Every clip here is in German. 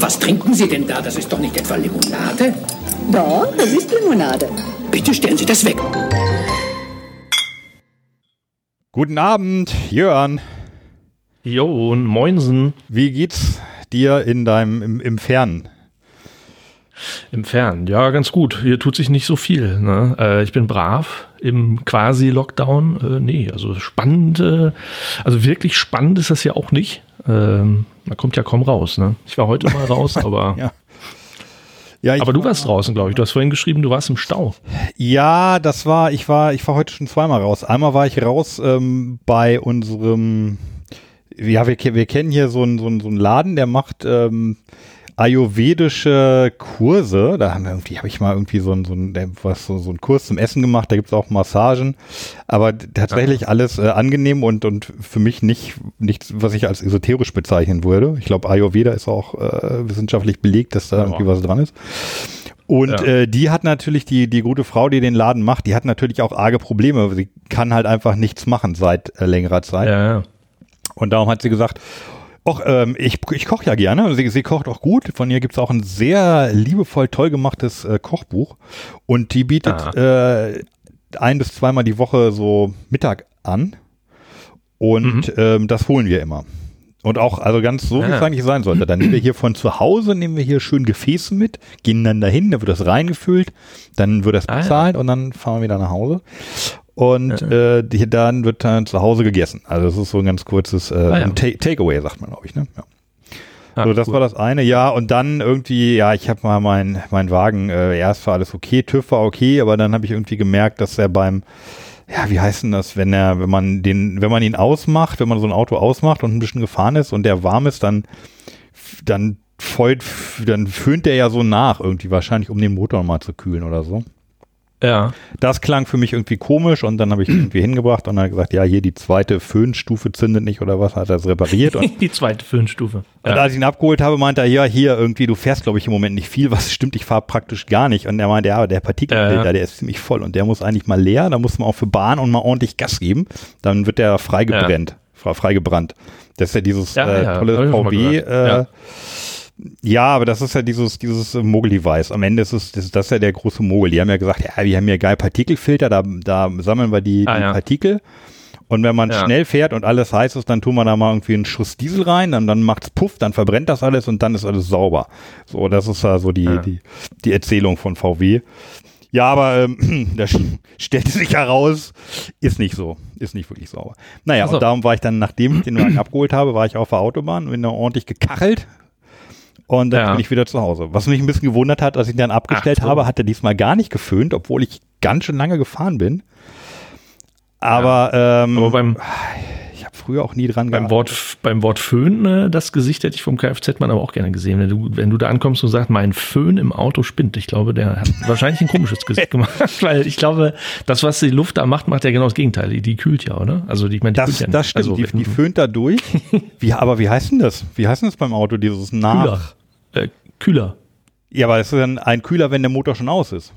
Was trinken Sie denn da? Das ist doch nicht etwa Limonade? Doch, es ist Limonade. Bitte stellen Sie das weg. Guten Abend, Jörn. Jo, Moinsen. Wie geht's dir in deinem im, im Fernen? Im Fernen, ja, ganz gut. Hier tut sich nicht so viel. Ne? Äh, ich bin brav im quasi Lockdown. Äh, nee, also spannend, äh, also wirklich spannend ist das ja auch nicht. Ähm, man kommt ja kaum raus. Ne? Ich war heute mal raus, aber. ja. Ja, aber du warst draußen, glaube ich. Du hast vorhin geschrieben, du warst im Stau. Ja, das war, ich war, ich war heute schon zweimal raus. Einmal war ich raus ähm, bei unserem, ja, wir, wir kennen hier so einen, so einen, so einen Laden, der macht ähm, ayurvedische Kurse. Da haben wir irgendwie, habe ich mal irgendwie so ein, so ein, was, so, so einen Kurs zum Essen gemacht, da gibt's auch Massagen. Aber tatsächlich alles äh, angenehm und, und für mich nicht nichts, was ich als esoterisch bezeichnen würde. Ich glaube, Ayurveda ist auch äh, wissenschaftlich belegt, dass da ja. irgendwie was dran ist. Und ja. äh, die hat natürlich, die, die gute Frau, die den Laden macht, die hat natürlich auch arge Probleme. Sie kann halt einfach nichts machen seit äh, längerer Zeit. Ja, ja. Und darum hat sie gesagt, Och, ähm, ich, ich koche ja gerne. Sie, sie kocht auch gut. Von ihr gibt es auch ein sehr liebevoll toll gemachtes äh, Kochbuch. Und die bietet äh, ein bis zweimal die Woche so Mittag an. Und mhm. ähm, das holen wir immer. Und auch, also ganz so, wie es eigentlich sein sollte. Dann nehmen wir hier von zu Hause, nehmen wir hier schön Gefäße mit, gehen dann dahin, dann wird das reingefüllt, dann wird das bezahlt ah, ja. und dann fahren wir wieder nach Hause und ja. äh, die, dann wird dann zu Hause gegessen. Also das ist so ein ganz kurzes äh, ah, ja. Takeaway, sagt man, glaube ich. Ne? Ja. Ah, so, das cool. war das eine, ja. Und dann irgendwie, ja, ich habe mal meinen mein Wagen, äh, erst war alles okay, TÜV war okay, aber dann habe ich irgendwie gemerkt, dass er beim, ja, wie heißt denn das, wenn er, wenn man den, wenn man ihn ausmacht, wenn man so ein Auto ausmacht und ein bisschen gefahren ist und der warm ist, dann, dann voll, dann föhnt der ja so nach irgendwie, wahrscheinlich um den Motor mal zu kühlen oder so. Ja. Das klang für mich irgendwie komisch und dann habe ich irgendwie hingebracht und dann gesagt, ja, hier die zweite Föhnstufe zündet nicht oder was, hat er das repariert. Und, die zweite Föhnstufe. Ja. Und als ich ihn abgeholt habe, meinte er, ja, hier irgendwie, du fährst, glaube ich, im Moment nicht viel, was stimmt, ich fahre praktisch gar nicht. Und er meinte, ja, der Partikelfilter, äh. der ist ziemlich voll und der muss eigentlich mal leer, da muss man auch für Bahn und mal ordentlich Gas geben, dann wird der freigebrennt, ja. freigebrannt. Das ist ja dieses ja, äh, tolle VW, äh, ja, aber das ist ja dieses, dieses Mogel-Device. Am Ende ist es, das, das ist ja der große Mogel. Die haben ja gesagt, ja, wir haben ja geil Partikelfilter, da, da sammeln wir die, ah, die ja. Partikel. Und wenn man ja. schnell fährt und alles heiß ist, dann tun wir da mal irgendwie einen Schuss Diesel rein, dann, dann macht's Puff, dann verbrennt das alles und dann ist alles sauber. So, das ist ja so die, ja. die, die Erzählung von VW. Ja, aber ähm, das stellte sich heraus, ist nicht so. Ist nicht wirklich sauber. Naja, also. und darum war ich dann, nachdem ich den Wagen abgeholt habe, war ich auf der Autobahn, bin da ordentlich gekachelt, und dann ja. bin ich wieder zu Hause. Was mich ein bisschen gewundert hat, als ich ihn dann abgestellt so. habe, hat er diesmal gar nicht geföhnt, obwohl ich ganz schön lange gefahren bin. Aber, ja. ähm, Aber beim, habe früher auch nie dran beim Wort Beim Wort Föhn, ne, das Gesicht hätte ich vom Kfz-Mann aber auch gerne gesehen. Wenn du, wenn du da ankommst und sagst, mein Föhn im Auto spinnt, ich glaube, der hat wahrscheinlich ein komisches Gesicht gemacht. Weil ich glaube, das, was die Luft da macht, macht ja genau das Gegenteil. Die, die kühlt ja, oder? Also die, ich meine, die das, kühlt ja nicht. Das stimmt, also, die, die föhnt da durch. Wie, aber wie heißt denn das? Wie heißt denn das beim Auto, dieses nach... Kühler. Äh, Kühler. Ja, aber es ist dann ein Kühler, wenn der Motor schon aus ist.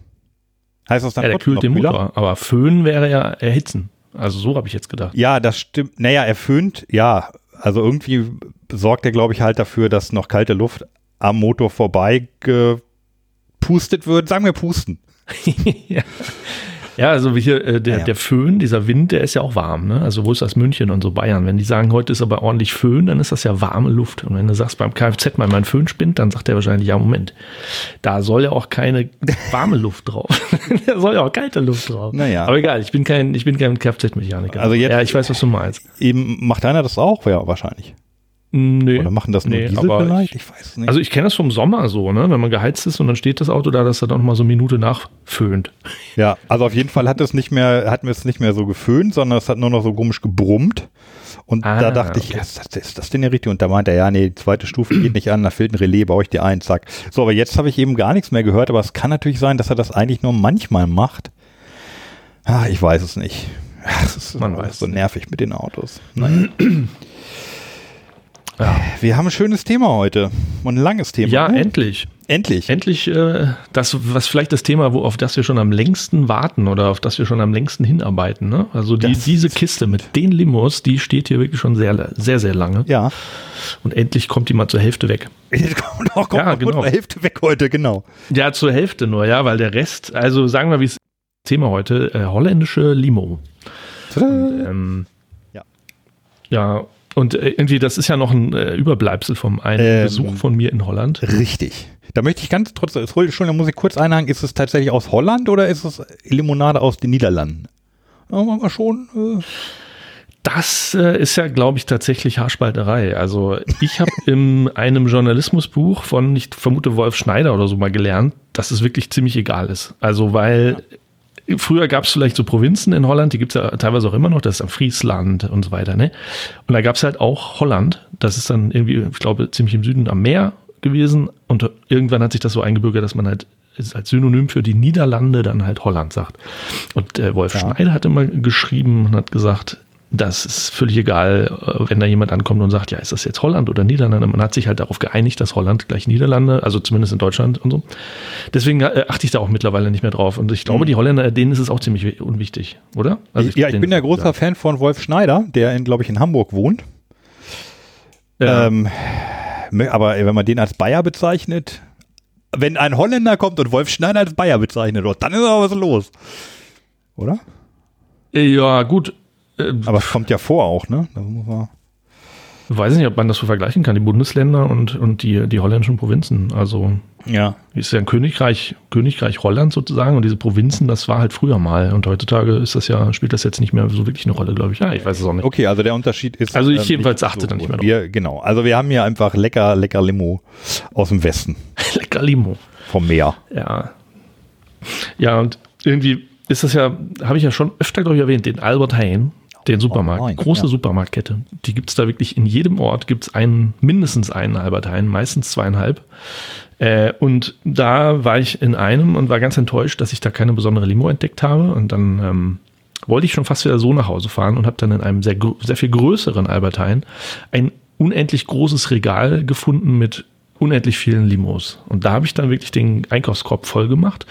Heißt das dann Ja, der kühlt den? Motor, aber Föhn wäre ja erhitzen. Also so habe ich jetzt gedacht. Ja, das stimmt. Naja, er föhnt, ja. Also irgendwie sorgt er, glaube ich, halt dafür, dass noch kalte Luft am Motor vorbei gepustet wird. Sagen wir pusten. ja. Ja, also wie hier äh, der, ja, ja. der Föhn, dieser Wind, der ist ja auch warm. Ne? Also wo ist das München und so Bayern? Wenn die sagen, heute ist aber ordentlich Föhn, dann ist das ja warme Luft. Und wenn du sagst beim Kfz mal mein Föhn spinnt, dann sagt er wahrscheinlich, ja Moment, da soll ja auch keine warme Luft drauf. da soll ja auch kalte Luft drauf. Naja. Aber egal, ich bin kein, ich bin kein Kfz-Mechaniker. Also jetzt, ja, ich weiß, was du meinst. Eben macht einer das auch, ja, wahrscheinlich. Nee. Oder machen das nur nee, Diesel vielleicht? Ich, weiß es nicht. Also ich kenne das vom Sommer so, ne? wenn man geheizt ist und dann steht das Auto da, dass er dann noch mal so eine Minute nachföhnt. Ja, also auf jeden Fall hat es nicht mehr, hatten wir es nicht mehr so geföhnt, sondern es hat nur noch so komisch gebrummt. Und ah, da dachte ich, okay. ist, das, ist das denn der richtige? Und da meinte er, ja, nee, die zweite Stufe geht nicht an, da fehlt ein Relais, baue ich dir ein, zack. So, aber jetzt habe ich eben gar nichts mehr gehört, aber es kann natürlich sein, dass er das eigentlich nur manchmal macht. Ah, ich weiß es nicht. Es ist Man weiß so nervig mit den Autos. Naja. Ja. Wir haben ein schönes Thema heute und ein langes Thema. Ja, ne? endlich. Endlich. Endlich äh, das, was vielleicht das Thema, wo, auf das wir schon am längsten warten oder auf das wir schon am längsten hinarbeiten. Ne? Also die, diese Kiste mit den Limos, die steht hier wirklich schon sehr, sehr, sehr lange. Ja. Und endlich kommt die mal zur Hälfte weg. Kommt auch kommt Ja, genau. zur Hälfte weg heute, genau. Ja, zur Hälfte nur, ja, weil der Rest, also sagen wir, wie es Thema heute, äh, holländische Limo. Und, ähm, Ja. Ja, und äh, irgendwie, das ist ja noch ein äh, Überbleibsel vom einen Ähm, Besuch von mir in Holland. Richtig. Da möchte ich ganz trotzdem, Entschuldigung, da muss ich kurz einhaken, ist es tatsächlich aus Holland oder ist es Limonade aus den Niederlanden? Ja, machen wir schon. Äh, Das äh, ist ja, glaube ich, tatsächlich Haarspalterei. Also ich habe in einem Journalismusbuch von, ich vermute, Wolf Schneider oder so mal gelernt, dass es wirklich ziemlich egal ist. Also weil früher gab es vielleicht so Provinzen in Holland, die gibt es ja teilweise auch immer noch, das ist dann Friesland und so weiter. Ne? Und da gab es halt auch Holland, das ist dann irgendwie, ich glaube, ziemlich im Süden am Meer gewesen. Und irgendwann hat sich das so eingebürgert, dass man halt als Synonym für die Niederlande dann halt Holland sagt. Und äh, Wolf Ja. Schneider hat immer geschrieben und hat gesagt, das ist völlig egal, äh, wenn da jemand ankommt und sagt, ja, ist das jetzt Holland oder Niederlande? Man hat sich halt darauf geeinigt, dass Holland gleich Niederlande, also zumindest in Deutschland und so. Deswegen äh, achte ich da auch mittlerweile nicht mehr drauf. Und ich glaube, die Holländer, denen ist es auch ziemlich wi- unwichtig, oder? Also ja, ich bin ja großer Fan von Wolf Schneider, der in, glaube ich, in Hamburg wohnt. Ja. Ähm, aber wenn man den als Bayer bezeichnet, wenn ein Holländer kommt und Wolf Schneider als Bayer bezeichnet, oh, dann ist aber was los. Oder? ja, gut. Äh, Aber es kommt ja vor auch, ne? Da muss man weiß nicht, ob man das so vergleichen kann, die Bundesländer und, und die, die holländischen Provinzen. Also ja. ist ja ein Königreich, Königreich Holland sozusagen und diese Provinzen, das war halt früher mal. Und heutzutage ist das ja, spielt das jetzt nicht mehr so wirklich eine Rolle, glaube ich. Ja, ich weiß es auch nicht. Okay, also der Unterschied ist. Also ich ähm, jedenfalls achte da nicht mehr drauf. Wir, genau. Also wir haben hier einfach lecker, lecker Limo aus dem Westen, Lecker Limo. vom Meer. Ja. Ja, und irgendwie ist das ja, habe ich ja schon öfter, glaube ich, erwähnt, den Albert Heijn, den Supermarkt, Heijn, große ja. Supermarktkette. Die gibt es da wirklich in jedem Ort, gibt es einen, mindestens einen Albert Heijn, meistens zweieinhalb. Äh, und da war ich in einem und war ganz enttäuscht, dass ich da keine besondere Limo entdeckt habe. Und dann ähm, wollte ich schon fast wieder so nach Hause fahren und habe dann in einem sehr, sehr viel größeren Albert Heijn ein unendlich großes Regal gefunden mit unendlich vielen Limos. Und da habe ich dann wirklich den Einkaufskorb voll gemacht.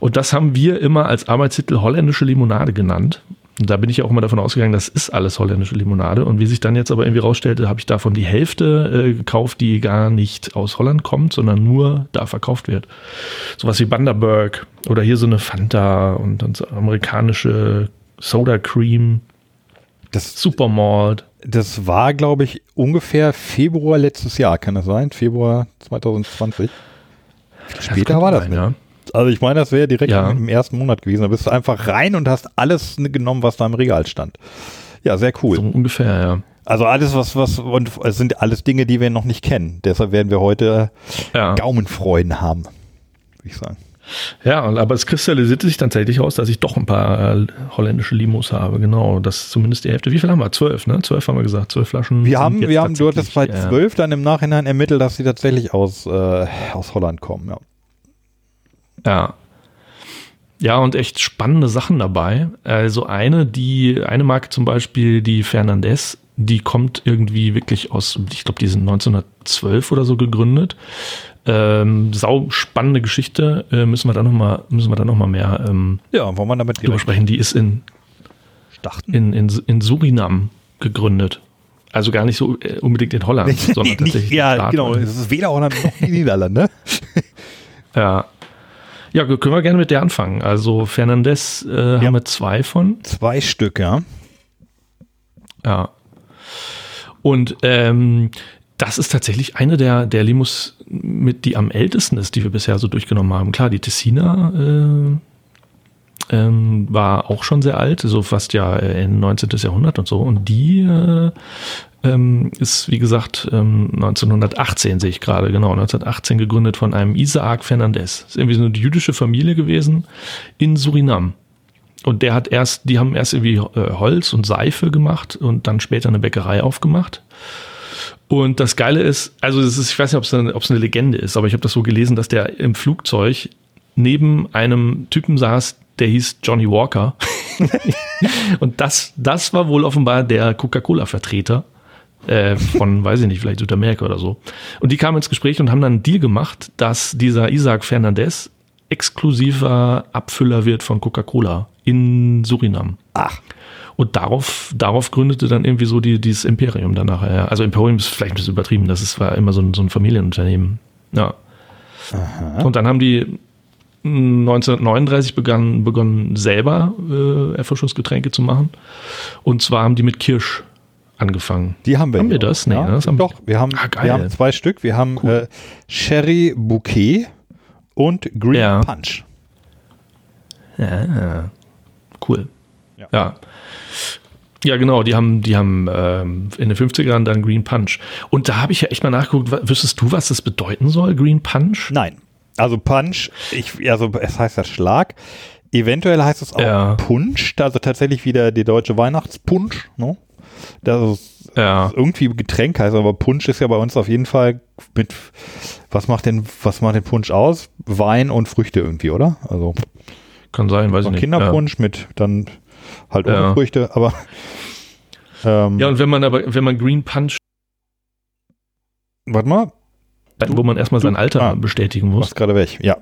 Und das haben wir immer als Arbeitstitel holländische Limonade genannt. Und da bin ich auch immer davon ausgegangen, das ist alles holländische Limonade. Und wie sich dann jetzt aber irgendwie rausstellte, habe ich davon die Hälfte äh, gekauft, die gar nicht aus Holland kommt, sondern nur da verkauft wird. Sowas wie Bundaberg oder hier so eine Fanta und dann so amerikanische Soda Cream, Das, Supermalt. das war, glaube ich, ungefähr Februar letztes Jahr, kann das sein? Februar 2020. Später kann war das sein, ja. Also ich meine, das wäre direkt Ja. im ersten Monat gewesen. Da bist du einfach rein und hast alles genommen, was da im Regal stand. Ja, sehr cool. So ungefähr, ja. Also alles, was, was, und es sind alles Dinge, die wir noch nicht kennen. Deshalb werden wir heute Ja. Gaumenfreuden haben, würde ich sagen. Ja, aber es kristallisierte sich dann tatsächlich raus, dass ich doch ein paar äh, holländische Limos habe. Genau, das ist zumindest die Hälfte. Wie viel haben wir? Zwölf, ne? Zwölf haben wir gesagt. Zwölf Flaschen. Wir haben, wir haben, du hattest bei zwölf dann im Nachhinein ermittelt, dass sie tatsächlich aus, äh, aus Holland kommen. Ja. Ja. Ja, und echt spannende Sachen dabei. Also eine, die, eine Marke zum Beispiel, die Fernandez, die kommt irgendwie wirklich aus, ich glaube, die sind 1912 oder so gegründet. Ähm, sau spannende Geschichte, äh, müssen wir da nochmal, müssen wir da noch mal mehr ähm, ja, wollen wir damit drüber sprechen. Die ist in, starten? in, in, in Surinam gegründet. Also gar nicht so äh, unbedingt in Holland, sondern Nicht- tatsächlich. ja, Staat. genau. Es ist weder Holland noch die Niederlande. Ja. Ja, können wir gerne mit der anfangen. Also Fernandez äh, haben wir zwei von. Zwei Stück, ja. Ja. Und ähm, das ist tatsächlich eine der, der Limos mit, die am ältesten ist, die wir bisher so durchgenommen haben. Klar, die Tessiner äh, ähm, war auch schon sehr alt, so fast ja äh, in 19. Jahrhundert und so. Und die äh, ähm, ist, wie gesagt, ähm, 1918 sehe ich gerade, genau, 1918 gegründet von einem Isaac Fernandez. Ist irgendwie so eine jüdische Familie gewesen in Surinam. Und der hat erst, die haben erst irgendwie äh, Holz und Seife gemacht und dann später eine Bäckerei aufgemacht. Und das Geile ist, also es ist, ich weiß nicht, ob es eine, eine Legende ist, aber ich habe das so gelesen, dass der im Flugzeug neben einem Typen saß, der hieß Johnny Walker. und das, das war wohl offenbar der Coca-Cola-Vertreter Äh, von, weiß ich nicht, vielleicht Südamerika oder so. Und die kamen ins Gespräch und haben dann einen Deal gemacht, dass dieser Isaac Fernandez exklusiver Abfüller wird von Coca-Cola in Surinam. Ach. Und darauf, darauf gründete dann irgendwie so die, dieses Imperium danach. Ja. Also Imperium ist vielleicht ein bisschen übertrieben, das ist, war immer so ein, so ein Familienunternehmen. Ja. Aha. Und dann haben die 1939 begann, begonnen, selber äh, Erfrischungsgetränke zu machen. Und zwar haben die mit Kirsch angefangen. Die haben wir. Haben wir das? Nee, ja, das haben doch. Wir haben, ah, wir haben zwei Stück. Wir haben cool. äh, Sherry Bouquet und Green ja. Punch. Ja, cool. Ja. ja. Ja, genau, die haben, die haben ähm, in den 50ern dann Green Punch. Und da habe ich ja echt mal nachgeguckt, wüsstest du, was das bedeuten soll, Green Punch? Nein. Also Punch, ich, also es heißt ja Schlag. Eventuell heißt es auch ja. Punsch, also tatsächlich wieder die deutsche Weihnachtspunsch, ne? Das ist, ja. irgendwie Getränk heißt, aber Punsch ist ja bei uns auf jeden Fall mit, was macht denn, was macht den Punsch aus? Wein und Früchte irgendwie, oder? Also. Kann sein, weiß ich nicht. Kinderpunsch ja. mit dann halt ohne ja. Früchte, aber. Ähm, ja, und wenn man aber, wenn man Green Punch. Warte mal. Du, wo man erstmal sein Alter ah, bestätigen muss. Du gerade weg, ja.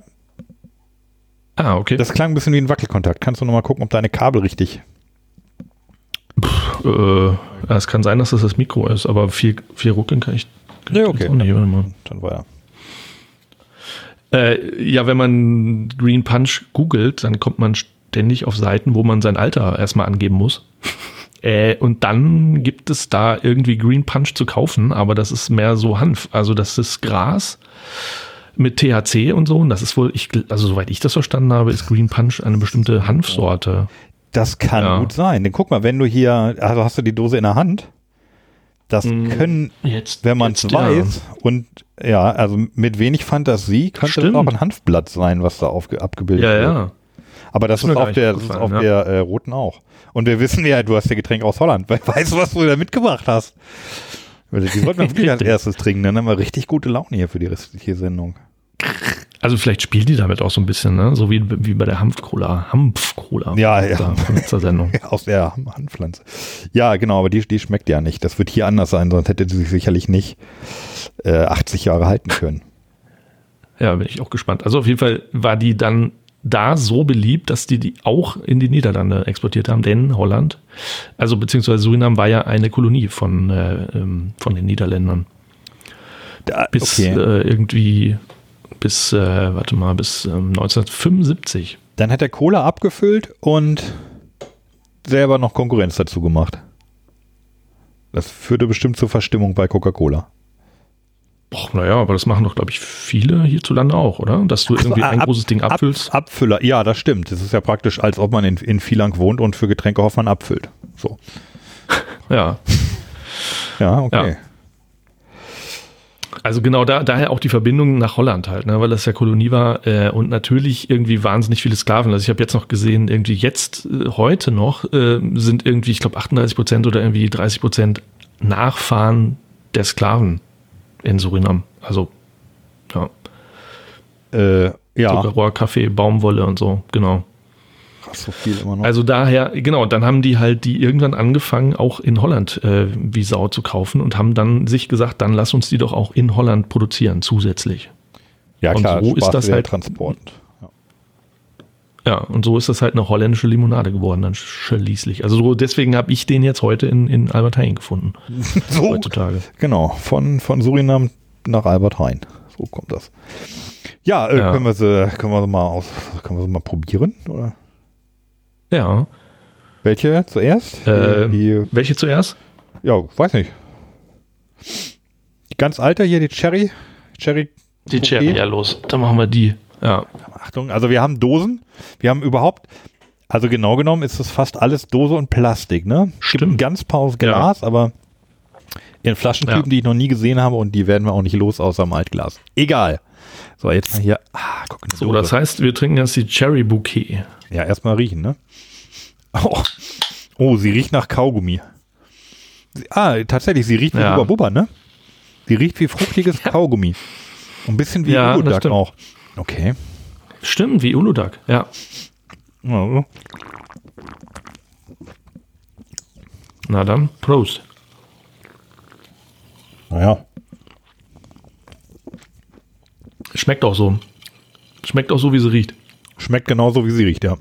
Ah, okay. Das klang ein bisschen wie ein Wackelkontakt. Kannst du nochmal gucken, ob deine Kabel richtig. Äh, es kann sein, dass das das Mikro ist, aber viel, viel ruckeln kann ich. Kann ja, okay. Nicht, dann, dann war ja. Äh, ja, wenn man Green Punch googelt, dann kommt man ständig auf Seiten, wo man sein Alter erstmal angeben muss. Äh, und dann gibt es da irgendwie Green Punch zu kaufen, aber das ist mehr so Hanf. Also das ist Gras mit THC und so. Und das ist wohl, ich, also soweit ich das verstanden habe, ist Green Punch eine bestimmte Hanfsorte. Das kann ja. gut sein. Denn guck mal, wenn du hier, also hast du die Dose in der Hand, das mm, können, jetzt, wenn man es weiß, ja. und ja, also mit wenig Fantasie könnte Stimmt. das auch ein Hanfblatt sein, was da aufge, abgebildet ja, wird. Ja. Aber das, ist, ist auf der, das ist auf ja. der äh, roten auch. Und wir wissen ja, du hast ja Getränk aus Holland. Weißt du, was du da mitgebracht hast? Die sollten wir wirklich als erstes trinken. Dann haben wir richtig gute Laune hier für die restliche Sendung. Also vielleicht spielen die damit auch so ein bisschen, ne? So wie, wie bei der Hanfcola. Hanfcola. Ja, ja. Sendung. Aus der Hanfpflanze. Ja, genau, aber die, die schmeckt ja nicht. Das wird hier anders sein, sonst hätte sie sich sicherlich nicht äh, 80 Jahre halten können. Ja, bin ich auch gespannt. Also auf jeden Fall war die dann da so beliebt, dass die die auch in die Niederlande exportiert haben, denn Holland, also beziehungsweise Surinam war ja eine Kolonie von, äh, ähm, von den Niederländern. Da, bis okay. äh, irgendwie, bis, äh, warte mal, bis 1975. Ähm, Dann hat er Cola abgefüllt und selber noch Konkurrenz dazu gemacht. Das führte bestimmt zur Verstimmung bei Coca-Cola. Boah, naja, aber das machen doch, glaube ich, viele hierzulande auch, oder? Dass du irgendwie ein ab, großes Ding abfüllst. Ab, Abfüller, ja, das stimmt. Das ist ja praktisch, als ob man in, in Vielang wohnt und für Getränke Hoffmann abfüllt. So. ja. Ja, okay. Ja. Also genau da, daher auch die Verbindung nach Holland halt, ne, weil das ja Kolonie war äh, und natürlich irgendwie wahnsinnig viele Sklaven. Also ich habe jetzt noch gesehen, irgendwie jetzt, äh, heute noch, äh, sind irgendwie, ich glaube 38 Prozent oder irgendwie 30 Prozent Nachfahren der Sklaven in Surinam. Also, ja. Äh, ja. Zuckerrohr, Kaffee, Baumwolle und so, genau. Krass, so viel immer noch. Also daher, genau, dann haben die halt die irgendwann angefangen, auch in Holland äh, wie Sau zu kaufen und haben dann sich gesagt, dann lass uns die doch auch in Holland produzieren, zusätzlich. Ja, klar, und so ist das halt Transport. Ja. ja, und so ist das halt eine holländische Limonade geworden, dann schließlich. Also so, deswegen habe ich den jetzt heute in, in Albert Heijn gefunden. so, heutzutage. Genau, von, von Surinam nach Albert Heijn. So kommt das. Ja, äh, ja. können wir sie, können wir sie mal aus, können wir sie mal probieren, oder? Ja. Welche zuerst? Äh, die, welche zuerst? Ja, weiß nicht. Die ganz alte hier, die Cherry. Cherry. Die Bouquet. Cherry, ja los. Dann machen wir die. Ja. Achtung, also wir haben Dosen. Wir haben überhaupt, also genau genommen ist das fast alles Dose und Plastik, ne? Stimmt. ganz paar aus Glas, ja. aber in Flaschentypen, ja. die ich noch nie gesehen habe und die werden wir auch nicht los außer im Altglas. Egal. So, jetzt mal hier. Ah, guck, so, das heißt, wir trinken jetzt die Cherry Bouquet. Ja, erstmal riechen, ne? Oh. oh, sie riecht nach Kaugummi. Ah, tatsächlich, sie riecht wie ja. Bubba ne? Sie riecht wie fruchtiges Kaugummi. Ein bisschen wie ja, Uludag auch. Okay. Stimmt, wie Uludag, ja. ja. Na dann, Prost. Naja. Schmeckt auch so. Schmeckt auch so, wie sie riecht. Schmeckt genauso, wie sie riecht, ja.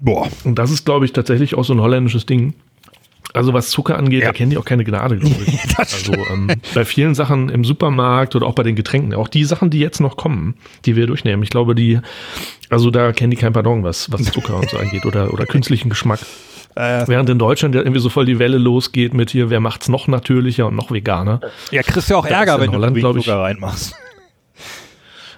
Boah. Und das ist, glaube ich, tatsächlich auch so ein holländisches Ding. Also was Zucker angeht, ja. da kennen die auch keine Gnade, glaube ich. also ähm, bei vielen Sachen im Supermarkt oder auch bei den Getränken, auch die Sachen, die jetzt noch kommen, die wir durchnehmen, ich glaube, die, also da kennen die kein Pardon, was, was Zucker und so angeht oder, oder künstlichen Geschmack. Äh, Während in Deutschland ja irgendwie so voll die Welle losgeht mit hier, wer macht's noch natürlicher und noch veganer. Ja, kriegst du auch Ärger, wenn Holland, du Zucker reinmachst.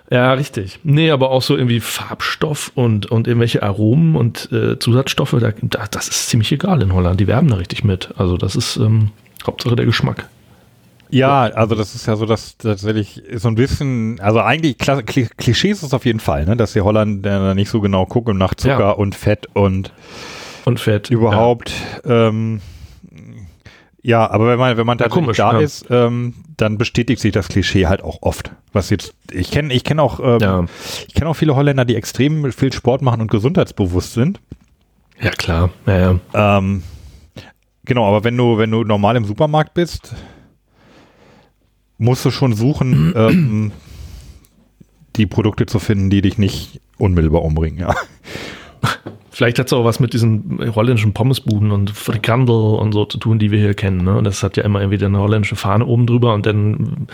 Ja, richtig. Nee, aber auch so irgendwie Farbstoff und, und irgendwelche Aromen und äh, Zusatzstoffe, da, das ist ziemlich egal in Holland. Die werben da richtig mit. Also das ist ähm, Hauptsache der Geschmack. Ja, also das ist ja so, dass tatsächlich so ein bisschen, also eigentlich Klischees ist auf jeden Fall, ne, dass die Holländer nicht so genau gucken nach Zucker ja. und Fett und und Fett überhaupt. Ja. Ähm, ja, aber wenn man, wenn man da, komisch, da ja. ist, ähm, dann bestätigt sich das Klischee halt auch oft. Was jetzt, ich kenne, ich kenne auch, ähm, ja. ich kenne auch viele Holländer, die extrem viel Sport machen und gesundheitsbewusst sind. Ja, klar. Ja, ja. Ähm, genau, aber wenn du, wenn du normal im Supermarkt bist, musst du schon suchen, ähm, die Produkte zu finden, die dich nicht unmittelbar umbringen, ja. Vielleicht hat es auch was mit diesen holländischen Pommesbuden und Frikandel und so zu tun, die wir hier kennen. Ne? Das hat ja immer irgendwie eine holländische Fahne oben drüber und dann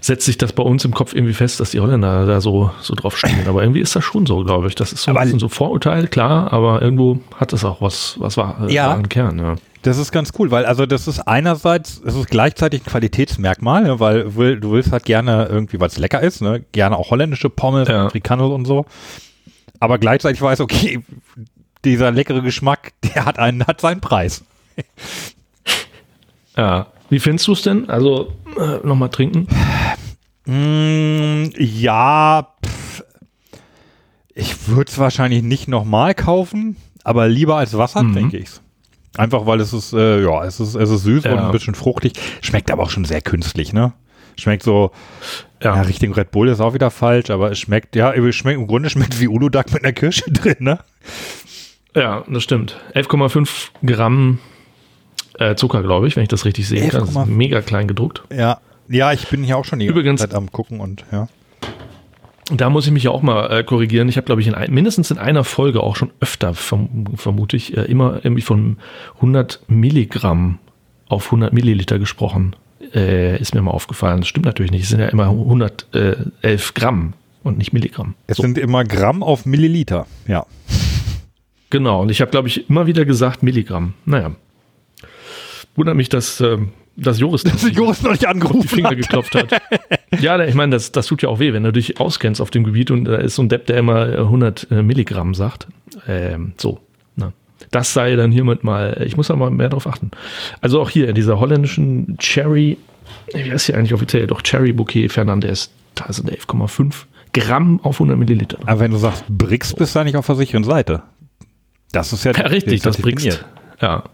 setzt sich das bei uns im Kopf irgendwie fest, dass die Holländer da so, so drauf stehen. Aber irgendwie ist das schon so, glaube ich. Das ist so aber ein bisschen so Vorurteil, klar, aber irgendwo hat es auch was, was war, äh, ja. Kern. Ja. Das ist ganz cool, weil also das ist einerseits, es ist gleichzeitig ein Qualitätsmerkmal, ne, weil du willst halt gerne irgendwie, weil es lecker ist, ne, gerne auch holländische Pommes, ja. Frikandel und so aber gleichzeitig weiß, okay, dieser leckere Geschmack, der hat einen, hat seinen Preis. ja. Wie findest du es denn? Also äh, nochmal trinken? Mm, ja, pff, ich würde es wahrscheinlich nicht nochmal kaufen, aber lieber als Wasser, mhm. denke ich. Einfach weil es ist, äh, ja, es ist, es ist süß ja. und ein bisschen fruchtig. Schmeckt aber auch schon sehr künstlich, ne? Schmeckt so, ja. ja, Richtung Red Bull ist auch wieder falsch, aber es schmeckt, ja, es schmeckt, im Grunde schmeckt wie Uludag mit einer Kirsche drin, ne? Ja, das stimmt. 11,5 Gramm äh, Zucker, glaube ich, wenn ich das richtig sehe. Das ist mega klein gedruckt. Ja. Ja, ich bin hier auch schon die Übrigens, Zeit am gucken und ja. Da muss ich mich ja auch mal äh, korrigieren. Ich habe, glaube ich, in ein, mindestens in einer Folge auch schon öfter, verm vermute ich, äh, immer irgendwie von 100 Milligramm auf 100 Milliliter gesprochen äh, ist mir mal aufgefallen. Das stimmt natürlich nicht. Es sind ja immer 111 Gramm und nicht Milligramm. Es so. sind immer Gramm auf Milliliter, ja. Genau, und ich habe, glaube ich, immer wieder gesagt Milligramm. Naja. Wundert mich, dass, äh, dass Joris, dass Joris noch nicht angerufen die Finger hat. geklopft hat. ja, ich meine, das, das tut ja auch weh, wenn du dich auskennst auf dem Gebiet und da ist so ein Depp, der immer 100 äh, Milligramm sagt. Ähm, so, das sei dann hiermit mal, ich muss da mal mehr drauf achten. Also auch hier in dieser holländischen Cherry, wie heißt hier eigentlich offiziell? Doch Cherry Bouquet Fernandez, da sind 11,5 Gramm auf 100 Milliliter. Aber wenn du sagst Brix, bist du da nicht auf der sicheren Seite. Das ist ja, ja richtig, das Brix. Ja.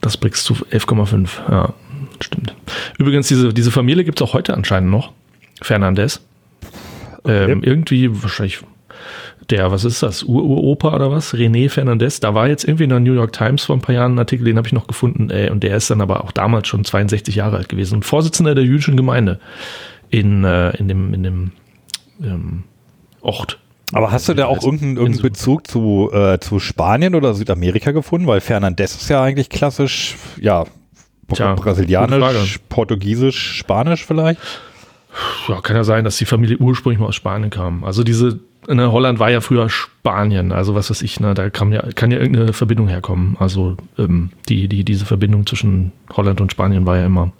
Das Brix zu 11,5, ja, stimmt. Übrigens, diese, diese Familie gibt es auch heute anscheinend noch. Fernandez. Okay. Ähm, irgendwie wahrscheinlich der, was ist das, Uropa oder was? René Fernandez. Da war jetzt irgendwie in der New York Times vor ein paar Jahren ein Artikel, den habe ich noch gefunden. Ey, und der ist dann aber auch damals schon 62 Jahre alt gewesen und Vorsitzender der jüdischen Gemeinde in, äh, in dem, in dem ähm, Ort. Aber hast du da auch irgendeinen, irgendeinen Bezug zu, äh, zu Spanien oder Südamerika gefunden? Weil Fernandez ist ja eigentlich klassisch, ja, Tja, brasilianisch, portugiesisch, spanisch vielleicht? Ja, kann ja sein, dass die Familie ursprünglich mal aus Spanien kam. Also diese ne, Holland war ja früher Spanien, also was weiß ich, ne, da kann ja, kann ja irgendeine Verbindung herkommen. Also ähm, die, die, diese Verbindung zwischen Holland und Spanien war ja immer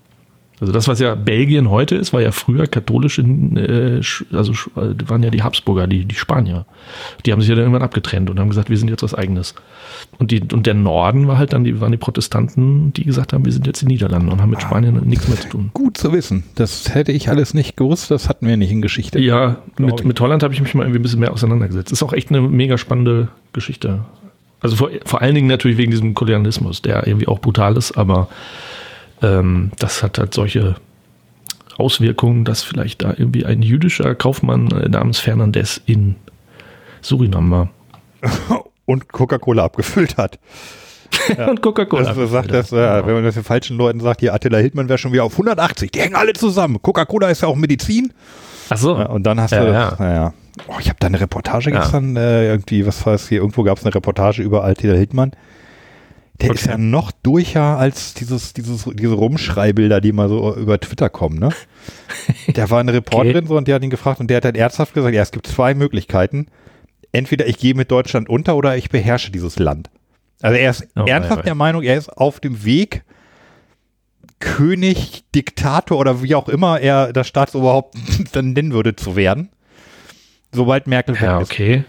also das, was ja Belgien heute ist, war ja früher katholisch, in, äh, also äh, waren ja die Habsburger, die, die Spanier. Die haben sich ja dann irgendwann abgetrennt und haben gesagt, wir sind jetzt was Eigenes. Und, die, und der Norden war halt dann, die waren die Protestanten, die gesagt haben, wir sind jetzt die Niederlande und haben mit Spanien nichts mehr zu tun. Gut zu wissen. Das hätte ich alles nicht gewusst, das hatten wir nicht in Geschichte. Ja, mit, mit Holland habe ich mich mal irgendwie ein bisschen mehr auseinandergesetzt. Ist auch echt eine mega spannende Geschichte. Also vor, vor allen Dingen natürlich wegen diesem Kolonialismus, der irgendwie auch brutal ist, aber ähm, das hat halt solche Auswirkungen, dass vielleicht da irgendwie ein jüdischer Kaufmann äh, namens Fernandez in Surinam war. Und Coca-Cola abgefüllt hat. Ja. und Coca-Cola. Also sagt das, ja. wenn man das den falschen Leuten sagt, hier Attila Hildmann wäre schon wieder auf 180, die hängen alle zusammen. Coca-Cola ist ja auch Medizin. Ach so. Ja, und dann hast Ja, du, ja. naja. Oh, ich habe da eine Reportage gestern, äh, irgendwie, was es hier, irgendwo gab es eine Reportage über Attila Hildmann. Der ist Okay. ja noch durcher als dieses, dieses, diese Rumschreibilder, die mal so über Twitter kommen, ne? Der war eine Reporterin so und die hat ihn gefragt und der hat dann ernsthaft gesagt, ja, es gibt zwei Möglichkeiten. Entweder ich gehe mit Deutschland unter oder ich beherrsche dieses Land. Also er ist Oh, ernsthaft wei, wei. der Meinung, er ist auf dem Weg, König, Diktator oder wie auch immer er das Staatsoberhaupt dann nennen würde, zu werden. Sobald Merkel weg Ja, ist. okay.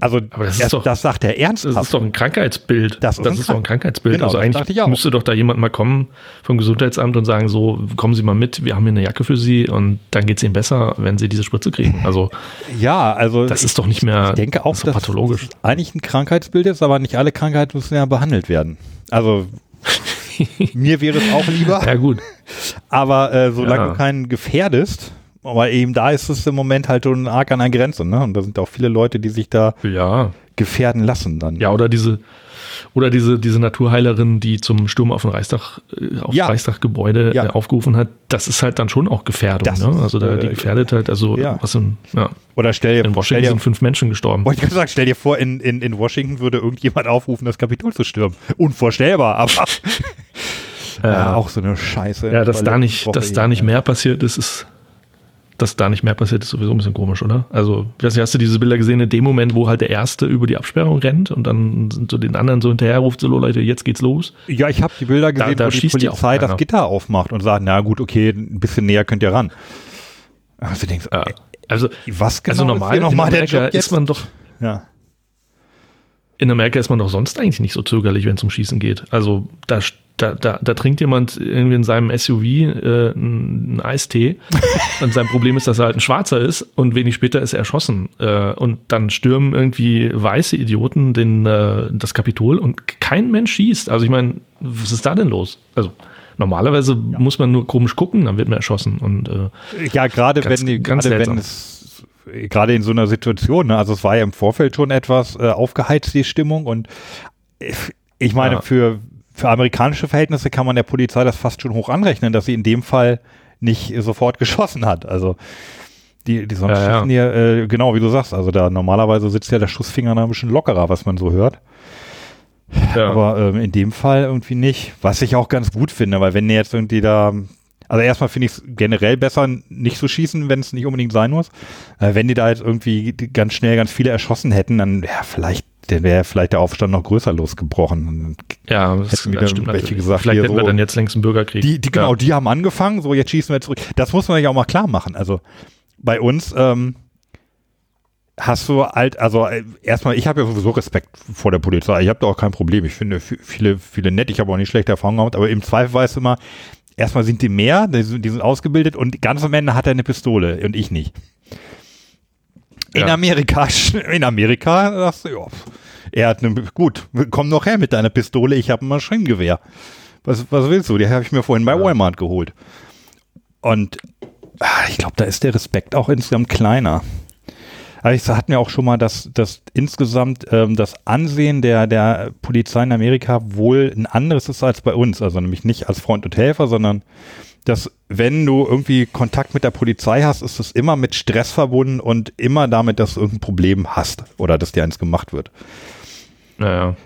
Also Aber das er, doch- das sagt er Das ernsthaft. ist doch ein Krankheitsbild. Das ist ein ist doch ein Krank- Krankheitsbild. Genau, also das eigentlich müsste doch da jemand mal kommen vom Gesundheitsamt und sagen, so, kommen Sie mal mit, wir haben hier eine Jacke für Sie und dann geht es Ihnen besser, wenn Sie diese Spritze kriegen. Also ja, also das ich, ist doch nicht mehr ich denke auch, das dass pathologisch. es eigentlich ein Krankheitsbild ist, aber nicht alle Krankheiten müssen ja behandelt werden. Also mir wäre es auch lieber, Ja gut. aber äh, solange Ja. du keinen gefährdest, aber eben da ist es im Moment halt schon arg an der Grenze, ne? Und da sind auch viele Leute, die sich da Ja. gefährden lassen dann. Ja, oder diese oder diese, diese Naturheilerin, die zum Sturm auf den Reichstag, äh, auf Ja. Reichstaggebäude Ja. äh, aufgerufen hat, das ist halt dann schon auch Gefährdung. Ne? Also da, die äh, gefährdet halt, also ja. was in, ja, Oder stell dir, in Washington dir sind fünf Menschen gestorben. Wollte ich gerade sagen, stell dir vor, in, in, in Washington würde irgendjemand aufrufen, das Kapitol zu stürmen. Unvorstellbar, aber ja, auch so eine Scheiße. Ja, dass da nicht, Woche dass da nicht mehr passiert ist, ist, dass da nicht mehr passiert ist, sowieso ein bisschen komisch, oder? Also, ich weiß nicht, hast du diese Bilder gesehen in dem Moment, wo halt der Erste über die Absperrung rennt und dann sind so den anderen so hinterher ruft, so Leute, jetzt geht's los. Ja, ich habe die Bilder gesehen, da wo die Polizei das. Gitter aufmacht und sagt, na gut, okay, ein bisschen näher könnt ihr ran. Also denkst, Ja. Also, was genau also normal, ist nochmal der Job jetzt? ist man doch, ja. in Amerika ist man doch sonst eigentlich nicht so zögerlich, wenn es um Schießen geht. Also da, da, da, da trinkt jemand irgendwie in seinem SUV äh, einen Eistee und sein Problem ist, dass er halt ein Schwarzer ist und wenig später ist er erschossen. Äh, und dann stürmen irgendwie weiße Idioten den, äh, das Kapitol und kein Mensch schießt. Also ich meine, was ist da denn los? Also normalerweise muss man nur komisch gucken, dann wird man erschossen. Und äh, Ja, gerade Ganz- wenn, die, ganz gerade wenn es, gerade in so einer Situation, ne, also es war ja im Vorfeld schon etwas äh, aufgeheizt, die Stimmung und ich- ich meine, Ja. für, für amerikanische Verhältnisse kann man der Polizei das fast schon hoch anrechnen, dass sie in dem Fall nicht sofort geschossen hat. Also die, die sonst Ja, ja. schießen hier, äh, genau wie du sagst, also da normalerweise sitzt ja der Schussfinger da ein bisschen lockerer, was man so hört. ja. Aber ähm, in dem Fall irgendwie nicht. Was ich auch ganz gut finde, weil wenn die jetzt irgendwie da, also erstmal finde ich es generell besser, nicht zu schießen, wenn es nicht unbedingt sein muss. Äh, wenn die da jetzt irgendwie ganz schnell ganz viele erschossen hätten, dann wäre vielleicht, dann wäre vielleicht der Aufstand noch größer losgebrochen. ja, das, hätten das stimmt welche natürlich. gesagt, Vielleicht hätten wir so- dann jetzt längst einen Bürgerkrieg. Die, die genau, ja. die haben angefangen, so jetzt schießen wir zurück. Das muss man ja auch mal klar machen. Also bei uns ähm, hast du halt, also äh, erstmal, ich habe ja sowieso Respekt vor der Polizei. Ich habe da auch kein Problem. Ich finde viele, viele nett. Ich habe auch nicht schlechte Erfahrungen gemacht, aber im Zweifel weißt du immer, erstmal sind die mehr, die sind, die sind ausgebildet und ganz am Ende hat er eine Pistole und ich nicht. In Ja. Amerika, in Amerika sagst du, ja, er hat eine, gut, komm noch her mit deiner Pistole, ich habe ein Maschinengewehr. Was, was willst du? Die habe ich mir vorhin bei Walmart geholt. Und ah, ich glaube, da ist der Respekt auch insgesamt kleiner. Aber ich hatten ja auch schon mal, dass, dass insgesamt ähm, das Ansehen der, der Polizei in Amerika wohl ein anderes ist als bei uns. Also nämlich nicht als Freund und Helfer, sondern dass wenn du irgendwie Kontakt mit der Polizei hast, ist es immer mit Stress verbunden und immer damit, dass du irgendein Problem hast oder dass dir eins gemacht wird. Ja, ja.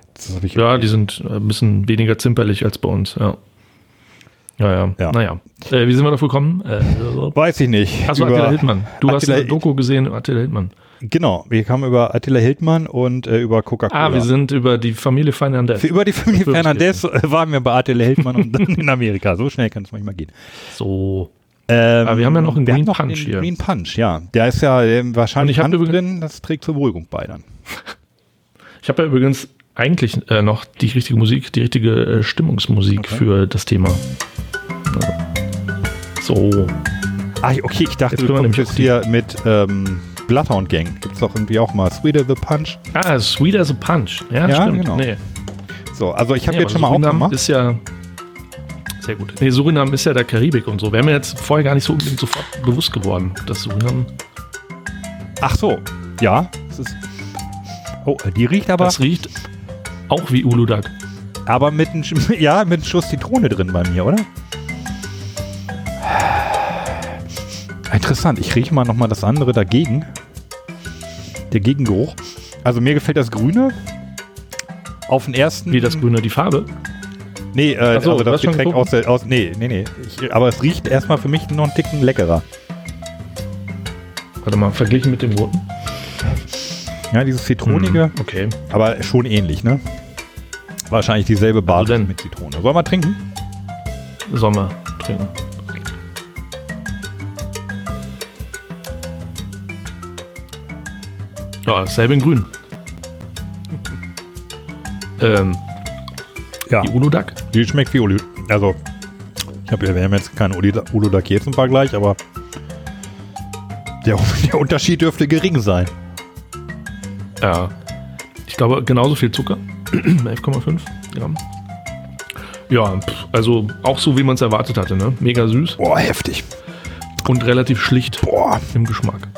Die sind ein bisschen weniger zimperlich als bei uns, ja. Ja, ja. Ja. Naja. Äh, wie sind wir darauf gekommen? Äh, Weiß ich nicht. Achso, Attila Hildmann. Du hast Attila- eine Doku gesehen, Attila Hildmann. Genau, wir kamen über Attila Hildmann und äh, über Coca-Cola. Ah, wir sind über die Familie Fernandez. Für, über die Familie. Fernandez äh, waren wir bei Attila Hildmann und dann in Amerika. So schnell kann es manchmal gehen. So. Ähm, Aber wir haben ja noch einen Green noch Punch hier. Green Punch, ja. Der ist ja ähm, wahrscheinlich Und ich übrigens- drin, das trägt zur Beruhigung bei dann. Ich habe ja übrigens eigentlich äh, noch die richtige Musik, die richtige äh, Stimmungsmusik Okay. für das Thema. So. Ah, okay, ich dachte, Jetzt du kommst jetzt hier mit ähm, Bloodhound Gang. Gibt's doch irgendwie auch mal Sweeter the Punch. Ah, Sweet as a Punch. Ja, Ja, stimmt. genau. Nee. So, also ich habe Nee, jetzt schon mal Surinam aufgemacht. ist ja sehr gut. Nee, Surinam ist ja der Karibik und so. Wäre mir jetzt vorher gar nicht so unbedingt sofort bewusst geworden, dass Surinam Ach so, ja. Das ist, oh, die riecht aber. das riecht auch wie Uludag. Aber mit einem, ja, mit einem Schuss Zitrone drin bei mir, oder? Interessant. Ich rieche mal nochmal das andere dagegen. Der Gegengeruch. Also mir gefällt das Grüne. Auf den ersten. Wie das Grüne, die Farbe? Nee, äh, so, also das Getränk aus, der, aus. Nee, nee, nee. Ich, aber es riecht erstmal für mich noch einen Ticken leckerer. Warte mal, verglichen mit dem roten. Ja, dieses Zitronige. Mm, okay. Aber schon ähnlich, ne? Wahrscheinlich dieselbe Basis also mit Zitrone. Sollen wir trinken? Sollen wir trinken. Ja, dasselbe in grün. ähm, ja. Die Uludag? Die schmeckt wie Ulu. Also, ich habe ja, wir haben jetzt keinen Uludag hier zum Vergleich, aber der, der Unterschied dürfte gering sein. Ja. Ich glaube, genauso viel Zucker. 11,5 Gramm. Ja, also auch so, wie man es erwartet hatte, ne? Mega süß. Boah, heftig. Und relativ schlicht Boah. im Geschmack.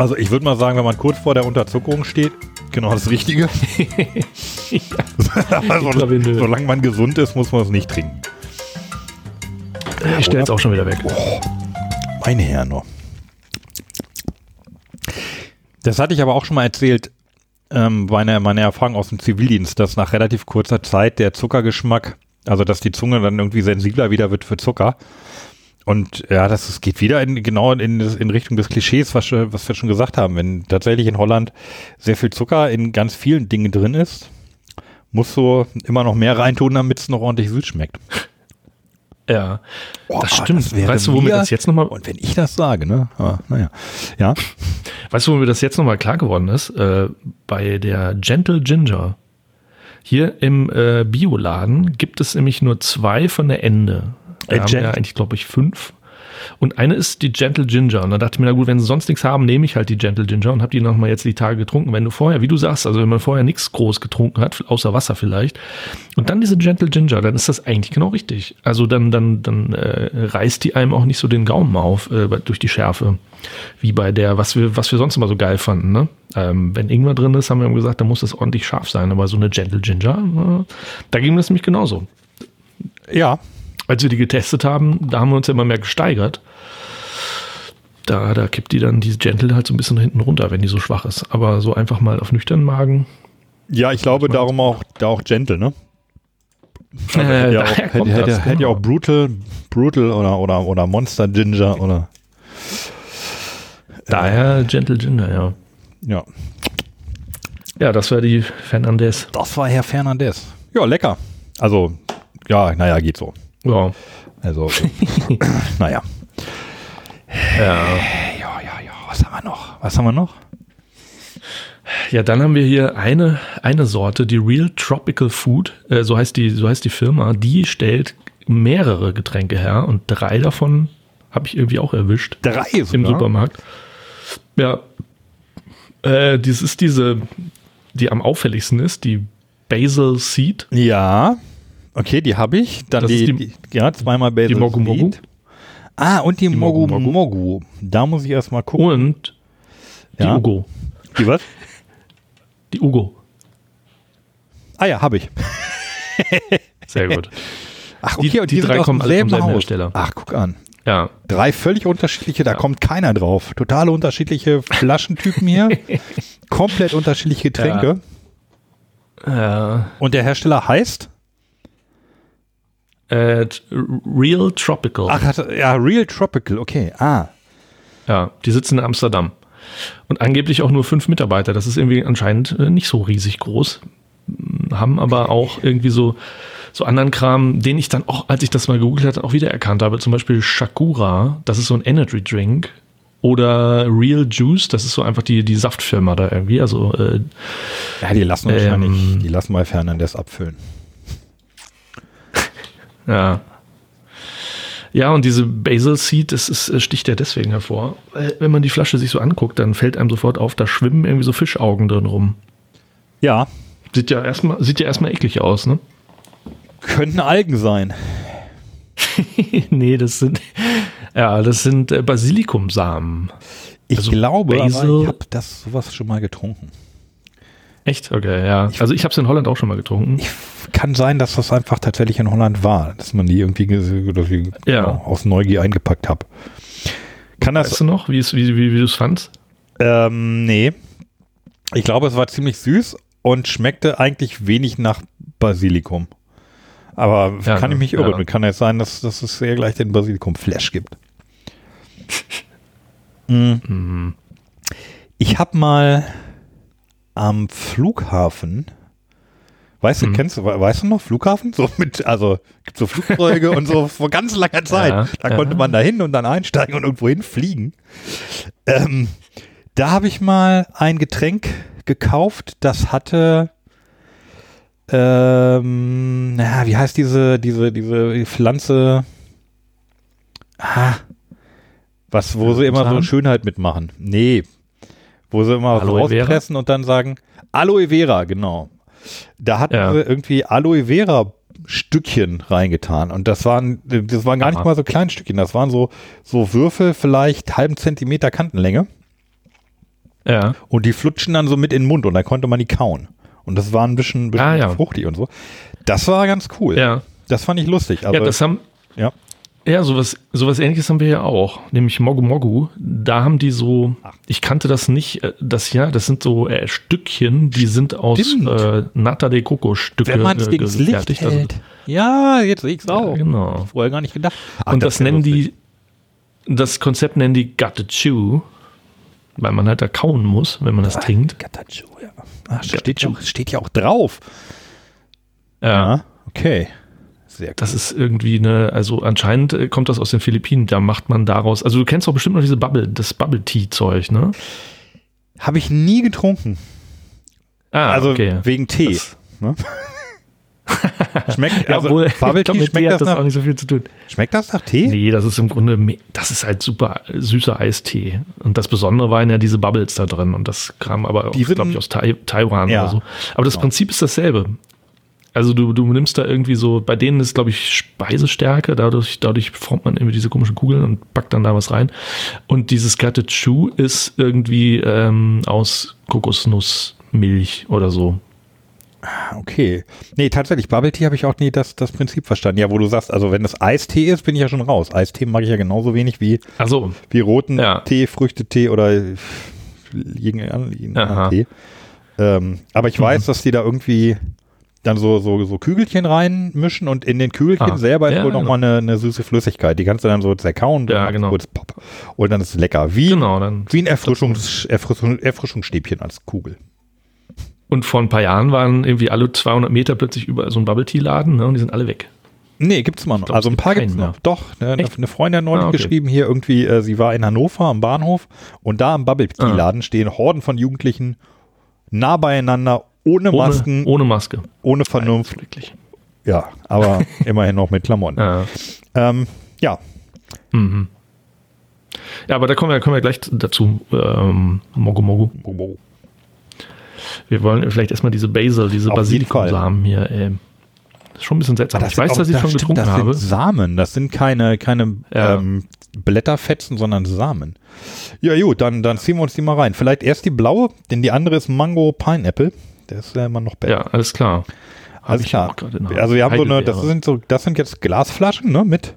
Also ich würde mal sagen, wenn man kurz vor der Unterzuckerung steht, genau das Richtige. also, solange man gesund ist, muss man es nicht trinken. Ich stelle es auch schon wieder weg. Oh, meine Herren noch. Das hatte ich aber auch schon mal erzählt, ähm, meine, meine Erfahrung aus dem Zivildienst, dass nach relativ kurzer Zeit der Zuckergeschmack, also dass die Zunge dann irgendwie sensibler wieder wird für Zucker. Und ja, das, das geht wieder in, genau in, in Richtung des Klischees, was, was wir schon gesagt haben. Wenn tatsächlich in Holland sehr viel Zucker in ganz vielen Dingen drin ist, musst du immer noch mehr reintun, damit es noch ordentlich süß schmeckt. Ja, oh, das stimmt. Das weißt du, womit das jetzt nochmal. Und wenn ich das sage, ne? Aber, naja. Ja. Weißt du, womit das jetzt nochmal klar geworden ist? Äh, bei der Gentle Ginger. Hier im äh, Bioladen gibt es nämlich nur zwei von der Ende. Wir äh, haben ja eigentlich, glaube ich, fünf. Und eine ist die Gentle Ginger. Und da dachte ich mir, na gut, wenn sie sonst nichts haben, nehme ich halt die Gentle Ginger und habe die nochmal jetzt die Tage getrunken. Wenn du vorher, wie du sagst, also wenn man vorher nichts groß getrunken hat, außer Wasser vielleicht, und dann diese Gentle Ginger, dann ist das eigentlich genau richtig. Also dann, dann, dann äh, reißt die einem auch nicht so den Gaumen auf äh, durch die Schärfe. Wie bei der, was wir, was wir sonst immer so geil fanden. Ne? Ähm, wenn Ingwer drin ist, haben wir gesagt, dann muss das ordentlich scharf sein. Aber so eine Gentle Ginger, äh, da ging das nämlich genauso. Ja, als wir die getestet haben, da haben wir uns ja immer mehr gesteigert. Da, da kippt die dann die Gentle halt so ein bisschen hinten runter, wenn die so schwach ist. Aber so einfach mal auf nüchternen Magen. Ja, ich glaube darum auch, da auch Gentle, ne? Äh, hätte, ja auch, hätte, hätte, das, hätte ja genau. auch Brutal, Brutal oder, oder, oder Monster Ginger oder. Daher Gentle Ginger, ja. Ja. Ja, das war die Fernandez. Das war Herr Fernandez. Ja, lecker. Also, ja, naja, geht so. Ja. Also, naja. Ja. Ja, ja, ja. Was haben wir noch? Was haben wir noch? Ja, dann haben wir hier eine, eine Sorte, die Real Tropical Food, äh, so, heißt die, so heißt die Firma, die stellt mehrere Getränke her und drei davon habe ich irgendwie auch erwischt. Drei sogar? Im Supermarkt. Ja. Äh, das ist diese, die am auffälligsten ist, die Basil Seed. Ja. Okay, die habe ich. Dann die, die, die, ja, zweimal Basil Die Mogu Mogu. Ah, und die, die Mogu, Mogu Mogu. Da muss ich erstmal gucken. Und die ja. Ugo. Die was? Die Ugo. Ah ja, habe ich. Sehr gut. Ach, okay, die, und die, die drei kommen alle vom selben Hersteller. Ach, guck an. Ja. Drei völlig unterschiedliche, da ja. kommt keiner drauf. Totale unterschiedliche Flaschentypen hier. Komplett unterschiedliche Getränke. Ja. Und der Hersteller heißt? Äh, Real Tropical. Ach, ja, Real Tropical, okay. Ah. Ja, die sitzen in Amsterdam. Und angeblich auch nur fünf Mitarbeiter. Das ist irgendwie anscheinend äh, nicht so riesig groß. Haben aber auch irgendwie so, so anderen Kram, den ich dann auch, als ich das mal gegoogelt hatte, auch wieder erkannt habe. Zum Beispiel Shakura, das ist so ein Energy Drink. Oder Real Juice, das ist so einfach die, die Saftfirma da irgendwie. Also, äh, ja, die lassen wahrscheinlich, ähm, die lassen mal Fernandes abfüllen. Ja. Ja, und diese Basil Seed, das ist, sticht ja deswegen hervor. Wenn man die Flasche sich so anguckt, dann fällt einem sofort auf, da schwimmen irgendwie so Fischaugen drin rum. Ja. Sieht ja erstmal, sieht ja erstmal eklig aus, ne? Könnten Algen sein. nee, das sind, ja, das sind äh, Basilikumsamen. Ich also glaube, Basil, ich habe das sowas schon mal getrunken. Echt? Okay, ja. Ich, also ich habe es in Holland auch schon mal getrunken. Ich, kann sein, dass das einfach tatsächlich in Holland war, dass man die irgendwie die ja. aus Neugier eingepackt hat. Kann das? Weißt du noch, wie, wie, wie, wie du es fandst? Ähm, nee. Ich glaube, es war ziemlich süß und schmeckte eigentlich wenig nach Basilikum. Aber ja, kann ich mich irren. Ja. Kann es sein, dass, dass es sehr gleich den Basilikum-Flash gibt. mhm. Mhm. Ich habe mal am Flughafen, weißt du, mhm. kennst du, weißt du noch, Flughafen? So mit, also gibt so Flugzeuge und so vor ganz langer Zeit. Ja, da ja. konnte man da hin und dann einsteigen und irgendwo hinfliegen. Ähm, da habe ich mal ein Getränk gekauft, das hatte ähm, na, wie heißt diese, diese, diese Pflanze? Ah, was, wo sie immer so Schönheit mitmachen. Nee, wo sie immer Aloe rauspressen Vera? und dann sagen, Aloe Vera, genau. Da hatten ja. sie irgendwie Aloe Vera Stückchen reingetan und das waren, das waren gar Aha. nicht mal so kleine Stückchen, das waren so, so Würfel, vielleicht halben Zentimeter Kantenlänge. Ja. Und die flutschen dann so mit in den Mund und dann konnte man die kauen. Und das war ein bisschen, bisschen ah, ja. fruchtig und so. Das war ganz cool. Ja. Das fand ich lustig. ja, das haben, ja. Ja, sowas, sowas ähnliches haben wir ja auch, nämlich Mogu Mogu. Da haben die so, ich kannte das nicht, äh, das ja, das sind so äh, Stückchen, die sind aus äh, Nata de Coco Stücke Wenn man es äh, Licht hält. Also, ja, jetzt sehe ich es auch. Ja, genau. Vorher gar nicht gedacht. Ach, und das, das nennen lustig. die, das Konzept nennen die Got to Chew, weil man halt da kauen muss, wenn man das ah, trinkt. Got to Chew, ja. Ach, steht, schon, steht ja auch drauf. Ja. ja okay. Sehr cool. Das ist irgendwie eine, also anscheinend äh, kommt das aus den Philippinen, da macht man daraus, also du kennst doch bestimmt noch diese Bubble, das Bubble Tea Zeug, ne? Habe ich nie getrunken. Ah, also okay. wegen Tee. Ne? schmeckt, also ja, Bubble Tea, schmeckt das, das nach, auch nicht so viel zu tun. Schmeckt das nach Tee? Nee, das ist im Grunde, das ist halt super süßer Eistee. Und das Besondere waren ja diese Bubbles da drin. Und das kam aber, glaube ich, aus Tai Taiwan ja, oder so. Aber das genau. Prinzip ist dasselbe. Also du, du nimmst da irgendwie so, bei denen ist, glaube ich, Speisestärke, dadurch, dadurch formt man irgendwie diese komischen Kugeln und packt dann da was rein. Und dieses Gutted Chew ist irgendwie ähm, aus Kokosnussmilch oder so. Ah, okay. Nee, tatsächlich, Bubble Tea habe ich auch nie das, das Prinzip verstanden. Ja, wo du sagst, also wenn das Eistee ist, bin ich ja schon raus. Eistee mag ich ja genauso wenig wie, so. wie roten ja. Tee, Früchtetee oder irgendeinen Tee. Ähm, aber ich weiß, dass die da irgendwie dann so, so, so Kügelchen reinmischen und in den Kügelchen ah, selber ist ja, wohl genau. nochmal eine, eine süße Flüssigkeit. Die kannst du dann so zerkauen ja, genau. kurz Pop. Und dann ist es lecker. Wie, genau, dann wie ein Erfrischungs, Erfrischung, Erfrischungsstäbchen als Kugel. Und vor ein paar Jahren waren irgendwie alle 200 Meter plötzlich überall so ein Bubble-Tea-Laden ne, und die sind alle weg. Nee, gibt's mal noch. Glaub, also ein paar gibt's noch. Doch, ne, eine Freundin hat neulich ah, okay. geschrieben, hier irgendwie, äh, sie war in Hannover am Bahnhof und da am Bubble-Tea-Laden ah. stehen Horden von Jugendlichen nah beieinander ohne Masken. Ohne, Maske. Ohne Vernunft. Wirklich. Ja, aber immerhin noch mit Klamotten. Ja. Ähm, ja. Mhm. Ja, aber da kommen wir, kommen wir gleich dazu. Ähm, Mogo Mogo. Mogo. Wir wollen vielleicht erstmal diese Basil, diese Basilikumsamen hier. Äh, das ist schon ein bisschen seltsam. Ich weiß, auch, dass ich schon getrunken das habe. Sind Samen, das sind keine, keine ja. ähm, Blätterfetzen, sondern Samen. Ja, gut, dann, dann ziehen wir uns die mal rein. Vielleicht erst die blaue, denn die andere ist Mango Pineapple. Der ist ja immer noch besser. Ja, alles klar. Alles klar. Also wir haben so eine, das sind so, das sind jetzt Glasflaschen, ne, mit,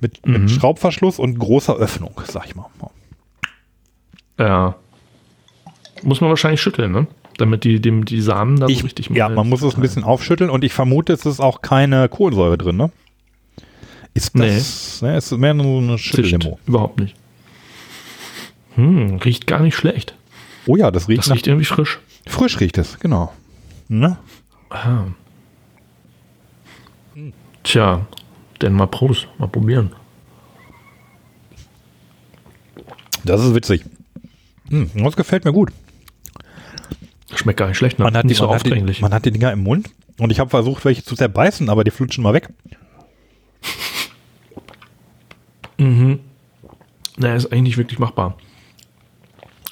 mit, mhm. mit Schraubverschluss und großer Öffnung, sag ich mal. Ja. Muss man wahrscheinlich schütteln, ne? Damit die, die, die Samen da ich, so richtig Ja, man muss es ein bisschen aufschütteln und ich vermute, es ist auch keine Kohlensäure drin, ne? Ist das, nee. ne, ist mehr nur eine Schüttellimo. Überhaupt nicht. Hm, riecht gar nicht schlecht. Oh ja, das riecht. Das riecht irgendwie frisch. Frisch riecht es, genau. Ne? Ah. Tja, denn mal Prost, mal probieren. Das ist witzig. Hm, das gefällt mir gut. Schmeckt gar nicht schlecht, ne? Man hat, nicht die, so man, hat die, man hat die Dinger im Mund und ich habe versucht, welche zu zerbeißen, aber die flutschen mal weg. mhm. Naja, ist eigentlich nicht wirklich machbar.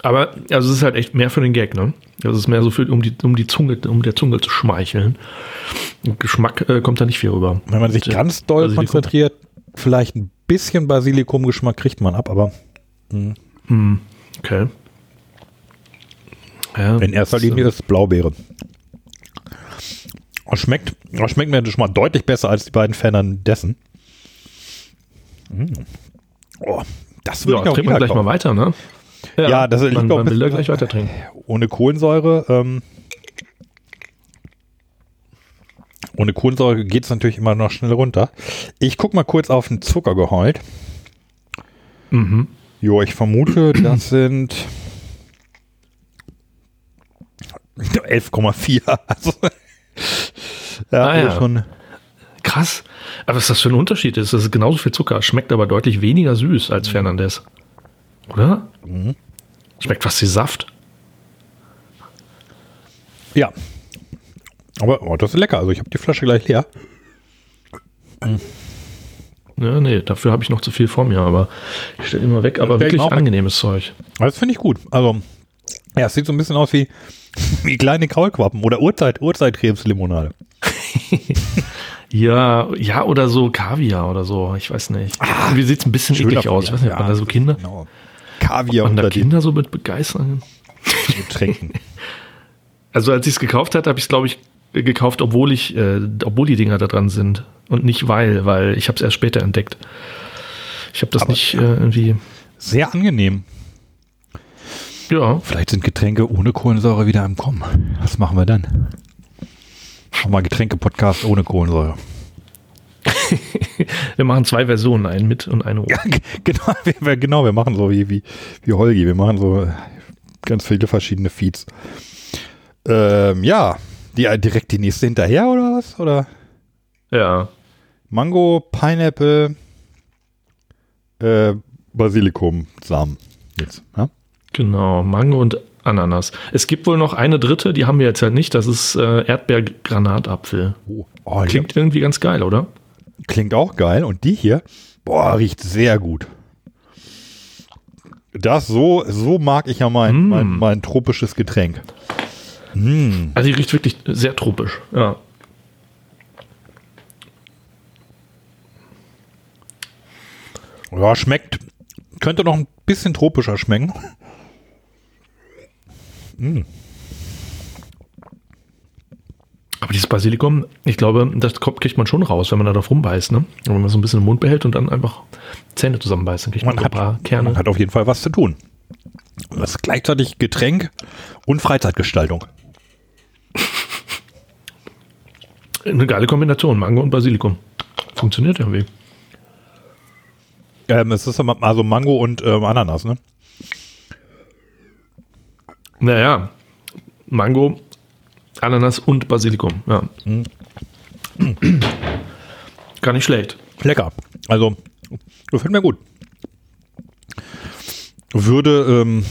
Aber also es ist halt echt mehr für den Gag, ne? Das ist mehr so für, um die, um die Zunge, um der Zunge zu schmeicheln. Und Geschmack äh, kommt da nicht viel rüber. Wenn man sich ganz doll Basilikum. konzentriert, vielleicht ein bisschen Basilikum-Geschmack kriegt man ab, aber. Mh. Hm, okay. Ja, In erster Linie ist Blaubeere. Schmeckt, schmeckt mir schon mal deutlich besser als die beiden Fennern dessen. Mm. Oh, das würde ja, ich auch trinken wir gleich kaufen. mal weiter, ne? Ja, ja das man, man will gleich weiter trinken. Ohne Kohlensäure. Ähm, ohne Kohlensäure geht es natürlich immer noch schnell runter. Ich gucke mal kurz auf den Zuckergehalt. Mhm. Jo, ich vermute, das sind 11,4. Also, ja, ah, ja. schon. Krass. Aber was ist das für ein Unterschied ist? Das ist genauso viel Zucker, schmeckt aber deutlich weniger süß als Fernandez. Oder? Mhm. Schmeckt fast wie Saft. Ja. Aber oh, das ist lecker. Also ich habe die Flasche gleich leer. Mhm. Ja, nee, dafür habe ich noch zu viel vor mir, aber ich stelle immer weg. Aber wirklich angenehmes Zeug. Das finde ich gut. Also, ja, es sieht so ein bisschen aus wie, wie kleine Kaulquappen oder Uhrzeit, Uhrzeitkrebslimonade. ja, ja, oder so Kaviar oder so. Ich weiß nicht. Ah, Wie sieht es ein bisschen eklig aus? Ich weiß nicht, ja, ob man da so Kinder. Genau. Kaviar und da Kinder so mit begeistern. Trinken. Also als ich es gekauft hatte, habe ich es glaube ich gekauft, obwohl ich, äh, obwohl die Dinger da dran sind und nicht weil, weil ich habe es erst später entdeckt. Ich habe das Aber nicht äh, irgendwie. Sehr angenehm. Ja. Vielleicht sind Getränke ohne Kohlensäure wieder im Kommen. Was machen wir dann? Mal Getränke-Podcast ohne Kohlensäure. wir machen zwei Versionen, einen mit und eine ohne. Ja, genau, wir, genau, wir machen so wie, wie, wie Holgi. Wir machen so ganz viele verschiedene Feeds. Ähm, ja, die, direkt die nächste hinterher oder was? Oder? Ja. Mango, Pineapple, äh, Basilikum, Samen. Jetzt, ja? Genau, Mango und Ananas. Es gibt wohl noch eine dritte, die haben wir jetzt halt nicht. Das ist äh, Erdbeergranatapfel. Oh, oh, Klingt ja. irgendwie ganz geil, oder? Klingt auch geil. Und die hier, boah, riecht sehr gut. Das so, so mag ich ja mein, mm. mein, mein tropisches Getränk. Mm. Also die riecht wirklich sehr tropisch, ja. Ja, schmeckt. Könnte noch ein bisschen tropischer schmecken. Mm. Aber dieses Basilikum, ich glaube, das kriegt man schon raus, wenn man da drauf rumbeißt, ne? Wenn man so ein bisschen im Mund behält und dann einfach Zähne zusammenbeißt, dann kriegt man, man hat, ein paar Kerne. Man hat auf jeden Fall was zu tun. Das ist gleichzeitig Getränk und Freizeitgestaltung. Eine geile Kombination, Mango und Basilikum. Funktioniert irgendwie. Ähm, es ist also Mango und ähm, Ananas, ne? Naja, Mango, Ananas und Basilikum, ja. Mhm. Gar nicht schlecht. Lecker. Also, gefällt mir gut. Würde ähm,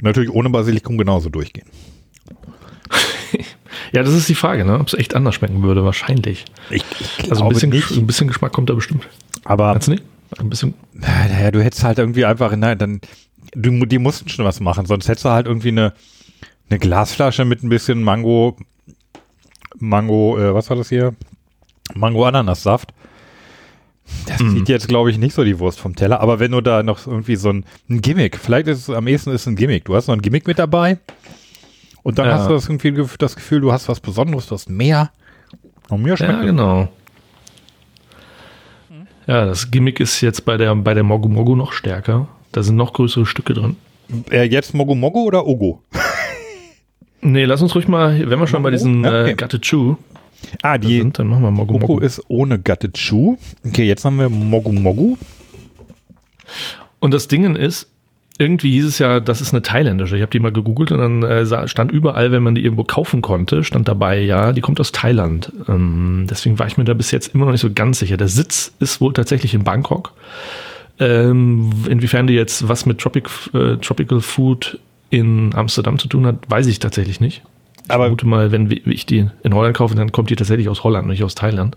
natürlich ohne Basilikum genauso durchgehen. ja, das ist die Frage, ne? ob es echt anders schmecken würde. Wahrscheinlich. Ich, ich also ein bisschen, ein bisschen Geschmack kommt da bestimmt. Aber. Kannst du nicht? Ein bisschen. Naja, du hättest halt irgendwie einfach, nein, dann du, die mussten schon was machen, sonst hättest du halt irgendwie eine, eine Glasflasche mit ein bisschen Mango, Mango, äh, was war das hier? Mango-Ananas-Saft. Das mhm. sieht jetzt, glaube ich, nicht so die Wurst vom Teller, aber wenn du da noch irgendwie so ein, ein Gimmick, vielleicht ist es am ehesten ist ein Gimmick. Du hast noch ein Gimmick mit dabei und dann ja. hast du das, irgendwie das Gefühl, du hast was Besonderes, du hast mehr. Und mir schmeckt. Ja, genau. Ja, das Gimmick ist jetzt bei der, bei der Mogu Mogu noch stärker. Da sind noch größere Stücke drin. Äh, jetzt Mogo Mogo oder Ogo? nee, lass uns ruhig mal, wenn wir schon bei diesen ja, okay. äh, Gatechu Ah, die sind, dann machen wir Mogu Mogu. ist ohne Gatechu. Okay, jetzt haben wir Mogu Mogu. Und das Ding ist, irgendwie hieß es ja, das ist eine thailändische. Ich habe die mal gegoogelt und dann äh, stand überall, wenn man die irgendwo kaufen konnte, stand dabei, ja, die kommt aus Thailand. Ähm, deswegen war ich mir da bis jetzt immer noch nicht so ganz sicher. Der Sitz ist wohl tatsächlich in Bangkok. Ähm, inwiefern die jetzt was mit Tropic, äh, Tropical Food in Amsterdam zu tun hat, weiß ich tatsächlich nicht. Ich Aber vermute mal, wenn ich die in Holland kaufe, dann kommt die tatsächlich aus Holland, nicht aus Thailand.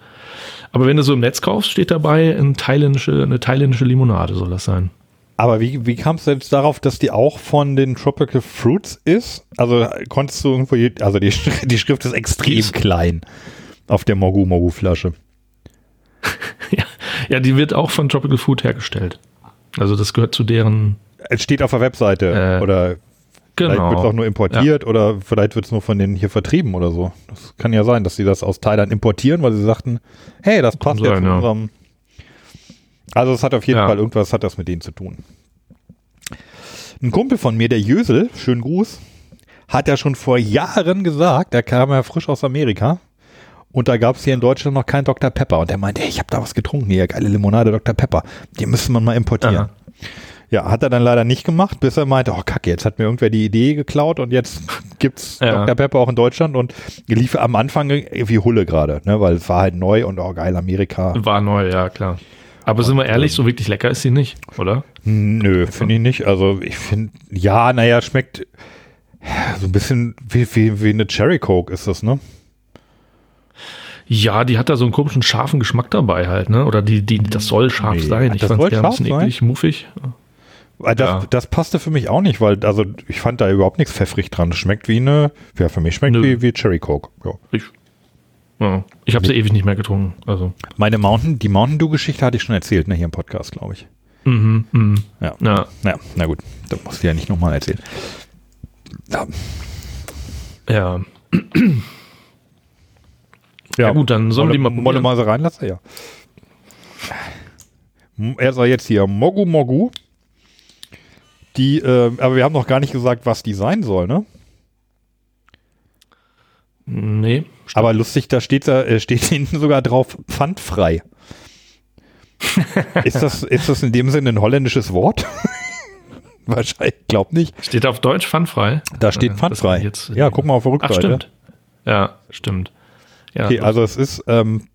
Aber wenn du so im Netz kaufst, steht dabei eine thailändische, eine thailändische Limonade, soll das sein. Aber wie, wie kamst du jetzt darauf, dass die auch von den Tropical Fruits ist? Also konntest du irgendwo, also die, die Schrift ist extrem ist klein auf der Mogu Mogu Flasche. ja, ja, die wird auch von Tropical Food hergestellt. Also das gehört zu deren. Es steht auf der Webseite äh, oder. Genau. Vielleicht wird es auch nur importiert ja. oder vielleicht wird es nur von denen hier vertrieben oder so. Das kann ja sein, dass sie das aus Thailand importieren, weil sie sagten, hey, das passt jetzt ja. unserem. Also es hat auf jeden ja. Fall irgendwas hat das mit denen zu tun. Ein Kumpel von mir, der Jösel, schönen Gruß, hat ja schon vor Jahren gesagt, der kam ja frisch aus Amerika und da gab es hier in Deutschland noch keinen Dr. Pepper und er meinte, hey, ich habe da was getrunken hier, geile Limonade Dr. Pepper, die müsste man mal importieren. Aha. Ja, hat er dann leider nicht gemacht, bis er meinte, oh kacke, jetzt hat mir irgendwer die Idee geklaut und jetzt gibt's ja. Dr. Pepper auch in Deutschland und lief am Anfang irgendwie Hulle gerade, ne, weil es war halt neu und oh geil, Amerika. War neu, ja klar. Aber sind wir ehrlich, so wirklich lecker ist sie nicht, oder? Nö, finde ich nicht. Also ich finde, ja, naja, schmeckt so ein bisschen wie, wie, wie eine Cherry Coke ist das, ne? Ja, die hat da so einen komischen scharfen Geschmack dabei halt, ne? Oder die, die, das soll scharf nee, sein. Ich fand es ein bisschen sein? eklig, muffig. Das, ja. das passte für mich auch nicht, weil also ich fand da überhaupt nichts pfeffrig dran. Schmeckt wie eine, ja, für mich schmeckt wie, wie Cherry Coke. Ja. Ich, ja. ich habe sie ewig nicht mehr getrunken. Also. Meine Mountain, die Mountain Dew-Geschichte hatte ich schon erzählt, ne, hier im Podcast, glaube ich. Mhm, mh. ja. ja. Ja, na gut, das musst du ja nicht nochmal erzählen. Ja. Ja. ja. gut, dann sollen Molle, die mal Molle so reinlassen, ja. Er soll jetzt hier Mogu Mogu. Die, äh, aber wir haben noch gar nicht gesagt, was die sein soll, ne? Nee. Stimmt. Aber lustig, da steht, da äh, steht hinten sogar drauf pfandfrei. ist, das, ist das in dem Sinne ein holländisches Wort? Wahrscheinlich, glaub nicht. Steht auf Deutsch pfandfrei? Da steht pfandfrei. Jetzt, ja, guck mal auf der Rückseite. Ach, stimmt. Ja, stimmt. Ja, okay, also es ist ähm,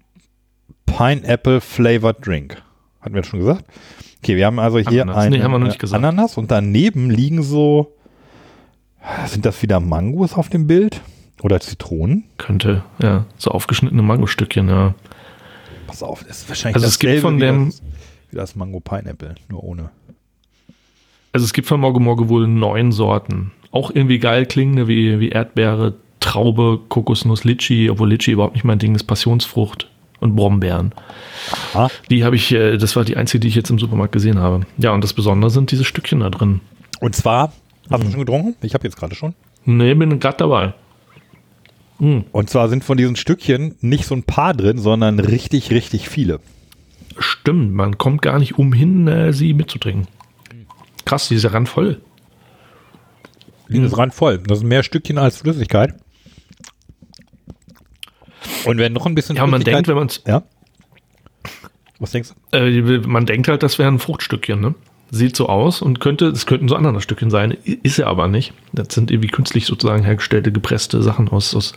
Pineapple Flavored Drink. Hatten wir das schon gesagt? Okay, wir haben also hier Ananas. einen nee, Ananas und daneben liegen so, sind das wieder Mangos auf dem Bild? Oder Zitronen? Könnte, ja. So aufgeschnittene Mangostückchen, ja. Pass auf, das ist wahrscheinlich also das es gibt von dem, das, wie das Mango Pineapple, nur ohne. Also es gibt von Morge Morge wohl neun Sorten. Auch irgendwie geil klingende wie, wie Erdbeere, Traube, Kokosnuss, Litschi, obwohl Litschi überhaupt nicht mein Ding ist, Passionsfrucht und Brombeeren. Aha. Die habe ich, äh, das war die einzige, die ich jetzt im Supermarkt gesehen habe. Ja, und das Besondere sind diese Stückchen da drin. Und zwar, hast mhm. du schon getrunken? Ich habe jetzt gerade schon. Nee, bin gerade dabei. Mhm. Und zwar sind von diesen Stückchen nicht so ein paar drin, sondern richtig, richtig viele. Stimmt, man kommt gar nicht umhin, äh, sie mitzutrinken. Krass, die ist ja randvoll. Die ist randvoll. Das sind mehr Stückchen als Flüssigkeit. Und wenn noch ein bisschen. Ja, man denkt, wenn man es. Ja. Was denkst du? Äh, man denkt halt, das wäre ein Fruchtstückchen, ne? Sieht so aus und könnte, es könnten so Ananasstückchen sein, ist er aber nicht. Das sind irgendwie künstlich sozusagen hergestellte, gepresste Sachen aus, aus,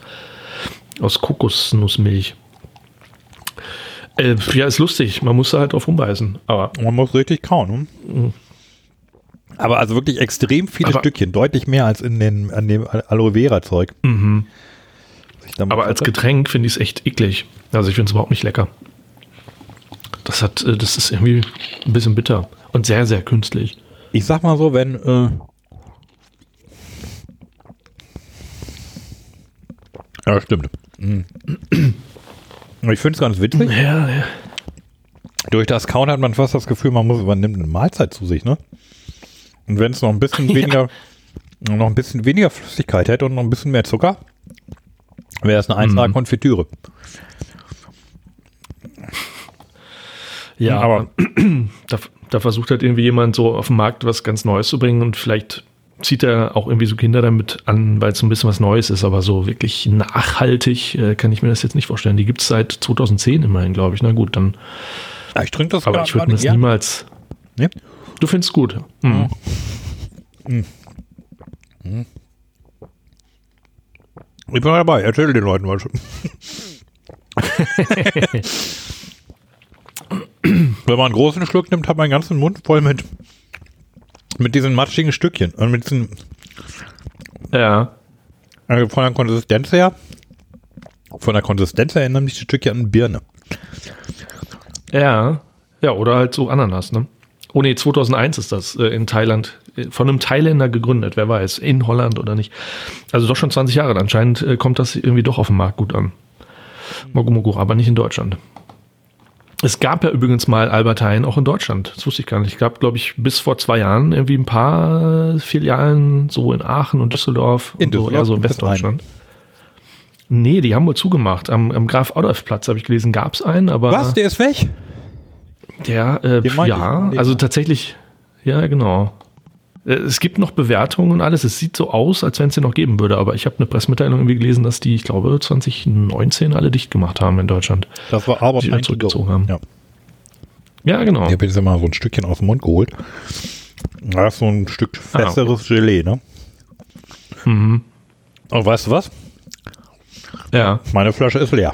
aus Kokosnussmilch. Äh, ja, ist lustig. Man muss da halt drauf rumbeißen. Aber man muss richtig kauen. Hm? Aber also wirklich extrem viele aber Stückchen, deutlich mehr als in den, an dem Aloe Vera Zeug. Mhm. Aber als Getränk finde ich es echt eklig. Also ich finde es überhaupt nicht lecker. Das hat, äh, das ist irgendwie ein bisschen bitter und sehr, sehr künstlich. Ich sag mal so, wenn äh ja, stimmt. Mhm. Ich finde es ganz witzig. Ja, ja. Durch das Kauen hat man fast das Gefühl, man muss, man nimmt eine Mahlzeit zu sich, ne? Und wenn es noch ein bisschen weniger, ja. noch ein bisschen weniger Flüssigkeit hätte und noch ein bisschen mehr Zucker, wäre es eine einfache mm. Konfitüre. Ja, aber da, da, versucht halt irgendwie jemand so auf den Markt was ganz Neues zu bringen und vielleicht zieht er auch irgendwie so Kinder damit an, weil es ein bisschen was Neues ist, aber so wirklich nachhaltig äh, kann ich mir das jetzt nicht vorstellen. Die gibt es seit 2010 immerhin, glaube ich. Na gut, dann. Ja, ich trinke das Aber ich würde mir das niemals. Nee? Du findest gut. Mhm. Mhm. Mhm. Ich bin dabei, erzähl den Leuten was. Wenn man einen großen Schluck nimmt, hat man den ganzen Mund voll mit, mit diesen matschigen Stückchen. Und mit diesen. Ja. Also von der Konsistenz her. Von der Konsistenz her erinnern mich die Stückchen an Birne. Ja. Ja, oder halt so Ananas, ne? Oh nee, 2001 ist das äh, in Thailand. Äh, von einem Thailänder gegründet, wer weiß. In Holland oder nicht. Also doch schon 20 Jahre. Anscheinend äh, kommt das irgendwie doch auf dem Markt gut an. Mogu Mogu, aber nicht in Deutschland. Es gab ja übrigens mal Alberteien auch in Deutschland. Das wusste ich gar nicht. Es gab, glaube ich, bis vor zwei Jahren irgendwie ein paar Filialen, so in Aachen und Düsseldorf. In und so, eher so in Westdeutschland. Nee, die haben wohl zugemacht. Am, am Graf Adolf Platz habe ich gelesen, gab es einen, aber Was? Der ist weg? Der, äh, ja, also tatsächlich, ja, genau. Äh, Es gibt noch Bewertungen und alles. Es sieht so aus, als wenn es den noch geben würde, aber ich habe eine Pressemitteilung irgendwie gelesen, dass die, ich glaube, 2019 alle dicht gemacht haben in Deutschland. Das war aber Die zurückgezogen haben. Ja. Ja, genau. Ich habe jetzt mal so ein Stückchen aus dem Mund geholt. Das ist so ein Stück Ah, festeres Gelee, ne? Mhm. Und weißt du was? Ja. Meine Flasche ist leer.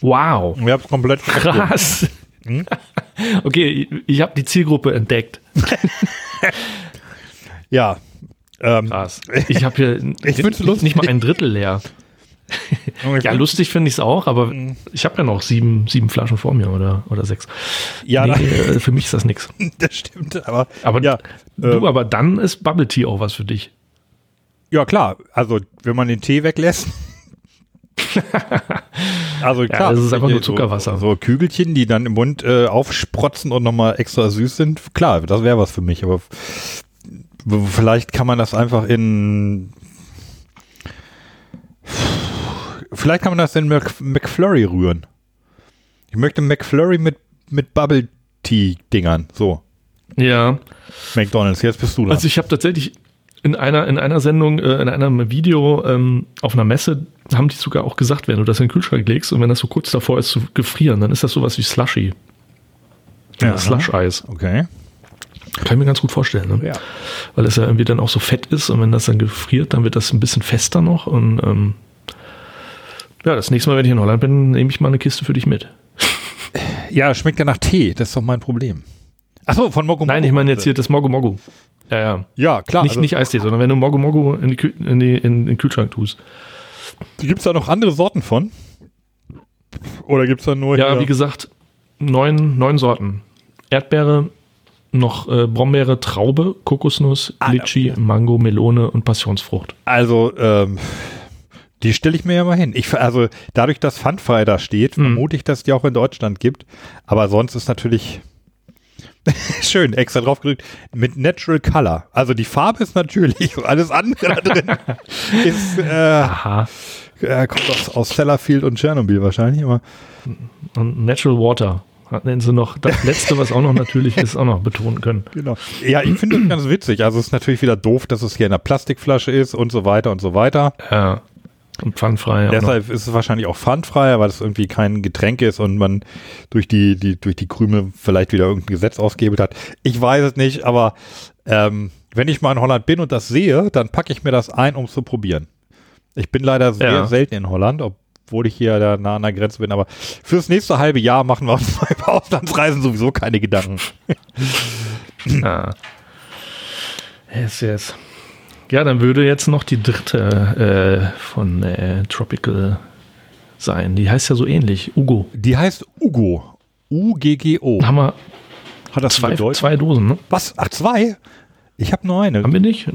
Wow. Ich hab's komplett Krass. Hm? Okay, ich, habe die Zielgruppe entdeckt. Ja. Ähm, Krass. Ich habe hier Ich lustig. nicht mal ein Drittel leer. Ja, lustig finde ich es auch, aber Hm. ich habe ja noch sieben, sieben Flaschen vor mir oder, oder sechs. Ja, nee, äh, für mich ist das nichts. das stimmt, aber, Aber ja, du, ähm, aber dann ist Bubble Tea auch was für dich. ja klar, also wenn man den Tee weglässt. Also klar, das ist einfach nur so- Zuckerwasser. So, Kügelchen, die dann im Mund äh, aufsprotzen und nochmal extra süß sind, klar, das wäre was für mich, aber vielleicht kann man das einfach in vielleicht kann man das in Mc, McFlurry rühren. Ich möchte McFlurry mit, mit Bubble Tea Dingern, so. Ja, McDonalds, jetzt bist du dran. also ich habe tatsächlich in einer, in einer Sendung, äh, in einem Video ähm, auf einer Messe, haben die sogar auch gesagt, wenn du das in den Kühlschrank legst und wenn das so kurz davor ist zu gefrieren, dann ist das sowas wie Slushy. Ja. Ja, Slush-Eis. okay. Kann ich mir ganz gut vorstellen. Ne? Ja. Weil es ja irgendwie dann auch so fett ist und wenn das dann gefriert, dann wird das ein bisschen fester noch. Und ähm, ja, das nächste Mal, wenn ich in Holland bin, nehme ich mal eine Kiste für dich mit. Ja, schmeckt ja nach Tee, das ist doch mein Problem. Achso, von Mogo Nein, ich meine jetzt hier das Mogu Mogu. Ja, ja. Ja, klar. nicht, also, nicht Eistee, sondern wenn du Mogu Mogu in, die Kü in, die, in den Kühlschrank tust. Gibt es da noch andere Sorten von? Oder gibt es da nur Ja, hier- wie gesagt, neun, neun Sorten. Erdbeere, noch äh, Brombeere, Traube, Kokosnuss, Ah, Litschi, Mango, Melone und Passionsfrucht. Also, ähm, die stelle ich mir ja mal hin. Ich, also, dadurch, dass Funfire da steht, Mhm. vermute ich, dass die auch in Deutschland gibt. Aber sonst ist natürlich schön, extra drauf gedrückt, mit Natural Color. Also, die Farbe ist natürlich, alles andere da drin ist, äh, Aha. äh, kommt aus, aus Sellafield und Tschernobyl wahrscheinlich, aber Und Natural Water. Hatten sie noch das letzte, was auch noch natürlich ist, auch noch betonen können. Genau. Ja, ich finde das ganz witzig. Also es ist natürlich wieder doof, dass es hier in einer Plastikflasche ist und so weiter und so weiter. Ja. Und noch. Deshalb ist es wahrscheinlich auch pfandfrei, weil es irgendwie kein Getränk ist und man durch die, die, durch die Krümel vielleicht wieder irgendein Gesetz ausgehebelt hat. Ich weiß es nicht, aber ähm, wenn ich mal in Holland bin und das sehe, dann packe ich mir das ein, um es zu probieren. Ich bin leider sehr Ja. selten in Holland, obwohl ich hier da nah an der Grenze bin, aber fürs nächste halbe Jahr machen wir uns bei Auslandsreisen sowieso keine Gedanken. Ja. Yes, yes. Ja, dann würde jetzt noch die dritte äh, von äh, Tropical sein. Die heißt ja so ähnlich. Ugo. Die heißt Ugo. U-G-G-O. Haben wir Hat das zwei, zwei Dosen, ne? Was? Ach, zwei? Ich habe nur eine Haben wir nicht? Äh,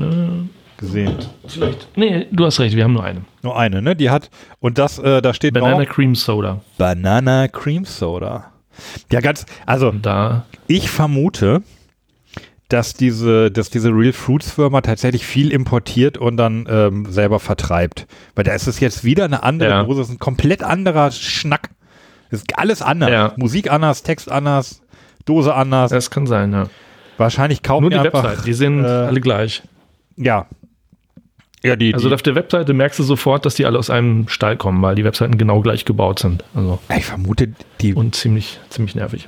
gesehen. vielleicht. Nee, du hast recht, wir haben nur eine. Nur eine, ne? Die hat, und das, äh, da steht Banana Cream Soda. Banana Cream Soda. Ja, ganz, also da, ich vermute, dass diese, dass diese Real Fruits Firma tatsächlich viel importiert und dann ähm, selber vertreibt. Weil da ist es jetzt wieder eine andere Ja. Dose, das ist ein komplett anderer Schnack. Das ist alles anders. Ja. Musik anders, Text anders, Dose anders. das kann sein, ja. Wahrscheinlich kaufen Nur die einfach, Website, die sind äh, alle gleich. Ja. Ja, die, Also die, auf der Webseite merkst du sofort, dass die alle aus einem Stall kommen, weil die Webseiten genau gleich gebaut sind. Also ich vermute, die und ziemlich, ziemlich nervig.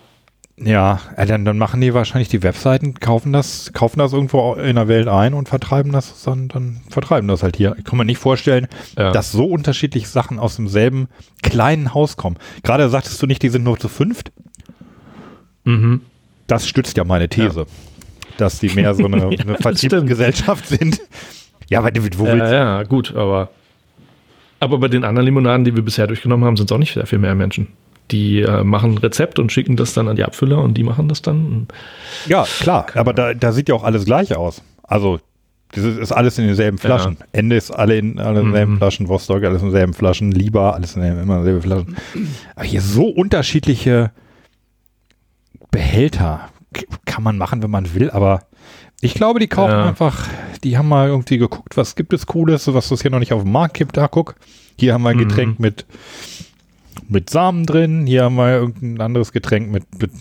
Ja, äh, dann, dann machen die wahrscheinlich die Webseiten, kaufen das, kaufen das irgendwo in der Welt ein und vertreiben das dann, dann vertreiben das halt hier. Ich kann mir nicht vorstellen, Ja. dass so unterschiedliche Sachen aus demselben kleinen Haus kommen. Gerade sagtest du nicht, die sind nur zu fünft. Mhm. Das stützt ja meine These, dass die mehr so eine, eine Vertriebsgesellschaft sind. Ja, aber wo willst Ja, ja, gut, aber, aber bei den anderen Limonaden, die wir bisher durchgenommen haben, sind es auch nicht sehr viel mehr Menschen. Die äh, machen ein Rezept und schicken das dann an die Abfüller und die machen das dann. Ja, klar, aber da, da sieht ja auch alles gleich aus. Also Das ist alles in denselben Flaschen. Ja. Ende ist alle in alle in denselben mhm. Flaschen, Vostok alles in denselben Flaschen, Lieber alles in denselben, immer denselben Flaschen. Aber hier so unterschiedliche Behälter kann man machen, wenn man will, aber ich glaube, die kaufen ja. einfach, die haben mal irgendwie geguckt, was gibt es Cooles, was es hier noch nicht auf dem Markt gibt. Da guck, hier haben wir ein mhm. Getränk mit, mit Samen drin, hier haben wir irgendein anderes Getränk mit, mit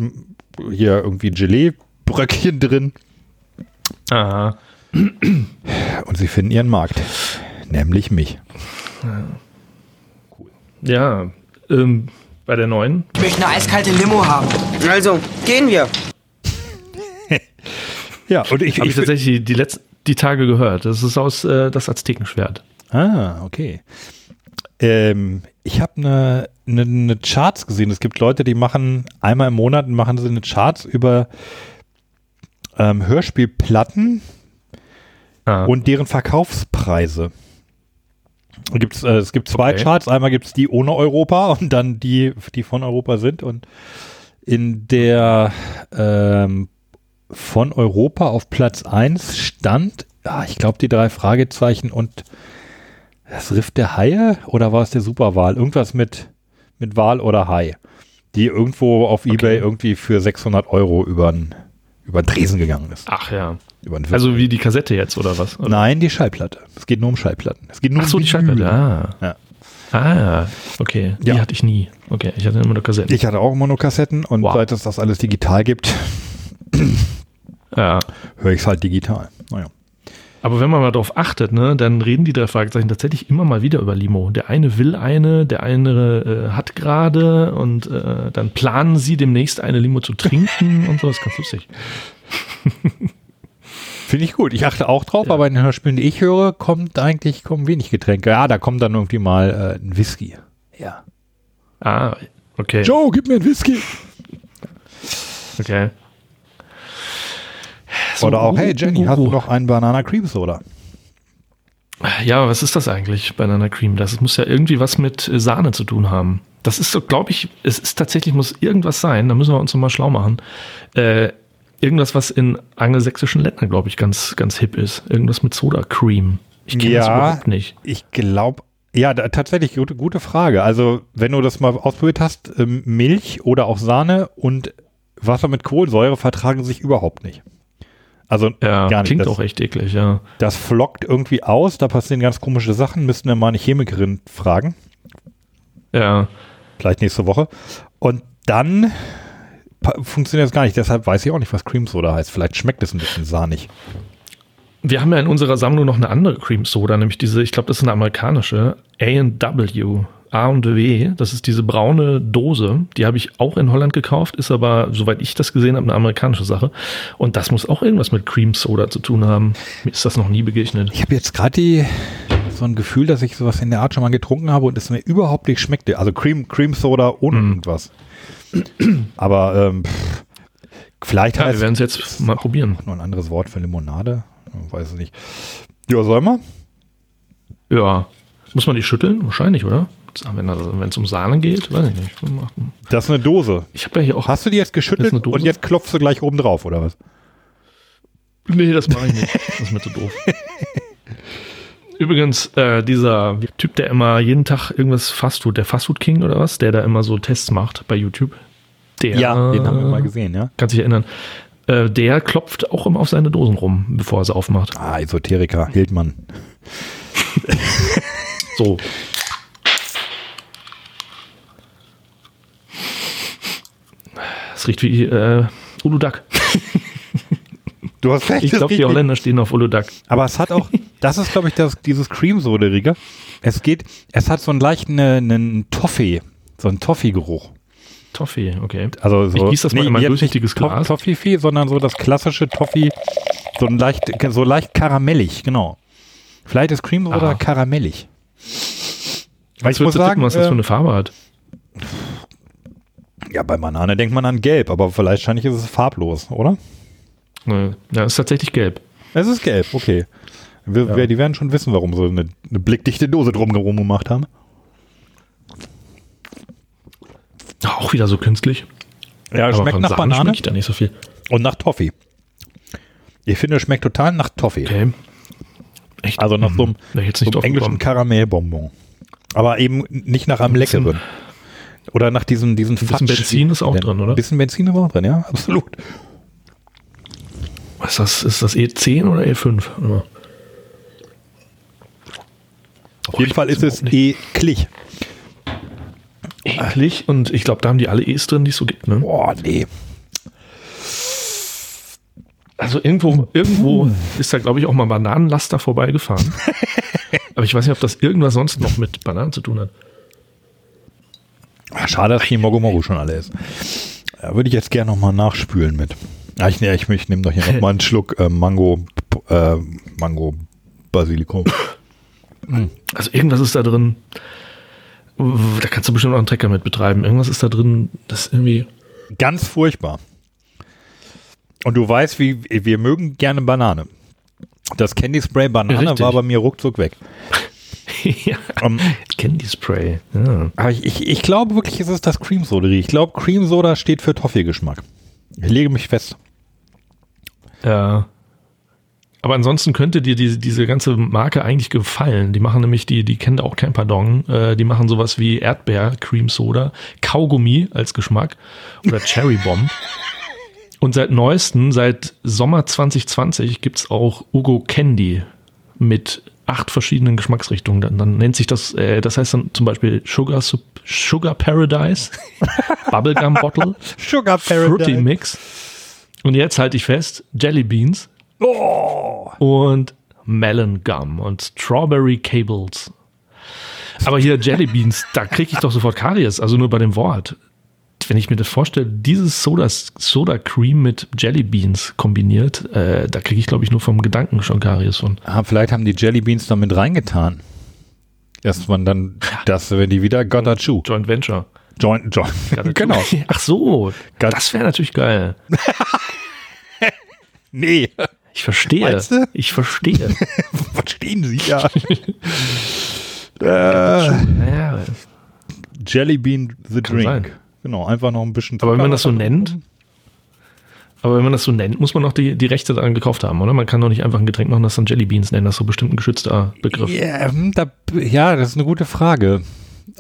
hier irgendwie Gelee-Bröckchen drin. Aha. Und sie finden ihren Markt, nämlich mich. Ja, cool. ja ähm, bei der neuen. Ich möchte eine eiskalte Limo haben. Also, gehen wir. ja, und ich habe ich tatsächlich die, die letzten die Tage gehört. Das ist aus äh, das Aztekenschwert. Ah, okay. Ähm, ich habe eine ne, ne Charts gesehen. Es gibt Leute, die machen einmal im Monat machen sie eine Charts über ähm, Hörspielplatten ah. und deren Verkaufspreise. Gibt's, äh, es gibt zwei okay. Charts. Einmal gibt es die ohne Europa und dann die, die von Europa sind. Und in der ähm, von Europa auf Platz 1 stand, ja, ich glaube, die drei Fragezeichen und das Riff der Haie oder war es der Superwahl? Irgendwas mit, mit Wal oder Hai, die irgendwo auf okay. Ebay irgendwie für 600 Euro über den über Tresen gegangen ist. Ach ja. also wie die Kassette jetzt oder was? Oder? Nein, die Schallplatte. Es geht nur um Schallplatten. Es geht nur Ach so, um die, die Schallplatte. Ah. Ja. Ah, okay. Die ja. hatte ich nie. Okay, ich hatte immer nur Kassetten. Ich hatte auch immer nur Kassetten und wow. seit es das alles digital gibt, ja. höre ich es halt digital. Naja. Aber wenn man mal darauf achtet, ne, dann reden die drei Fragezeichen tatsächlich immer mal wieder über Limo. Der eine will eine, der andere äh, hat gerade und äh, dann planen sie demnächst eine Limo zu trinken und so. Das ist ganz lustig. Finde ich gut. Ich achte auch drauf, ja. aber in den Hörspielen, die ich höre, kommt eigentlich kommen wenig Getränke. Ja, da kommt dann irgendwie mal äh, ein Whisky. Ja. Ah, okay. Joe, gib mir ein Whisky. Okay. So, Oder auch, hey Jenny, hast du noch einen Banana Cream Soda? Ja, was ist das eigentlich, Banana Cream? Das muss ja irgendwie was mit Sahne zu tun haben. Das ist so, glaube ich, es ist tatsächlich, muss irgendwas sein, da müssen wir uns nochmal schlau machen. Äh, irgendwas, was in angelsächsischen Ländern, glaube ich, ganz, ganz hip ist. Irgendwas mit Soda Cream. Ich kenne ja, das überhaupt nicht. Ich glaube, ja, da, tatsächlich gute, gute Frage. Also, wenn du das mal ausprobiert hast, ähm, Milch oder auch Sahne und Wasser mit Kohlensäure vertragen sich überhaupt nicht. Also ja, gar nicht. Klingt das, auch echt eklig, ja. Das flockt irgendwie aus, da passieren ganz komische Sachen, müssten wir mal eine Chemikerin fragen. Ja. Vielleicht nächste Woche. Und dann funktioniert das gar nicht, deshalb weiß ich auch nicht, was Cream Soda heißt. Vielleicht schmeckt es ein bisschen sahnig. Wir haben ja in unserer Sammlung noch eine andere Cream Soda, nämlich diese, ich glaube, das ist eine amerikanische, A&W. A und W, das ist diese braune Dose, die habe ich auch in Holland gekauft, ist aber, soweit ich das gesehen habe, eine amerikanische Sache. Und das muss auch irgendwas mit Cream Soda zu tun haben. Mir ist das noch nie begegnet. Ich habe jetzt gerade so ein Gefühl, dass ich sowas in der Art schon mal getrunken habe und es mir überhaupt nicht schmeckte. Also Cream, Cream Soda ohne mm. irgendwas. Aber ähm, pff, vielleicht ja, wir werden es jetzt mal probieren. Noch ein anderes Wort für Limonade. Ich weiß es nicht. Ja, soll man? Ja. Muss man die schütteln? Wahrscheinlich, oder? Wenn es um Sahne geht, weiß ich nicht. Das ist eine Dose. Ich habe ja hier auch. Hast du die jetzt geschüttelt und jetzt klopfst du gleich oben drauf, oder was? Nee, das mache ich nicht. Das ist mir zu doof. Übrigens, äh, dieser Typ, der immer jeden Tag irgendwas Fastfood, der Fastfood King oder was, der da immer so Tests macht bei YouTube. Der, ja, den haben wir mal gesehen, ja. Kannst dich erinnern. Äh, der klopft auch immer auf seine Dosen rum, bevor er sie aufmacht. Ah, Esoteriker, Hildmann. so, Es riecht wie äh, Uludag. Du hast recht. Ich glaube, die Holländer stehen auf Uludag. Aber es hat auch, das ist, glaube ich, das, dieses Creamsoderige. Es geht, es hat so einen leichten einen Toffee, so einen Toffee-Geruch. Toffee, okay. Also so, ich gieße das mal nee, in mein durchsichtiges Glas. Toffee, sondern so das klassische Toffee, so ein leicht, so leicht karamellig, genau. Vielleicht ist Cream oder karamellig. Weil ich muss sagen, tippen, was das für äh, eine Farbe hat. Ja, bei Banane denkt man an gelb, aber vielleicht wahrscheinlich ist es farblos, oder? Ja, es ist tatsächlich gelb. Es ist gelb, okay. Wir, ja. Die werden schon wissen, warum sie eine, eine blickdichte Dose drumherum gemacht haben. Auch wieder so künstlich. Ja, aber schmeckt nach Sachen Banane. Schmeckt da nicht so viel. Und nach Toffee. Ich finde, es schmeckt total nach Toffee. Okay. Echt? Also nach so einem, ich jetzt so einem englischen. Karamellbonbon. Aber eben nicht nach einem leckeren. Oder nach diesem, diesen bisschen Fatsch- Benzin ist auch drin, oder? Ein bisschen Benzin ist auch drin, ja, absolut. Ist das, ist das E10 oder E5? Oder? Auf jeden Fall ist es eklig. Eklig und ich glaube, da haben die alle E's drin, die es so gibt. Ne? Boah, nee. Also irgendwo, irgendwo ist da, glaube ich, auch mal Bananenlaster vorbeigefahren. Aber ich weiß nicht, ob das irgendwas sonst noch mit Bananen zu tun hat. Ah, Schade, dass die Mogo Mogo schon alle ist. Da würde ich jetzt gerne nochmal nachspülen mit. Ah, ich, ich, ich nehme doch hier nochmal einen Schluck äh, Mango, äh, Mango Basilikum. Also irgendwas ist da drin. Da kannst du bestimmt auch einen Trecker mit betreiben. Irgendwas ist da drin, das irgendwie. Ganz furchtbar. Und du weißt, wie wir mögen gerne Banane. Das Candy Spray Banane Richtig. war bei mir ruckzuck weg. ja. Ähm, Candy Spray. Ja. aber ich, ich, ich glaube wirklich, es ist das Cream Soda. Ich glaube, Cream Soda steht für Toffee-Geschmack. Ich lege mich fest. Ja. Aber ansonsten könnte dir diese, diese ganze Marke eigentlich gefallen. Die machen nämlich, die, die kennt auch kein Pardon. Äh, die machen sowas wie Erdbeer, Cream Soda, Kaugummi als Geschmack oder Cherry Bomb. Und seit neuestem, seit Sommer 2020, gibt's auch Ugo Candy mit acht verschiedenen Geschmacksrichtungen. Dann, dann nennt sich das, äh, das heißt dann zum Beispiel Sugar, Sugar Paradise, Bubblegum Bottle, Sugar Fruity Mix. Und jetzt halte ich fest, Jelly Beans Oh. und Melon Gum und Strawberry Cables. Aber hier Jelly Beans, da kriege ich doch sofort Karies, also nur bei dem Wort. Wenn ich mir das vorstelle, dieses Soda, Soda Cream mit Jelly Beans kombiniert, äh, da kriege ich, glaube ich, nur vom Gedanken schon Karies von. Ah, vielleicht haben die Jelly Beans da mit reingetan. Dass man dann, dass wenn die wieder Gotta Chew. Joint Venture. Joint, joint. genau. Ach so, Ganz- das wäre natürlich geil. Nee. Ich verstehe. Meinst du? Ich verstehe. Verstehen Sie ja. äh, ja, Jelly Bean the Kann Drink. sein. Genau, einfach noch ein bisschen Aber wenn man das so nennt, aber wenn man das so nennt, muss man noch die, die Rechte daran gekauft haben, oder? Man kann doch nicht einfach ein Getränk machen, das dann Jelly Beans nennen, das ist so bestimmt ein geschützter Begriff. Ja, hm, da, ja, das ist eine gute Frage.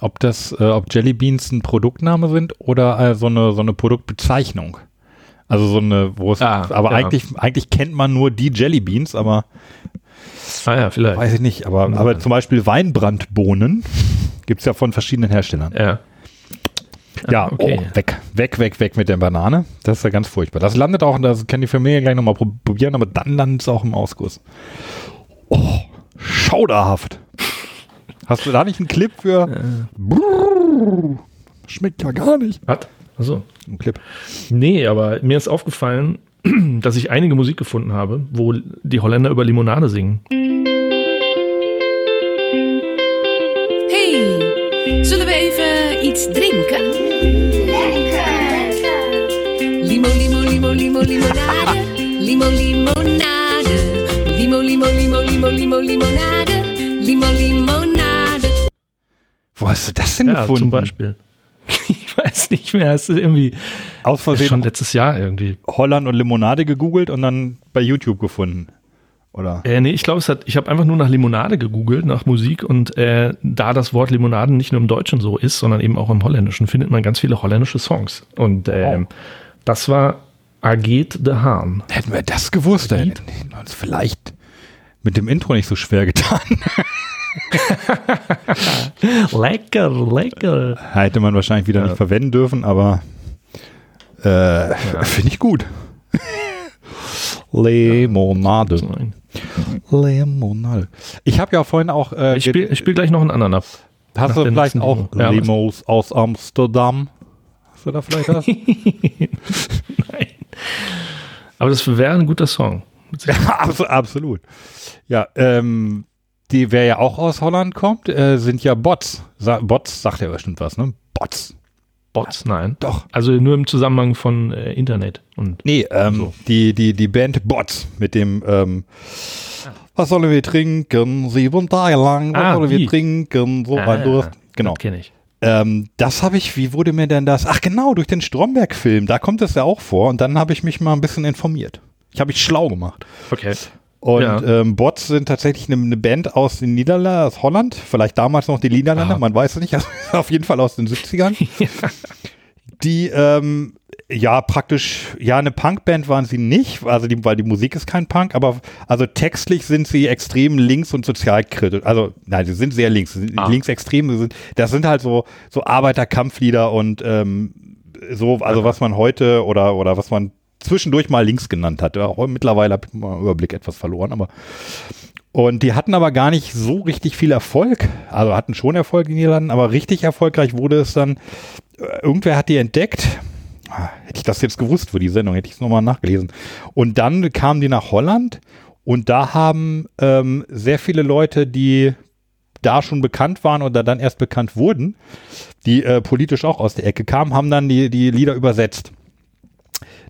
Ob das, äh, ob Jelly Beans ein Produktname sind oder äh, so eine so eine Produktbezeichnung. Also so eine, wo es, Ah, aber ja. eigentlich eigentlich kennt man nur die Jelly Beans, aber Ah ja, vielleicht. weiß ich nicht. Aber aber zum Beispiel Weinbrandbohnen gibt's ja von verschiedenen Herstellern. Ja. Ja, okay. oh, weg, weg, weg, weg mit der Banane. Das ist ja ganz furchtbar. Das landet auch, das kann die Familie gleich nochmal probieren, aber dann landet es auch im Ausguss. Oh, schauderhaft. Hast du da nicht einen Clip für? Brrr, schmeckt ja gar nicht. Was? Also. Ein Clip. Nee, aber mir ist aufgefallen, dass ich einige Musik gefunden habe, wo die Holländer über Limonade singen. Hey, zullen we even iets drinken? Limo, limonade. Limo, limo, limo, limo, limo, limonade. Limo, limonade. Wo hast du das denn Ja, gefunden? zum Beispiel. Ich weiß nicht mehr, es ist irgendwie Aus schon Versehen letztes Jahr irgendwie. Holland und Limonade gegoogelt und dann bei YouTube gefunden. Oder? Äh, nee, ich glaube, ich habe einfach nur nach Limonade gegoogelt, nach Musik und äh, da das Wort Limonaden nicht nur im Deutschen so ist, sondern eben auch im Holländischen, findet man ganz viele holländische Songs. Und ähm, das war Aget de Haan. Hätten wir das gewusst, dann hätten wir uns vielleicht mit dem Intro nicht so schwer getan. Lecker, lecker. Hätte man wahrscheinlich wieder nicht verwenden dürfen, aber äh, finde ich gut. Limonade. Limonade. Ich habe ja vorhin auch. Äh, Ich spiele spiel gleich noch einen anderen ab. hast du vielleicht auch. Ja? Limos aus Amsterdam? Hast du da vielleicht was? Nein. Aber das wäre ein guter Song. ja, abso- absolut. Ja, ähm, die, wer ja auch aus Holland kommt, äh, sind ja Bots. Sa Bots sagt ja bestimmt was, ne? Bots. Bots, nein. Doch. Also nur im Zusammenhang von äh, Internet. Und Nee, ähm, So. die, die, die Band Bots mit dem, ähm, was sollen wir trinken? Sieben Tage lang, was Ah, sollen wir trinken? So Ah, ein Durst. Genau. kenne ich. Ähm, das habe ich, wie wurde mir denn das? Ach genau, durch den Stromberg-Film, da kommt es ja auch vor und dann habe ich mich mal ein bisschen informiert. Ich habe mich schlau gemacht. Okay. Und Ja. ähm, Bots sind tatsächlich eine, eine Band aus den Niederlanden, aus Holland, vielleicht damals noch die Niederlande, Ah. man weiß es nicht, also auf jeden Fall aus den 70ern. Die ähm, ja praktisch, ja, eine Punkband waren sie nicht, also die, weil die Musik ist kein Punk, aber also textlich sind sie extrem links und sozialkritisch. Also, nein, sie sind sehr links, Ah. linksextrem, sind, das sind halt so, so Arbeiterkampflieder und ähm, so, also was man heute oder, oder was man zwischendurch mal links genannt hat. Ja, mittlerweile habe ich mal Überblick etwas verloren, aber und die hatten aber gar nicht so richtig viel Erfolg. Also hatten schon Erfolg in den Niederlanden, aber richtig erfolgreich wurde es dann. äh, Irgendwer hat die entdeckt. Ah, Hätte ich das jetzt gewusst für die Sendung, hätte ich es nochmal nachgelesen. Und dann kamen die nach Holland und da haben ähm, sehr viele Leute, die da schon bekannt waren oder dann erst bekannt wurden, die äh, politisch auch aus der Ecke kamen, haben dann die, die Lieder übersetzt.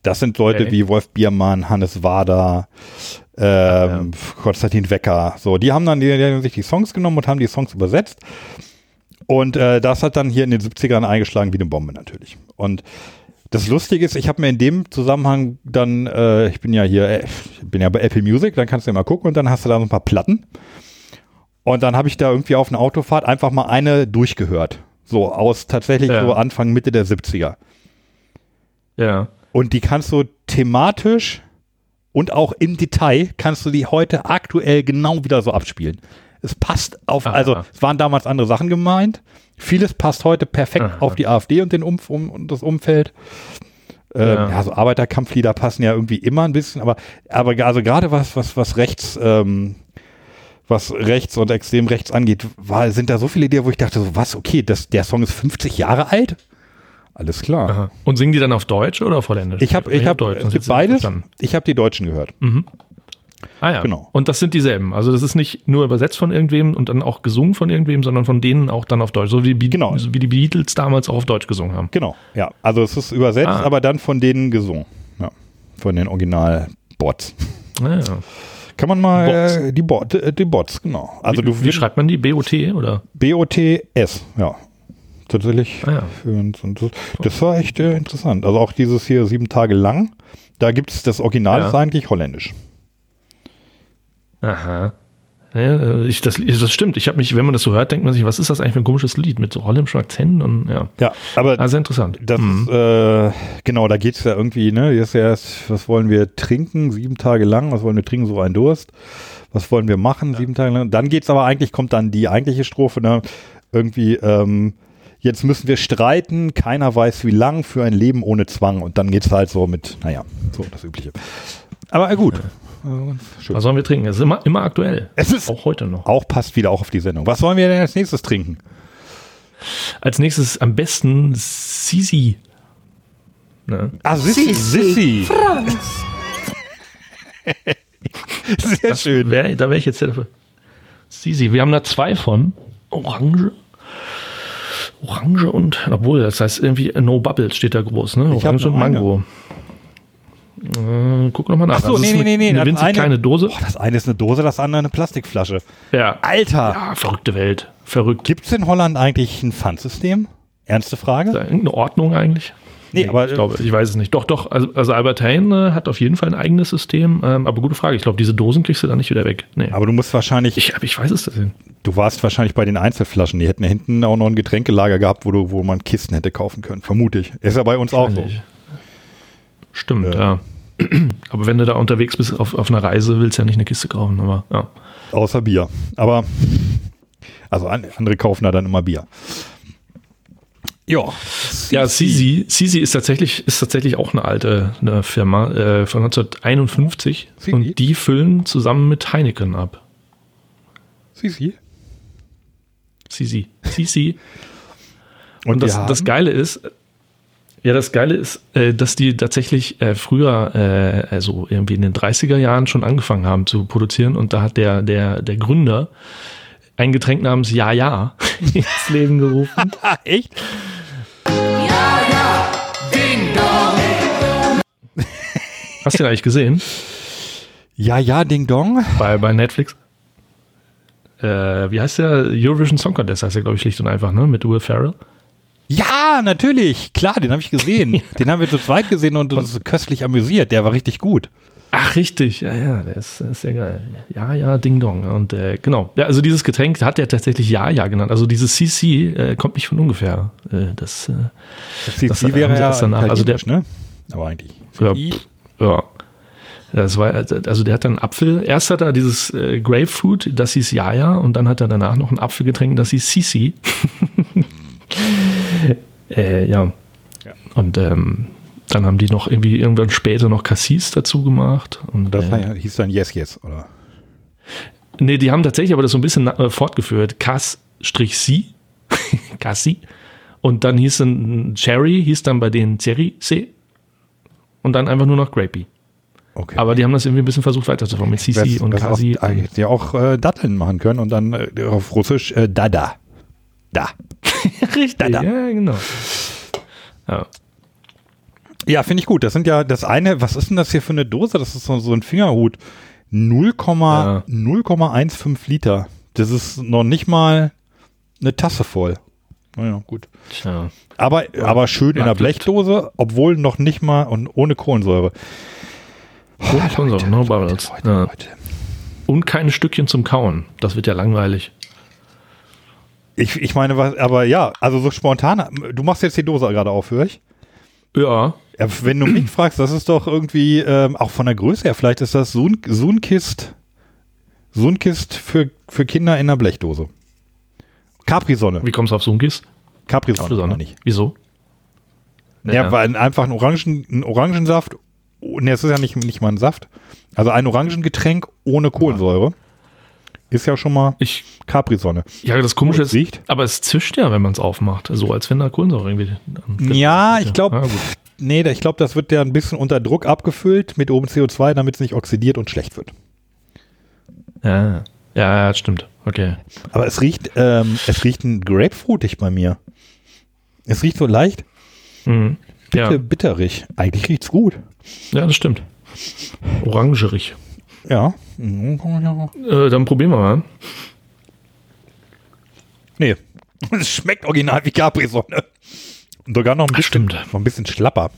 Das sind Leute Okay. wie Wolf Biermann, Hannes Wader, ähm, Konstantin Wecker. So, die haben dann die, die haben sich die Songs genommen und haben die Songs übersetzt. Und äh, das hat dann hier in den 70ern eingeschlagen wie eine Bombe natürlich. Und das Lustige ist, ich habe mir in dem Zusammenhang dann, äh, ich bin ja hier, äh, ich bin ja bei Apple Music, dann kannst du ja mal gucken und dann hast du da so ein paar Platten. Und dann habe ich da irgendwie auf einer Autofahrt einfach mal eine durchgehört. So aus tatsächlich Ja. so Anfang, Mitte der 70er. Ja. Und die kannst du thematisch und auch im Detail kannst du die heute aktuell genau wieder so abspielen. Es passt auf, Aha. also es waren damals andere Sachen gemeint. Vieles passt heute perfekt Aha. auf die AfD und den Umf um, und das Umfeld. Ähm, Ja. ja. so Arbeiterkampflieder passen ja irgendwie immer ein bisschen, aber, aber also gerade was, was, was rechts, ähm, was rechts und extrem rechts angeht, war, sind da so viele Ideen, wo ich dachte, so, was, okay, das, der Song ist 50 Jahre alt? Alles klar. Aha. Und singen die dann auf Deutsch oder auf Holländisch? Ich habe, ich gibt hätte ich beides. Ich habe die Deutschen gehört. Ah ja, Genau. Und das sind dieselben. Also das ist nicht nur übersetzt von irgendwem und dann auch gesungen von irgendwem, sondern von denen auch dann auf Deutsch. So wie, Be- Genau. so wie die Beatles damals auch auf Deutsch gesungen haben. Genau, ja. Also es ist übersetzt, Ah. aber dann von denen gesungen. Ja. Von den Original-Bots. Ah, ja. Kann man mal Bots. Äh, die, Bot, äh, die Bots, genau. Also wie, du wie schreibt man die? B-O-T oder? B-O-T-S, ja. Tatsächlich. Ah, ja. Das, das war echt äh, interessant. Also auch dieses hier sieben Tage lang, da gibt es das Original, Ja. ist eigentlich holländisch. Aha. Ja, äh, ich, das, das stimmt. Ich habe mich, wenn man das so hört, denkt man sich, was ist das eigentlich für ein komisches Lied mit so holländischem Akzent und ja. Ja, aber Also interessant. Das Mhm. ist, äh, genau, da geht es ja irgendwie, ne? Ja erst, was wollen wir trinken? Sieben Tage lang, was wollen wir trinken? So ein Durst. Was wollen wir machen? Sieben Tage lang. Dann geht's aber eigentlich, kommt dann die eigentliche Strophe, ne? Irgendwie, ähm, jetzt müssen wir streiten, keiner weiß wie lang, für ein Leben ohne Zwang. Und dann geht's halt so mit, naja, so das Übliche. Aber äh, gut. Also schön. Was sollen wir trinken? Es ist immer, immer aktuell. es ist Auch heute noch. auch passt wieder auch auf die Sendung. Was wollen wir denn als nächstes trinken? Als nächstes am besten Sisi. Ne? Ah, Sissi. Sissi. Sehr schön. Wär, da wäre ich jetzt sehr dafür. Sisi. Wir haben da zwei von. Orange. Orange und, obwohl, das heißt irgendwie No Bubbles steht da groß, ne? Orange und nur eine. Äh, guck nochmal nach. Ach so, Also nee, nee, nee, nee. Eine das winzig eine- kleine Dose. Boah, das eine ist eine Dose, das andere eine Plastikflasche. Ja. Alter, ja, verrückte Welt. Verrückt. gibt es in Holland eigentlich ein Pfandsystem? Ernste Frage? Ist da irgendeine Ordnung eigentlich? Nee, aber- ich glaube, ich weiß es nicht. Doch, doch. Also, also Albert Heijn äh, hat auf jeden Fall ein eigenes System. Ähm, aber gute Frage. Ich glaube, diese Dosen kriegst du da nicht wieder weg. Nee. Aber du musst wahrscheinlich, ich, ich weiß es nicht. du warst wahrscheinlich bei den Einzelflaschen. Die hätten ja hinten auch noch ein Getränkelager gehabt, wo, du, wo man Kisten hätte kaufen können. Vermute ich. Ist ja bei uns auch so. Stimmt, Ja. ja. Aber wenn du da unterwegs bist auf, auf einer Reise, willst du ja nicht eine Kiste kaufen. Aber ja. Außer Bier. Aber, also an, andere kaufen da dann immer Bier. Ja. Ja, Sisi, Sisi ist tatsächlich, ist tatsächlich auch eine alte eine Firma äh, von 1951 Sisi? und die füllen zusammen mit Heineken ab. Sisi. Sisi. Sisi. Und, Und das, das Geile ist, ja, das Geile ist, äh, dass die tatsächlich äh, früher, äh, also irgendwie in den 30er Jahren schon angefangen haben zu produzieren und da hat der, der, der Gründer ein Getränk namens Ja Ja ins Leben gerufen. Ah, echt? Hast du den eigentlich gesehen? Ja, ja, Ding Dong. Bei, bei Netflix? Äh, wie heißt der? Eurovision Song Contest heißt der, glaube ich, schlicht und einfach, ne? Mit Will Ferrell. Ja, natürlich. Klar, den habe ich gesehen. den haben wir zu zweit gesehen und uns köstlich amüsiert. Der war richtig gut. Ach, richtig, ja, ja, der ist, ist sehr geil. Ja, ja, Ding Dong. Und äh, genau, ja, also dieses Getränk hat er tatsächlich Ja, ja genannt. Also dieses CC äh, kommt nicht von ungefähr. Äh, das, äh, Das CC Das wäre ja danach, also der- ne? Aber eigentlich. ja, ja. Das war, also der hat dann Apfel, erst hat er dieses äh, Grapefruit, das hieß Jaja, und dann hat er danach noch ein Apfelgetränk, das hieß Sisi. äh, ja. Ja. Und ähm, dann haben die noch irgendwie irgendwann später noch Cassis dazu gemacht. Und, Das äh, hieß dann Yes, Yes, oder? Nee, die haben tatsächlich aber das so ein bisschen äh, fortgeführt. Cas-Si. Cassi. Und dann hieß dann Cherry, hieß dann bei denen Cherry C. Und dann einfach nur noch Grapey. Okay. Aber die haben das irgendwie ein bisschen versucht weiterzuführen mit Sisi und Kasi. Auch, hätte ja auch äh, Datteln machen können und dann äh, auf Russisch äh, Dada. Da. Richtig, Dada. ja, genau. Ja. Ja, finde ich gut. Das sind ja das eine, was ist denn das hier für eine Dose? Das ist so, so ein Fingerhut. 0, Ja. 0,15 Liter. Das ist noch nicht mal eine Tasse voll. Naja, gut. Tja. Aber, aber schön in der Blechdose, obwohl noch nicht mal und ohne Kohlensäure. Ohne Kohlensäure, no bubbles. Leute, Ja. Leute. Und keine Stückchen zum Kauen. Das wird ja langweilig. Ich, ich meine, was, aber ja, also so spontan. Du machst jetzt die Dose gerade auf, höre ich? Ja, Ja, wenn du mich fragst, das ist doch irgendwie, ähm, auch von der Größe her, vielleicht ist das Sun, Sunkist, Sunkist für, für Kinder in der Blechdose. Capri-Sonne. wie kommst du auf Sunkis? Capri-Sonne, Sonne. meine ich. Wieso? Ja, weil ein- einfach ein, Orangen, ein Orangensaft, oh, ne, es ist ja nicht, nicht mal ein Saft, also ein Orangengetränk ohne Kohlensäure. Ist ja schon mal Ich, Capri-Sonne. ja, das Komische Oh, es ist, riecht. aber es zischt ja, wenn man es aufmacht. So als wenn da Kohlensäure irgendwie. Ja, ich glaube, Ja, gut. nee, ich glaube, das wird ja ein bisschen unter Druck abgefüllt mit oben CO2, damit es nicht oxidiert und schlecht wird. Ja, ja, ja, stimmt. Okay. Aber es riecht, ähm, es riecht ein Grapefruitig bei mir. Es riecht so leicht Mhm. Ja. bitter, bitterig. Eigentlich riecht's gut. ja, das stimmt. Orangerig. Ja. Äh, dann probieren wir mal. Nee. Es schmeckt original wie Capri-Sonne. Und sogar noch ein Ach, bisschen, stimmt. noch ein bisschen schlapper.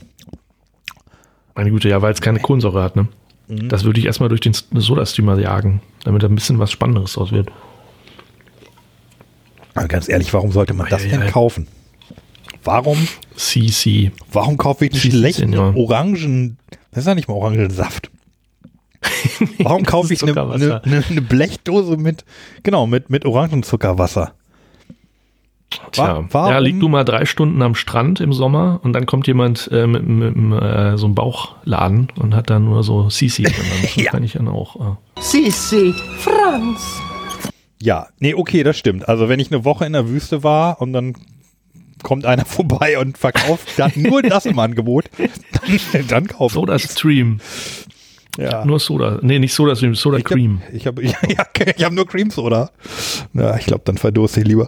Meine Güte, ja, weil es keine Kohlensäure hat, ne? Mhm. Das würde ich erstmal durch den Soda-Streamer jagen, damit da ein bisschen was Spannenderes draus wird. Aber ganz ehrlich, warum sollte man das denn Eieiei. kaufen? Warum, CC. warum kaufe ich einen schlechten. Orangen, das ist ja nicht mal Orangensaft. Warum kaufe ich eine, eine, eine Blechdose mit, genau, mit, mit Orangenzuckerwasser? Tja, Wa- warum- ja, lieg du mal drei Stunden am Strand im Sommer und dann kommt jemand äh, mit, mit, mit äh, so einem Bauchladen und hat dann nur so CC. drin. Das Ja. kann ich dann auch. Äh. Sissi, Franz. Ja, nee, okay, das stimmt. Also wenn ich eine Woche in der Wüste war und dann kommt einer vorbei und verkauft hat nur das im Angebot, dann, dann kaufe ich. Stream. Ja. Nur Soda. Nee, nicht Soda Stream, Soda Ich Cream. Hab, ich habe ja, ich hab nur Cream Soda. Ja, ich glaube, dann verdurste ich lieber.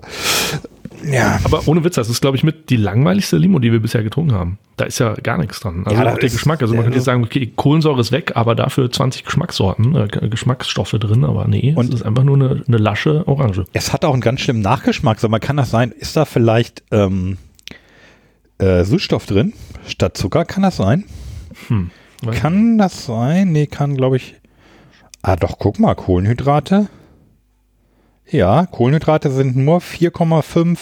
Ja. Aber ohne Witz, das ist, glaube ich, mit die langweiligste Limo, die wir bisher getrunken haben. Da ist ja gar nichts dran. Also Ja, auch der Geschmack. Also man könnte jetzt sagen, okay, Kohlensäure ist weg, aber dafür 20 Geschmackssorten, äh, Geschmacksstoffe drin. Aber nee, Und- es ist einfach nur eine, eine lasche Orange. Es hat auch einen ganz schlimmen Nachgeschmack. So, man kann das sein, ist da vielleicht ähm, äh, Süßstoff drin statt Zucker? Kann das sein? Weiß Kann das sein? Nee, kann, glaube ich. Ah, doch, guck mal, Kohlenhydrate. Ja, Kohlenhydrate sind nur 4,5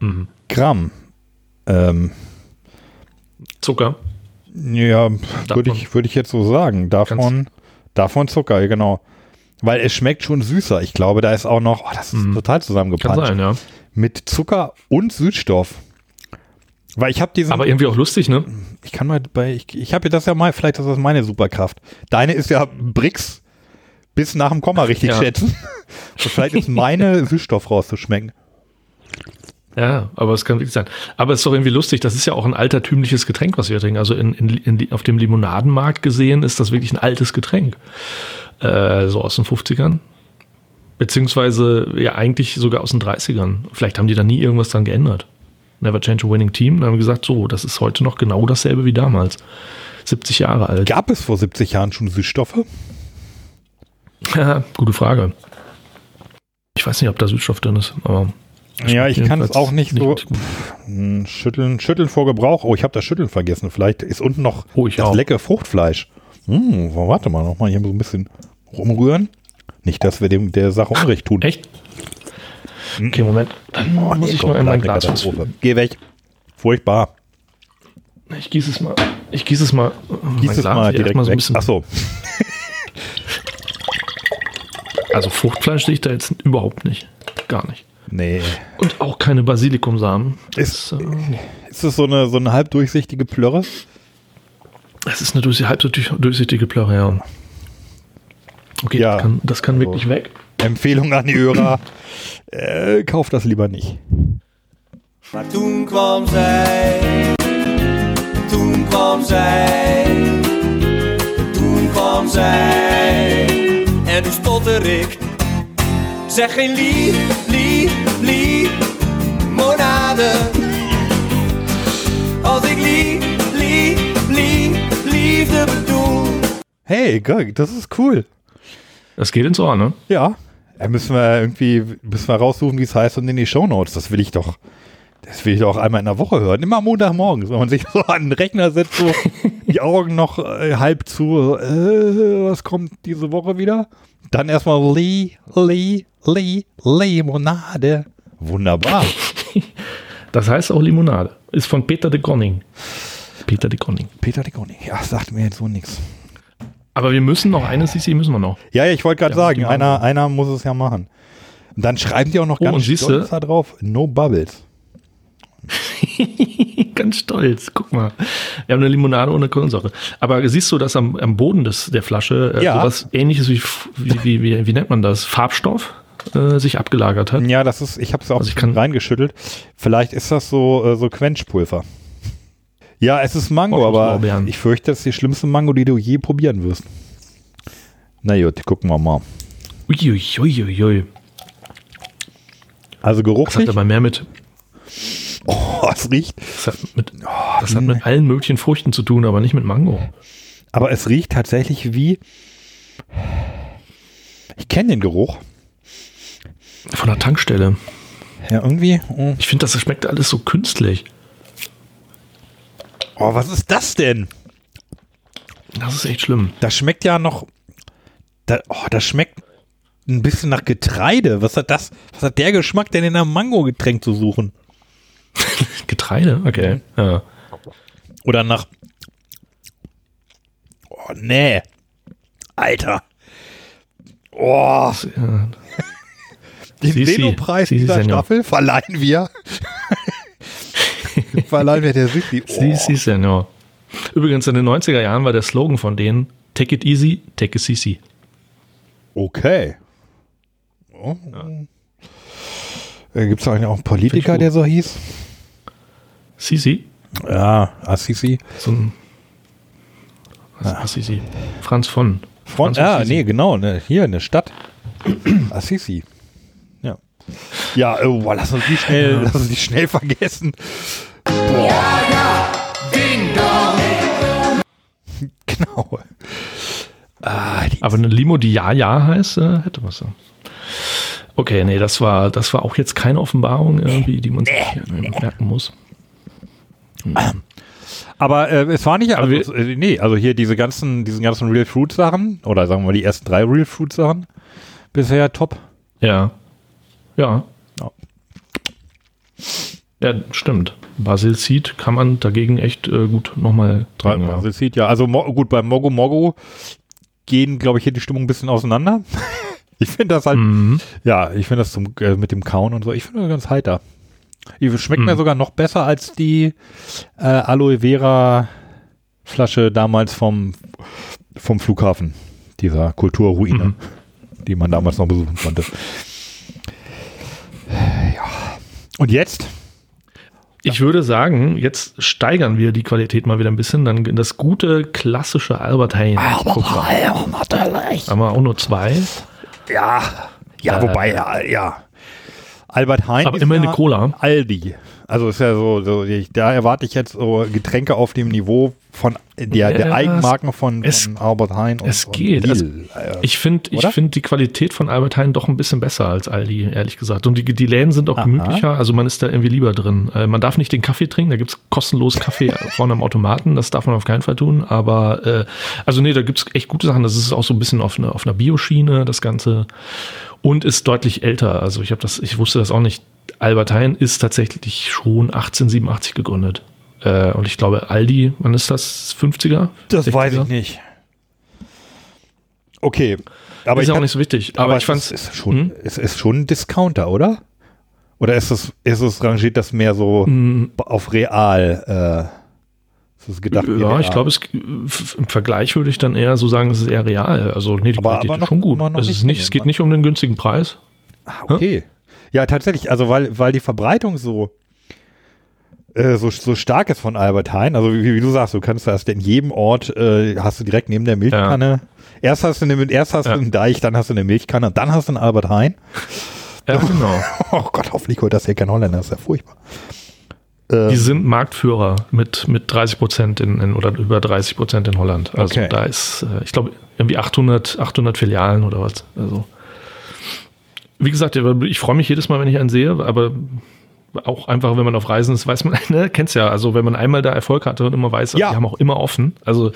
Mhm. Gramm. Ähm, Zucker. ja, würde ich, würde ich jetzt so sagen. Davon, davon Zucker, genau. Weil es schmeckt schon süßer. Ich glaube, da ist auch noch, oh, das ist total Kann zusammengepanscht. sein, ja. Mit Zucker und Süßstoff. Weil ich habe diesen, Aber irgendwie auch lustig, ne? ich kann mal bei, ich, ich habe das ja mal, vielleicht ist das meine Superkraft. Deine ist ja Brix bis nach dem Komma richtig Ja. schätzen. Und vielleicht ist meine Süßstoff rauszuschmecken. Ja, aber es kann wirklich sein. Aber es ist doch irgendwie lustig, das ist ja auch ein altertümliches Getränk, was wir trinken. Also in, in, in, auf dem Limonadenmarkt gesehen ist das wirklich ein altes Getränk. Äh, so aus den 50ern. Beziehungsweise ja eigentlich sogar aus den 30ern. Vielleicht haben die da nie irgendwas dran geändert. Never change a winning team. Dann haben wir gesagt, so, das ist heute noch genau dasselbe wie damals. 70 Jahre alt. Gab es vor 70 Jahren schon Süßstoffe? Ja, gute Frage. Ich weiß nicht, ob da Süßstoff drin ist, aber. Ja, ich kann es auch nicht so richtig gut. Hm, schütteln, schütteln vor Gebrauch. Oh, ich habe das Schütteln vergessen. Vielleicht ist unten noch Oh, das auch. leckere Fruchtfleisch. Hm, warte mal, noch mal hier so ein bisschen rumrühren. Nicht, dass wir dem der Sache Unrecht tun. Echt? Okay, Moment. Dann Oh, muss ich mal in mein Glas was. Geh weg. Furchtbar. Ich gieße es mal. Ich gieße es mal. Gieß es Glas. mal direkt erstmal so ein bisschen. Ach so. Also Fruchtfleisch sehe ich da jetzt überhaupt nicht. Gar nicht. Nee. Und auch keine Basilikumsamen. Ist, Das, äh, ist das so eine, so eine halbdurchsichtige Plörre? das ist eine durch, halb durchsichtige Plörre, ja. Okay, Ja. das kann, das kann Also- wirklich weg. Empfehlung an die Hörer. äh, kauft das lieber nicht. Maar toen kwam zij, toen kwam zij, toen kwam zij. En nu stotter ik, zeg geen lief, lief, lief, monade. Als ik lief, lief, lief, liefde bedoel. Hey, geil, das ist cool. Das geht ins Ohr, ne? Ja. Da müssen wir irgendwie, müssen wir raussuchen, wie es heißt und in die Shownotes. Das will ich doch, das will ich doch einmal in der Woche hören. Immer Montagmorgens, wenn man sich so an den Rechner setzt, so die Augen noch äh, halb zu, äh, was kommt diese Woche wieder? Dann erstmal Lee, Lee, Lee, Limonade. Wunderbar. Das heißt auch Limonade. Ist von Peter de Conning. Peter de Conning. Peter Liconi. Ja, sagt mir jetzt so nichts. Aber wir müssen noch eine CC müssen wir noch. Ja, ja, ich wollte gerade Ja, sagen, einer, einer muss es ja machen. Und dann schreiben die auch noch Oh, ganz stolz da drauf, no bubbles. Ganz stolz. Guck mal. Wir haben eine Limonade ohne Kohlensäure. Aber siehst du, dass am, am Boden des, der Flasche äh, Ja. sowas ähnliches wie, wie, wie, wie, wie nennt man das? Farbstoff äh, sich abgelagert hat? Ja, das ist, ich habe es auch Also ich kann- reingeschüttelt. Vielleicht ist das so, äh, so Quenchpulver. Ja, es ist Mango, aber ich fürchte, das ist die schlimmste Mango, die du je probieren wirst. Na gut, gucken wir mal. Uiuiuiui. Ui, ui. Also Das hat aber mehr mit, oh, es riecht, das hat mit, das hat mit allen möglichen Früchten zu tun, aber nicht mit Mango. aber es riecht tatsächlich wie, ich kenne den Geruch. Von der Tankstelle. Ja, irgendwie, oh, Ich finde, das schmeckt alles so künstlich. Oh, was ist das denn? Das ist echt schlimm. Das schmeckt ja noch, da, oh, das schmeckt ein bisschen nach Getreide. Was hat das, was hat der Geschmack denn in einem Mango-Getränk zu suchen? Getreide? Okay. Ja. Oder nach. Oh, nee. Alter. Oh, ja. den Sisi dieser. Staffel verleihen wir. Verleihen wir der Sissi. Sie, sie, Senior. Übrigens, in den 90er Jahren war der Slogan von denen Take it easy, take it easy. Okay. Oh. Äh, Gibt es eigentlich auch einen Politiker, der so hieß? Sisi? Ja, Assisi. So ein. Assisi? Franz von. Von, Franz ah, Assisi. nee, genau, ne, hier eine Stadt. Assisi. Ja. Ja, oh, lass uns die schnell, lass uns die schnell vergessen. Boah. Genau. Ah, die, Aber eine Limo, die Ja Ja heißt, äh, hätte was. ja. Okay, nee, das war, das war auch jetzt keine Offenbarung irgendwie, die man sich äh, merken muss. aber äh, es war nicht, also, äh, nee, also hier diese ganzen, diesen ganzen Real Fruit Sachen, oder sagen wir mal die ersten drei Real Fruit Sachen, bisher top. Ja. Ja. Ja. Ja, stimmt. Basil Seed kann man dagegen echt äh, gut nochmal trinken. also es sieht ja, also gut, beim Mogo Mogo gehen, glaube ich, hier die Stimmung ein bisschen auseinander. ich finde das halt, Mhm. ja, ich finde das zum, äh, mit dem Kauen und so, ich finde das ganz heiter. Die schmeckt Mhm. mir sogar noch besser als die äh, Aloe Vera Flasche damals vom, vom Flughafen, dieser Kulturruine, Mhm. die man damals noch besuchen konnte. Ja. Und jetzt? Ich würde sagen, jetzt steigern wir die Qualität mal wieder ein bisschen. Dann in das gute, klassische Albert Heijn. Programm. natürlich. Haben wir auch nur zwei. Ja, ja, Äh, wobei, ja, ja. Albert Heijn Aber ja eine Cola. Aldi. Also ist ja so, so ich, da erwarte ich jetzt so Getränke auf dem Niveau von der, der Ja, Eigenmarken von, es- von Albert Heijn und es und geht. Lidl. Also, Äh, Ich finde ich find die Qualität von Albert Heijn doch ein bisschen besser als Aldi, ehrlich gesagt. Und die, die Läden sind auch Aha. gemütlicher, also man ist da irgendwie lieber drin. Äh, man darf nicht den Kaffee trinken, da gibt es kostenlos Kaffee vorne am Automaten, das darf man auf keinen Fall tun. Aber äh, also nee, da gibt es echt gute Sachen. Das ist auch so ein bisschen auf, eine, auf einer Bioschiene, das Ganze. Und ist deutlich älter. Also ich habe das, ich wusste das auch nicht. Albert Heijn ist tatsächlich schon 1887 gegründet. Äh, und ich glaube, Aldi, wann ist das? 50er? das weiß 60er? ich nicht. Okay. Aber ist ja auch nicht so wichtig. Aber, ich es fand's. ist, schon, Hm? es ist schon ein Discounter, oder? Oder ist es, ist es rangiert das mehr so Hm. auf real? Äh, ist es gedacht? Ja, ich glaube, im Vergleich würde ich dann eher so sagen, es ist eher real. Also nee, die Aber- Qualität aber ist noch- schon gut. Es, ist nicht, es geht nicht um den günstigen Preis. Ah, okay. Ja, tatsächlich. Also weil, weil die Verbreitung so, äh, so, so stark ist von Albert Heijn. Also wie, wie du sagst, du kannst das in jedem Ort, äh, hast du direkt neben der Milchkanne. Erst hast du eine, erst hast Ja. du einen Deich, dann hast du eine Milchkanne, dann hast du einen Albert Heijn. Ja, genau. Oh Gott, hoffentlich holt das hier kein Holländer, das ist ja furchtbar. Ähm, Die sind Marktführer mit, mit 30 Prozent in, in, oder über 30 Prozent in Holland. Also Okay. da ist, äh, ich glaube, irgendwie 800, 800 Filialen oder was. Also wie gesagt, ich freue mich jedes Mal, wenn ich einen sehe, aber auch einfach, wenn man auf Reisen ist, weiß man, ne, kennst ja, also wenn man einmal da Erfolg hatte und immer weiß, Ja. die haben auch immer offen. Also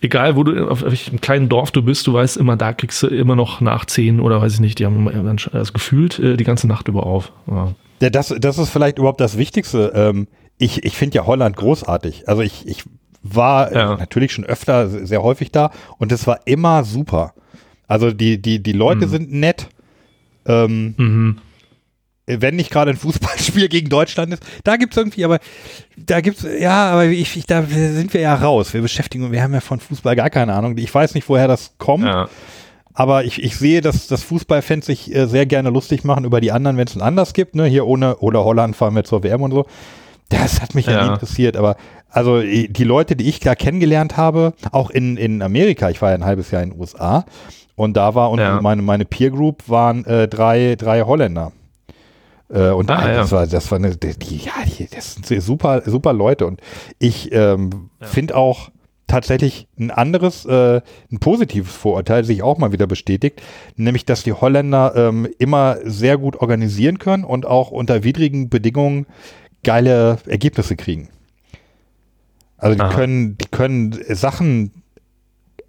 egal, wo du auf welchem kleinen Dorf du bist, du weißt immer, da kriegst du immer noch nach 10 oder weiß ich nicht, die haben immer dann schon- also gefühlt äh, die ganze Nacht über auf. Ja. Ja, das, das ist vielleicht überhaupt das Wichtigste. Ähm, ich ich finde ja Holland großartig. Also ich, ich war Ja. äh, natürlich schon öfter se- sehr häufig da und es war immer super. Also die, die, die Leute sind nett. Ähm, Mhm. wenn nicht gerade ein Fußballspiel gegen Deutschland ist, da gibt's irgendwie, aber da gibt's, ja, aber ich, ich, da sind wir ja raus. Wir beschäftigen, wir haben ja von Fußball gar keine Ahnung. Ich weiß nicht, woher das kommt. Ja. Aber ich, ich sehe, dass, dass Fußballfans sich äh, sehr gerne lustig machen über die anderen, wenn es ein anders gibt. Ne? Hier ohne oder Holland fahren wir zur WM und so. Das hat mich ja, Ja. nie interessiert. Aber also die Leute, die ich da kennengelernt habe, auch in, in Amerika, ich war ja ein halbes Jahr in den USA und da war und Ja. meine, meine Peer Group waren äh, drei, drei Holländer. Äh, und Ah, das ja. war, das war eine, die, die- ja, die, das sind super, super Leute. Und ich ähm, finde auch tatsächlich ein anderes, äh, ein positives Vorurteil sich auch mal wieder bestätigt, nämlich, dass die Holländer ähm, immer sehr gut organisieren können und auch unter widrigen Bedingungen geile Ergebnisse kriegen. Also die Aha. können, die können Sachen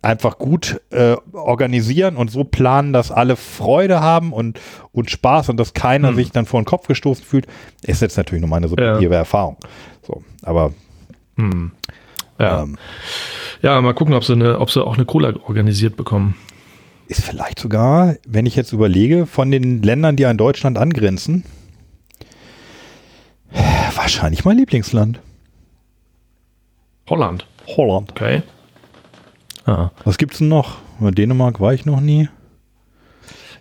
einfach gut äh, organisieren und so planen, dass alle Freude haben und, und Spaß und dass keiner Hm. sich dann vor den Kopf gestoßen fühlt. Ist jetzt natürlich nur meine subjektive Erfahrung. So, aber Hm. Ja. ähm, ja, mal gucken, ob sie, eine, ob sie auch eine Cola organisiert bekommen. ist vielleicht sogar, wenn ich jetzt überlege, von den Ländern, die an Deutschland angrenzen, wahrscheinlich mein Lieblingsland. Holland. Holland. Okay. Ah. Was gibt's denn noch? Dänemark war ich noch nie.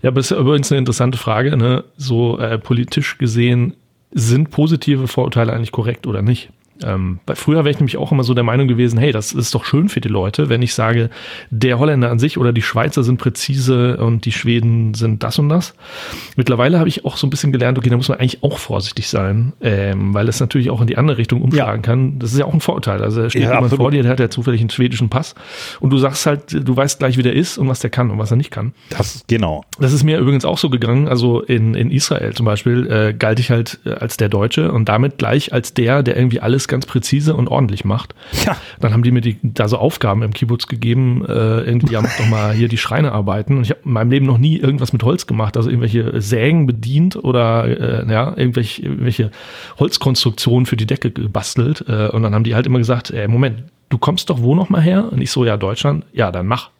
Ja, aber das ist ja übrigens eine interessante Frage. Ne? So äh, politisch gesehen, sind positive Vorurteile eigentlich korrekt oder nicht? Ähm, bei früher wäre ich nämlich auch immer so der Meinung gewesen, hey, das ist doch schön für die Leute, wenn ich sage, der Holländer an sich oder die Schweizer sind präzise und die Schweden sind das und das. Mittlerweile habe ich auch so ein bisschen gelernt, okay, da muss man eigentlich auch vorsichtig sein, ähm, weil es natürlich auch in die andere Richtung umschlagen kann. Das ist ja auch ein Vorurteil. Also da steht Ja, jemand absolut. vor dir, der hat ja zufällig einen schwedischen Pass und du sagst halt, du weißt gleich, wie der ist und was der kann und was er nicht kann. Das, genau. Das ist mir übrigens auch so gegangen. Also in, in Israel zum Beispiel äh, galt ich halt äh, als der Deutsche und damit gleich als der, der irgendwie alles ganz präzise und ordentlich macht. Ja. Dann haben die mir die, da so Aufgaben im Kibbutz gegeben, äh, irgendwie, ja, mach doch mal hier die Schreine arbeiten. Und ich habe in meinem Leben noch nie irgendwas mit Holz gemacht, also irgendwelche Sägen bedient oder äh, ja, irgendwelche, irgendwelche Holzkonstruktionen für die Decke gebastelt. Äh, und dann haben die halt immer gesagt, äh, Moment, du kommst doch wo noch mal her? Und ich so, ja, Deutschland. Ja, dann mach.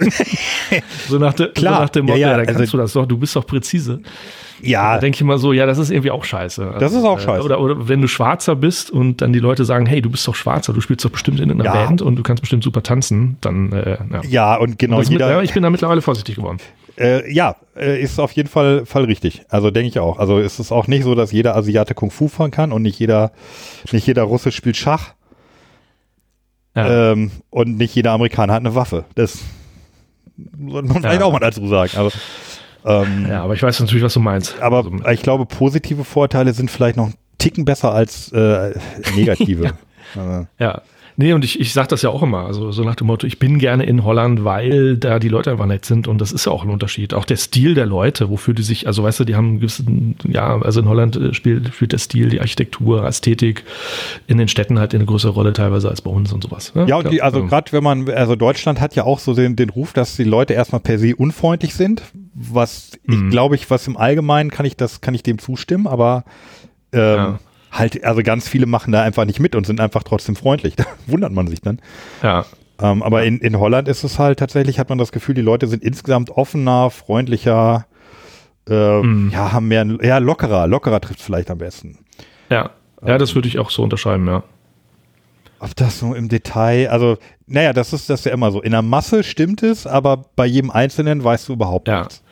so nach, de, Klar. so nach dem Ja, Motto, ja, ja, dann kannst also- du das doch, du bist doch präzise. Da Ja, denke ich immer so, ja, das ist irgendwie auch scheiße. Das ist auch äh, scheiße. Oder, oder wenn du Schwarzer bist und dann die Leute sagen, hey, du bist doch Schwarzer, du spielst doch bestimmt in einer Ja. Band und du kannst bestimmt super tanzen, dann, äh, ja. ja, und genau mit, jeder. ja, ich bin da mittlerweile vorsichtig geworden. Äh, ja, äh, ist auf jeden Fall, Fall richtig. Also denke ich auch. Also ist es auch nicht so, dass jeder Asiate Kung Fu fahren kann und nicht jeder, nicht jeder Russe spielt Schach Ja. ähm, und nicht jeder Amerikaner hat eine Waffe. Das sollte man vielleicht auch mal dazu sagen. Aber, ähm, ja, aber ich weiß natürlich, was du meinst. aber Also, ich glaube, positive Vorteile sind vielleicht noch einen Ticken besser als äh, negative. Äh, ja. Nee, und ich, ich sage das ja auch immer, also so nach dem Motto, ich bin gerne in Holland, weil da die Leute einfach nett sind und das ist ja auch ein Unterschied. Auch der Stil der Leute, wofür die sich, also weißt du, die haben einen gewissen, ja, also in Holland äh, spielt, spielt der Stil, die Architektur, Ästhetik in den Städten halt eine größere Rolle teilweise als bei uns und sowas. Ne? Ja, und die, also gerade wenn man, also Deutschland hat ja auch so den, den Ruf, dass die Leute erstmal per se unfreundlich sind, was ich Mhm. glaube ich, was im Allgemeinen kann ich das, kann ich dem zustimmen, aber ähm, Ja. Halt, also ganz viele machen da einfach nicht mit und sind einfach trotzdem freundlich. Da wundert man sich dann. Ja, Ähm, aber in, in Holland ist es halt tatsächlich, hat man das Gefühl, die Leute sind insgesamt offener, freundlicher, äh, Mhm. ja, haben mehr, ja, lockerer, lockerer trifft vielleicht am besten. ja. Ja, das würde ich auch so unterschreiben, ja. Ob das so im Detail, also, naja, das ist das ist ja immer so. In der Masse stimmt es, aber bei jedem Einzelnen weißt du überhaupt Ja. nichts.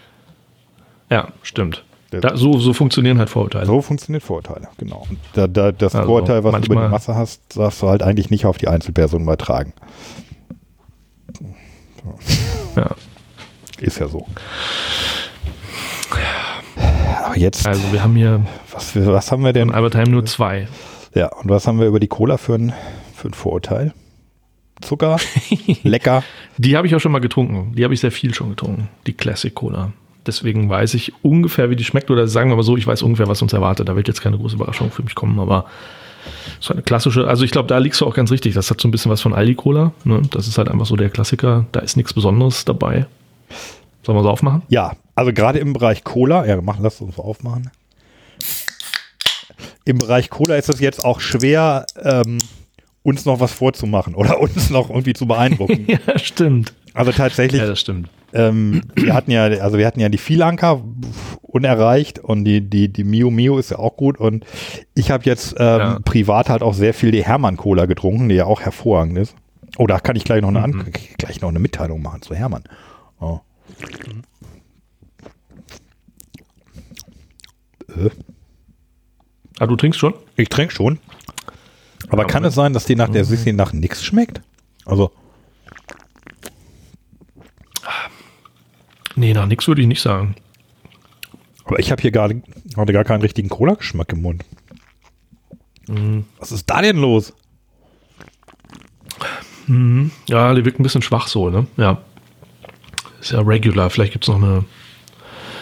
Ja, stimmt. Da, so, so funktionieren halt Vorurteile. So funktionieren Vorurteile, genau. Und da, da, das Also Vorurteil, was du über manchmal- die Masse hast, darfst du halt eigentlich nicht auf die Einzelperson übertragen. Ja. Ist ja so. Aber jetzt, Also wir haben hier was, was haben wir denn? in Albertheim nur zwei. Ja, und was haben wir über die Cola für ein, für ein Vorurteil? Zucker, lecker. Die habe ich auch schon mal getrunken. Die habe ich sehr viel schon getrunken. Die Classic Cola. Deswegen weiß ich ungefähr, wie die schmeckt. Oder sagen wir mal so, ich weiß ungefähr, was uns erwartet. Da wird jetzt keine große Überraschung für mich kommen. Aber so eine klassische, also ich glaube, da liegst du auch ganz richtig. Das hat so ein bisschen was von Aldi Cola. Ne? Das ist halt einfach so der Klassiker. Da ist nichts Besonderes dabei. Sollen wir so aufmachen? Ja, also gerade im Bereich Cola, ja, machen, lass uns aufmachen. Im Bereich Cola ist es jetzt auch schwer, ähm, uns noch was vorzumachen oder uns noch irgendwie zu beeindrucken. ja, stimmt. Also tatsächlich, Ja, das stimmt. Ähm, wir hatten ja, also wir hatten ja die Vielanker unerreicht und die, die, die Mio Mio ist ja auch gut und ich habe jetzt ähm, Ja. privat halt auch sehr viel die Hermann Cola getrunken, die ja auch hervorragend ist. Oh, da kann ich gleich noch eine, Mhm. Gleich noch eine Mitteilung machen zu Hermann. Oh. Äh, Ah, du trinkst schon? ich trinke schon. Aber Ja, kann es sein, dass die nach der Sissi nach nichts schmeckt? Also, Nee, nach nix würde ich nicht sagen. aber ich habe hier gerade gar keinen richtigen Cola-Geschmack im Mund. Mhm. Was ist da denn los? Ja, die wirkt ein bisschen schwach so, ne? Ja. Ist ja regular. Vielleicht gibt es noch eine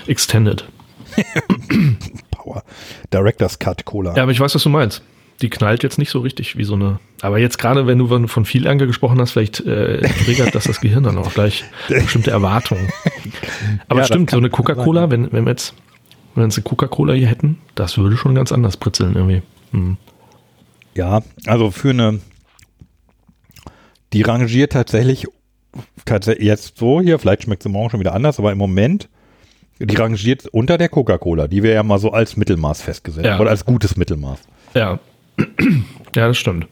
Extended. Power. Director's Cut Cola. Ja, aber ich weiß, was du meinst. Die knallt jetzt nicht so richtig wie so eine. Aber jetzt gerade, wenn du von- viel Anger gesprochen hast, vielleicht äh, triggert das das Gehirn dann auch gleich bestimmte Erwartungen. Aber Ja, stimmt, so eine Coca-Cola, wenn, wenn wir jetzt, wenn wir jetzt eine Coca-Cola hier hätten, das würde schon ganz anders pritzeln irgendwie. Hm. Ja, also für eine, die rangiert tatsächlich, tatsächlich jetzt so hier, vielleicht schmeckt sie morgen schon wieder anders, aber im Moment, die rangiert unter der Coca-Cola, die wir ja mal so als Mittelmaß festgesetzt Ja. oder als gutes Mittelmaß. Ja. ja, das stimmt.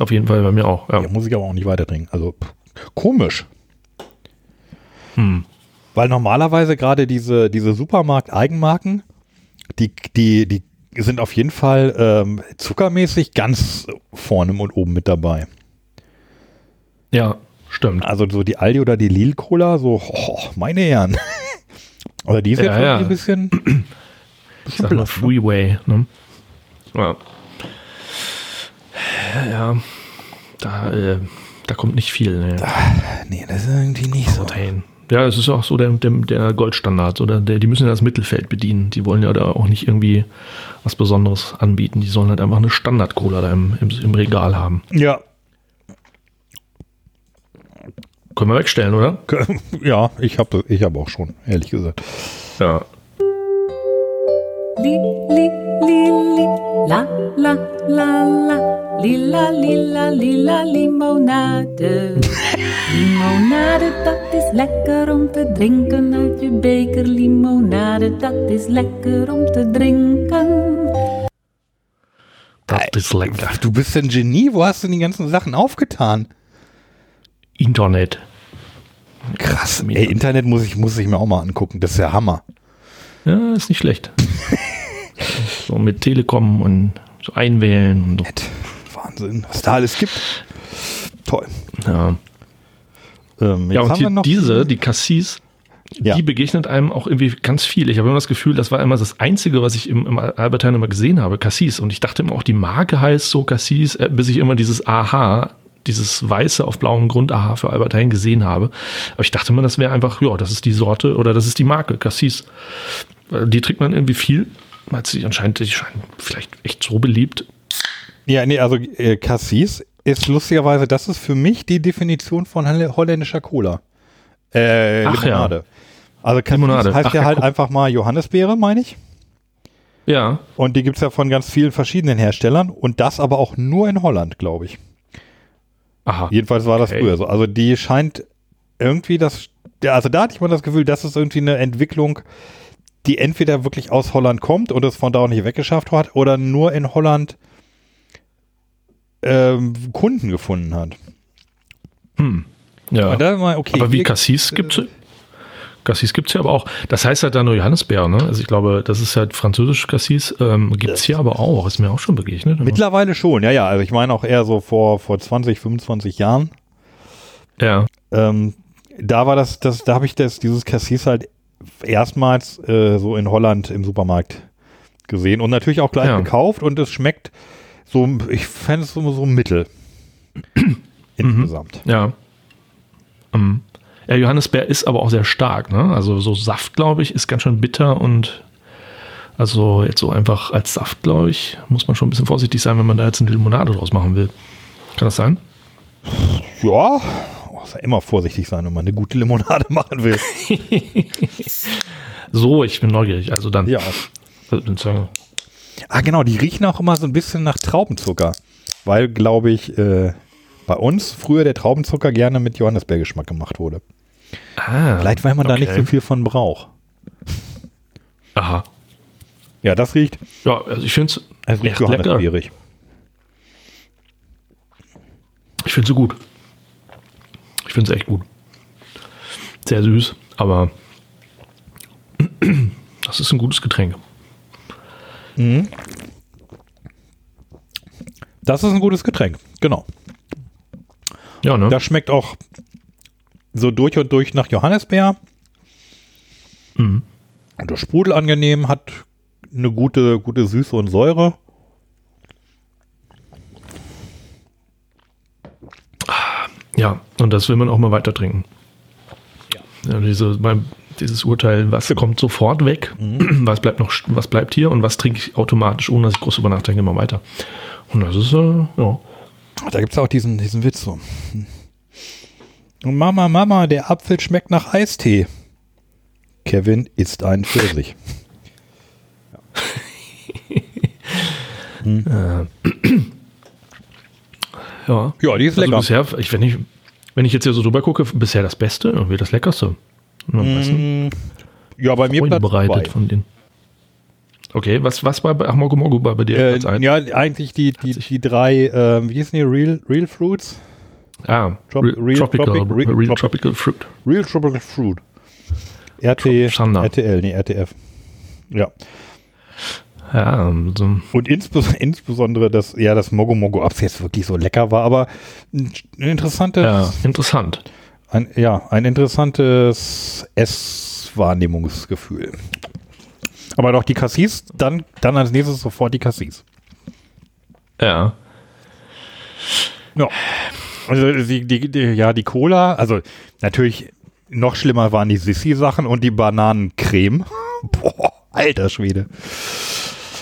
Auf jeden Fall bei mir auch. Ja. Ja, muss ich aber auch nicht weiter trinken. Also pff, komisch. Hm. Weil normalerweise gerade diese, diese Supermarkt-Eigenmarken, die, die, die sind auf jeden Fall ähm, zuckermäßig ganz vorne und oben mit dabei. ja, stimmt. Also so die Aldi oder die Lil Cola, so, oh, meine Herren. Aber die ist Ja, jetzt ja. ein bisschen, Ich sag mal Freeway. Ne? Ja. Ja, da, äh, da kommt nicht viel. Ne. nee, das ist irgendwie nicht so. Protein. Ja, es ist auch so der, der, der Goldstandard. Oder der, die müssen ja das Mittelfeld bedienen. Die wollen ja da auch nicht irgendwie was Besonderes anbieten. Die sollen halt einfach eine Standard-Cola da im, im, im Regal haben. Ja, Können wir wegstellen, oder? ja, ich habe ich hab auch schon, ehrlich gesagt. Ja. Li, li, li, li, la, la, la, la, lila, lila, lila, limonade. Limonade, dat is lekker om te drinken uit je beker. Limonade, dat is lekker om te drinken. Das ist lecker. Du bist ein Genie, wo hast du die ganzen Sachen aufgetan? Internet. Krass, ey, Internet muss ich, muss ich mir auch mal angucken, das ist ja Hammer. Ja, ist nicht schlecht. so mit Telekom und so einwählen und so. Nett. Wahnsinn, was da alles gibt. Toll. Ja. Ähm, Ja, und noch diese, die Cassis, Ja. die begegnet einem auch irgendwie ganz viel. Ich habe immer das Gefühl, das war immer das Einzige, was ich im, im Albertheim immer gesehen habe, Cassis. Und ich dachte immer auch, die Marke heißt so Cassis, äh, bis ich immer dieses Aha, dieses Weiße auf blauem Grund aha für Albert Heijn gesehen habe. Aber ich dachte mal, das wäre einfach, ja, das ist die Sorte oder das ist die Marke, Cassis. Die trinkt man irgendwie viel. Weil sie anscheinend, die scheinen vielleicht echt so beliebt. Ja, nee, also äh, Cassis ist lustigerweise, das ist für mich die Definition von holländischer Cola. Äh, Ach, Limonade. Ja. Also Cassis Limonade. heißt Ach, ja halt einfach mal Johannisbeere, meine ich. Ja. Und die gibt's ja von ganz vielen verschiedenen Herstellern und das aber auch nur in Holland, glaube ich. Aha. Jedenfalls war das Okay. früher so. Also die scheint irgendwie das, also da hatte ich mal das Gefühl, das ist irgendwie eine Entwicklung, die entweder wirklich aus Holland kommt und es von da auch nicht weggeschafft hat oder nur in Holland ähm, Kunden gefunden hat. Ja. Und da mal, okay, aber wie hier- Cassis gibt's Cassis gibt's ja aber auch. Das heißt halt da nur Johannisbeer, ne? Also ich glaube, das ist halt französisch Cassis. Ähm, gibt's hier aber auch. Ist mir auch schon begegnet. Mittlerweile schon, ja, ja. Also ich meine auch eher so vor, vor 20, 25 Jahren. ja. Ähm, da war das, das da habe ich das, dieses Cassis halt erstmals äh, so in Holland im Supermarkt gesehen und natürlich auch gleich Ja. gekauft und es schmeckt so, ich fände es so, so mittel. Insgesamt. Ja. Ähm, ja, Johannisbeer ist aber auch sehr stark, ne? Also so Saft, glaube ich, ist ganz schön bitter und also jetzt so einfach als Saft, glaube ich, muss man schon ein bisschen vorsichtig sein, wenn man da jetzt eine Limonade draus machen will. Kann das sein? Ja, oh, ja immer vorsichtig sein, wenn man eine gute Limonade machen will. So, ich bin neugierig. Also dann. Ja. Ah, genau, die riechen auch immer so ein bisschen nach Traubenzucker. Weil, glaube ich, äh, bei uns früher der Traubenzucker gerne mit Johannisbeergeschmack gemacht wurde. Ah, Vielleicht, weil man da nicht okay. so viel von braucht. Aha. Ja, das riecht, Ja, also ich finde es riecht. Johannisbeerig. Ich finde es gut. Ich finde es echt gut. Sehr süß, aber das ist ein gutes Getränk. Das ist ein gutes Getränk, genau. Ja, ne? Das schmeckt auch so durch und durch nach Johannisbeer. Mhm. Und das Sprudel angenehm, hat eine gute, gute Süße und Säure. Ja, und das will man auch mal weiter trinken. Ja. diese, beim, dieses Urteil, was kommt sofort weg, was bleibt noch, was bleibt hier und was trinke ich automatisch, ohne dass ich groß drüber nachdenke, immer weiter. Und das ist, äh, ja. Da gibt es auch diesen, diesen Witz so. Und Mama, Mama, der Apfel schmeckt nach Eistee. Kevin isst einen Pfirsich. Ja, Ja, die ist also lecker. bisher, ich, wenn, ich, wenn ich jetzt hier so drüber gucke, bisher das Beste, irgendwie das Leckerste. Besten Ja, bei mir Freude Platz bereitet zwei. von denen. Okay, was, was war bei ach, Mogo bei dir Äh, ja, eigentlich die, die, die drei, äh, wie hießen die, Real, Real Fruits? Ah, Trop- Real, Real Tropical, Tropic- Real Real, Tropic- Tropical Fruit. Real Tropical Fruit. RT. RTL, nee, RTF. Ja. Ja, so, Und insbes insbesondere das, ja, das Mogo Mogo Ups jetzt wirklich so lecker war, aber ein interessantes, ja, interessant. Ein, ja, ein interessantes Esswahrnehmungsgefühl. Aber doch die Cassis, dann, dann als nächstes sofort die Cassis. Ja. Ja. Also die, die, die, ja, die Cola, also natürlich noch schlimmer waren die Sissi-Sachen und die Bananencreme. Boah, alter Schwede.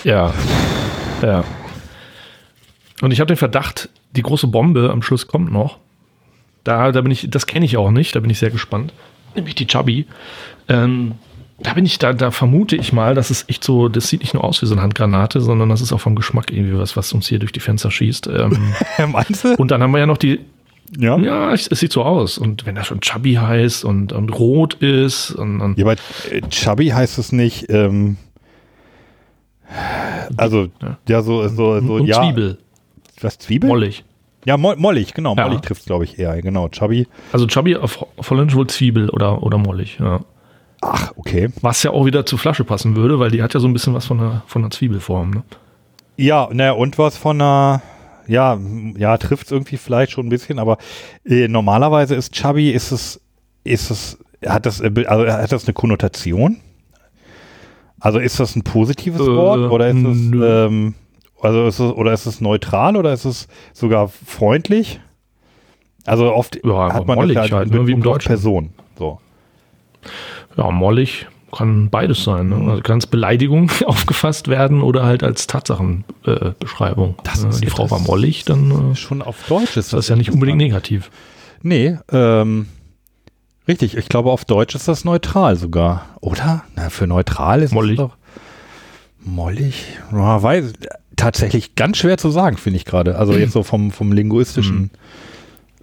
Ja. Ja. Und ich habe den Verdacht, die große Bombe am Schluss kommt noch. Da, da bin ich, das kenne ich auch nicht, da bin ich sehr gespannt. Nämlich die Chubby. Ähm, da bin ich, da, da vermute ich mal, dass es echt so, das sieht nicht nur aus wie so eine Handgranate, sondern das ist auch vom Geschmack irgendwie was, was uns hier durch die Fenster schießt. Ähm, Meinst du? und dann haben wir ja noch die, Ja. ja, es, es sieht so aus. Und wenn das schon Chubby heißt und, und rot ist und, und Ja, aber äh, Chubby heißt es nicht, ähm, also, Ja. ja, so, so, so, und ja. Zwiebel, Was, Zwiebel? mollig. Ja, mo mollig, genau, Ja. mollig trifft glaube ich eher, genau. Chubby. Also Chubby auf, Holländisch wohl Zwiebel oder, oder mollig, ja. Ach, okay. Was ja auch wieder zur Flasche passen würde, weil die hat ja so ein bisschen was von einer, von einer Zwiebelform. Ne? Ja, naja, und was von einer, ja, ja, trifft es irgendwie vielleicht schon ein bisschen, aber äh, normalerweise ist Chubby, ist es, ist es, hat das, äh, also hat das eine Konnotation? Also ist das ein positives Äh, Wort oder ist es, ähm, also ist es, oder ist es neutral oder ist es sogar freundlich? Also oft Ja, hat man mollig das halt, ne, wie im Deutschen. Person. So. Ja, mollig kann beides sein. Ne? Also kann es Beleidigung aufgefasst werden oder halt als Tatsachenbeschreibung. Äh. Das ist- die Frau das war mollig, dann äh, Schon auf Deutsch ist das ist ja nicht unbedingt negativ. Nee, ähm, richtig. Ich glaube, auf Deutsch ist das neutral sogar. Oder? Na, für neutral ist Mollig. es doch. Mollig? Ja, weiß, tatsächlich ganz schwer zu sagen, finde ich gerade. Also jetzt so vom, vom linguistischen,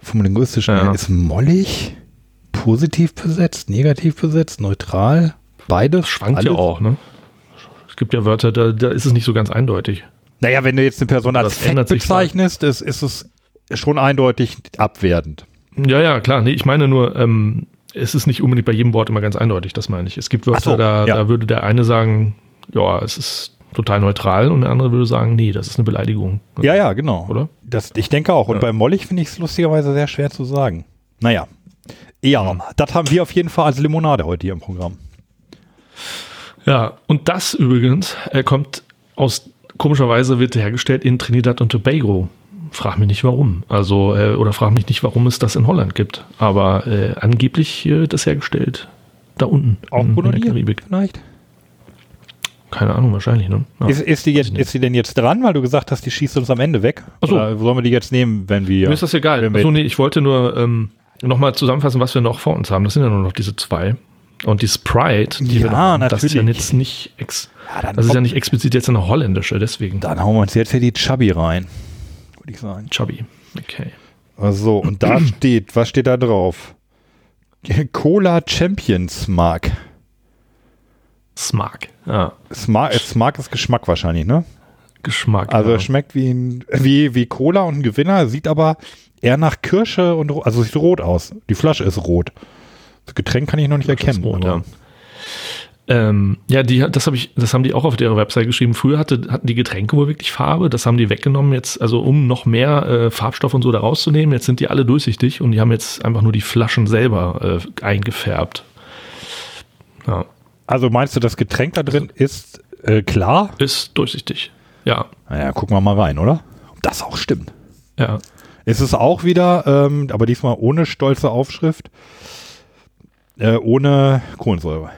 vom linguistischen Ja. Ist mollig positiv besetzt, negativ besetzt, neutral? Beides? Schwankt ja Alles? auch, ne? Es gibt ja Wörter, da, da ist es nicht so ganz eindeutig. Naja, wenn du jetzt eine Person als Das fett bezeichnest, ist, ist es schon eindeutig abwertend. Ja, ja, klar. Nee, ich meine nur, ähm, es ist nicht unbedingt bei jedem Wort immer ganz eindeutig, das meine ich. Es gibt Wörter, so, da, ja. da würde der eine sagen, ja, es ist total neutral und der andere würde sagen, nee, das ist eine Beleidigung. Ja, ja, genau. Oder? Das, ich denke auch. Und Ja. bei Mollig finde ich es lustigerweise sehr schwer zu sagen. Naja. Ja, das haben wir auf jeden Fall als Limonade heute hier im Programm. Ja, und das übrigens äh, kommt aus, komischerweise wird hergestellt in Trinidad und Tobago. Frag mich nicht warum. Also, äh, oder frag mich nicht, warum es das in Holland gibt. Aber äh, angeblich äh, das hergestellt da unten Auch in, in der Karibik. vielleicht? Keine Ahnung, wahrscheinlich, ne? Ja. Ist, ist, die jetzt, ist sie denn jetzt dran, weil du gesagt hast, die schießt uns am Ende weg? Ach so. Oder sollen wir die jetzt nehmen, wenn wir. Mir ist das egal. Achso, nee, ich wollte nur ähm, nochmal zusammenfassen, was wir noch vor uns haben. Das sind ja nur noch diese zwei. Und die Sprite, die Ja, wir noch haben, das ist ja natürlich. jetzt nicht, ex Ja, dann das ist ja nicht explizit jetzt eine holländische, deswegen. Dann hauen wir uns jetzt hier die Chubby rein. Würde ich sagen. Chubby. Okay. So, und da steht, was steht da drauf? Cola Champions Mark. Smart. Ja. Smart, Smart ist Geschmack wahrscheinlich, ne? Geschmack. Also ja. es schmeckt wie, ein, wie, wie Cola und ein Gewinner, sieht aber eher nach Kirsche und also sieht rot aus. Die Flasche ist rot. Das Getränk kann ich noch nicht ist erkennen. rot, ja. Ähm, ja, die, das habe ich, das haben die auch auf ihrer Website geschrieben. Früher hatte, hatten die Getränke wohl wirklich Farbe. Das haben die weggenommen jetzt, also um noch mehr äh, Farbstoff und so da rauszunehmen. Jetzt sind die alle durchsichtig und die haben jetzt einfach nur die Flaschen selber äh, eingefärbt. Ja, Also meinst du, das Getränk da drin ist äh, klar? ist durchsichtig. Ja, Naja, gucken wir mal rein, oder? Ob das auch stimmt. ja. Es ist auch wieder, ähm, aber diesmal ohne stolze Aufschrift, äh, ohne Kohlensäure.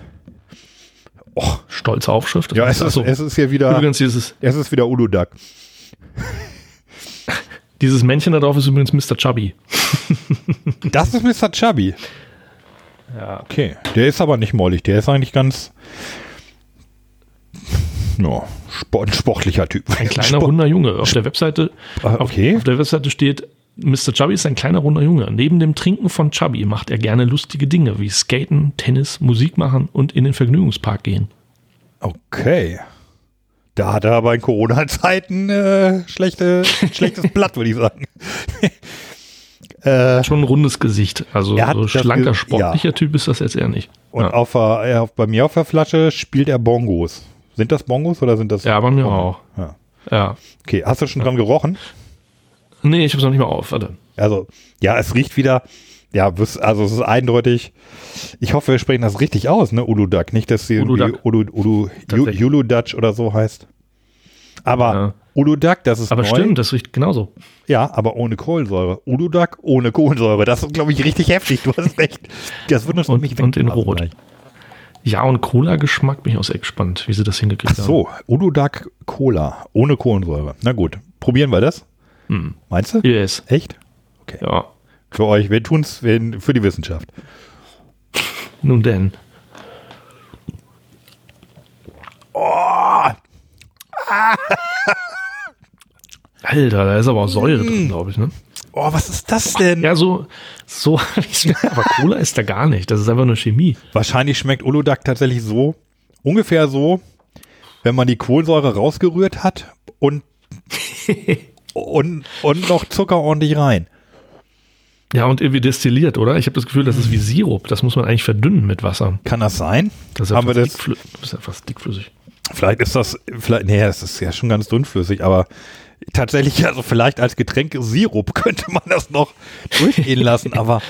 Oh, Stolze Aufschrift. ja, es ist, Achso. es ist hier wieder, Übrigens, dieses, es ist wieder Uludag. dieses Männchen da drauf ist übrigens Mr. Chubby. Das ist Mr. Chubby. Ja. Okay, der ist aber nicht mollig, der ist eigentlich ganz, ja, spo ein sportlicher Typ. Ein kleiner Sport- runder Junge. Auf der Webseite, Ah, auf, okay. auf der Webseite steht, Mr. Chubby ist ein kleiner runder Junge. Neben dem Trinken von Chubby macht er gerne lustige Dinge wie Skaten, Tennis, Musik machen und in den Vergnügungspark gehen. Okay. Da hat er aber in Corona-Zeiten äh, schlechte, schlechtes Blatt, würde ich sagen. Äh, Schon ein rundes Gesicht. Also Er hat so das schlanker, Ge- sportlicher Typ ist das jetzt eher nicht. und ja. auf auf, bei mir auf der Flasche spielt er Bongos. Sind das Bongos oder sind das? ja, bei mir auch. Ja. Ja. Okay, hast du schon dran gerochen? Nee, ich hab's noch nicht mal auf. Warte. Also, ja, es riecht wieder, ja, also es ist eindeutig. Ich hoffe, wir sprechen das richtig aus, ne? Uludag. Nicht, dass sie irgendwie Uludag. Ulu, Ulu, Ju- Tatsächlich. Uludag oder so heißt. Aber Ja. Uludag, das ist Aber neu. stimmt, das riecht genauso. Ja, aber ohne Kohlensäure. Uludag ohne Kohlensäure. Das ist, glaube ich, richtig heftig. Du hast recht. Das wird uns Und- nämlich und in Rot. gleich. Ja, und Cola-Geschmack bin ich auch sehr gespannt, wie sie das Ach hingekriegt haben. so, Uludag Cola ohne Kohlensäure. Na gut, probieren wir das? Hm. Meinst du? Yes. Echt? Ja. Für euch, wir tun es für die Wissenschaft. Nun denn. Oh, Alter, da ist aber auch Säure Mm. drin, glaube ich, ne? oh, was ist das denn? Ja, so, so, aber Cola ist da gar nicht. Das ist einfach nur Chemie. Wahrscheinlich schmeckt Uludag tatsächlich so, ungefähr so, wenn man die Kohlensäure rausgerührt hat und, und, und noch Zucker ordentlich rein. Ja, und irgendwie destilliert, oder? Ich habe das Gefühl, das ist wie Sirup. Das muss man eigentlich verdünnen mit Wasser. Kann das sein? Das ist, ja Haben wir fast, das- dickflü das ist ja fast dickflüssig. Vielleicht ist das, vielleicht, nee, es ist ja schon ganz dünnflüssig, aber tatsächlich, also vielleicht als Getränk Sirup könnte man das noch durchgehen lassen, aber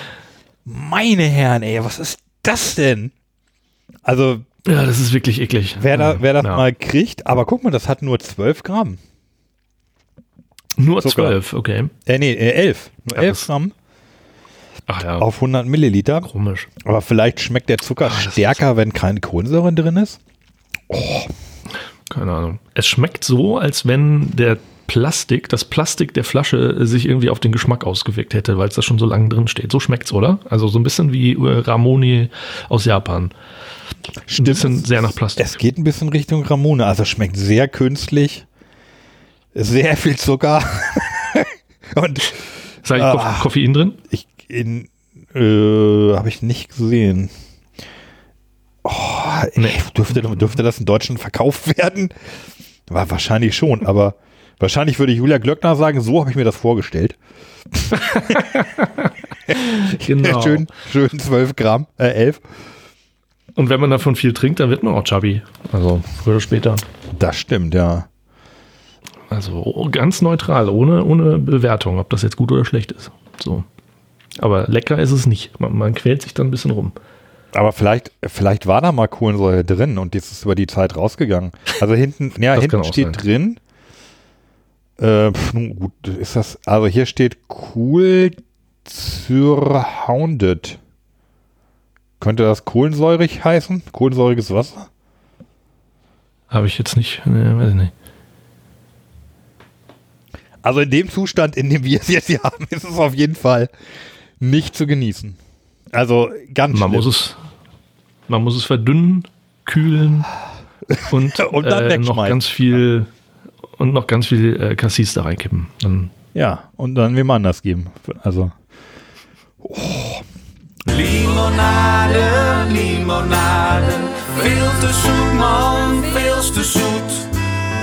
meine Herren, ey, was ist das denn? Also, Ja, das ist wirklich eklig. wer, da, wer das ja. mal kriegt, aber guck mal, das hat nur 12 Gramm. Nur Zucker. zwölf, okay. Äh, nee, äh, 11. Nur Ja, 11 das- Gramm. Ach ja, auf 100 Milliliter. komisch. Aber vielleicht schmeckt der Zucker ist stärker, wenn keine Kohlensäure drin ist. Keine Ahnung. Es schmeckt so, als wenn der Plastik, das Plastik der Flasche sich irgendwie auf den Geschmack ausgewirkt hätte, weil es da schon so lange drin steht. So schmeckt's, oder? Also so ein bisschen wie äh, Ramoni aus Japan. Ein bisschen sehr nach Plastik. Es geht ein bisschen Richtung Ramune. Also schmeckt sehr künstlich. Sehr viel Zucker. Und Ist eigentlich Koff- Ah. Koffein drin? ich in äh, habe ich nicht gesehen. Oh, Nee. dürfte, dürfte das in Deutschland verkauft werden? War wahrscheinlich schon, aber wahrscheinlich würde Julia Glöckner sagen, so habe ich mir das vorgestellt. Genau. Schön, schön 12 Gramm, äh, 11. Und wenn man davon viel trinkt, dann wird man auch chubby. Also früher oder später. Das stimmt, ja. Also ganz neutral, ohne, ohne Bewertung, ob das jetzt gut oder schlecht ist. So. Aber lecker ist es nicht. Man, man quält sich dann ein bisschen rum. Aber vielleicht, vielleicht war da mal Kohlensäure drin und jetzt ist über die Zeit rausgegangen. Also hinten, ja, Das hinten steht sein. drin. Äh, nun gut, ist das, also hier steht cool surrounded. Könnte das kohlensäurig heißen? Kohlensäuriges Wasser? Habe ich jetzt nicht, ne, weiß ich nicht. Also in dem Zustand, in dem wir es jetzt hier haben, ist es auf jeden Fall nicht zu genießen. Also ganz Man schlimm. muss es, man muss es verdünnen, kühlen und, Und dann äh, noch ganz viel und noch ganz viel äh, Cassis da reinkippen. Dann Ja, und dann wem anders geben. Also Limonade, limonade. Veel te zoet, man, veel te zoet.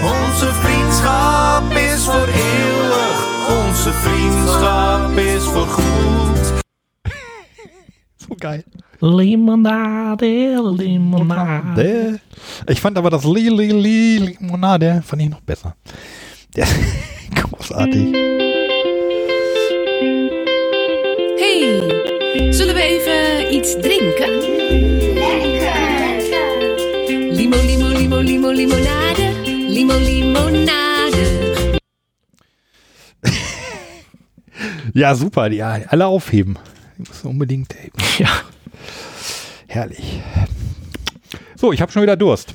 Onze vriendschap is voor eeuwig. Onze vriendschap is voor goed. so geil. Limonade, Limonade. Ich fand aber das Li Li Li Limonade fand ich noch besser. Ja, großartig. Hey, zullen we even iets drinken? Limo, limo, limo, limo, limonade. Limo, limonade. Ja, super. Ja, alle aufheben. Ich muss unbedingt. Ey, Ja, herrlich. So, ich habe schon wieder Durst.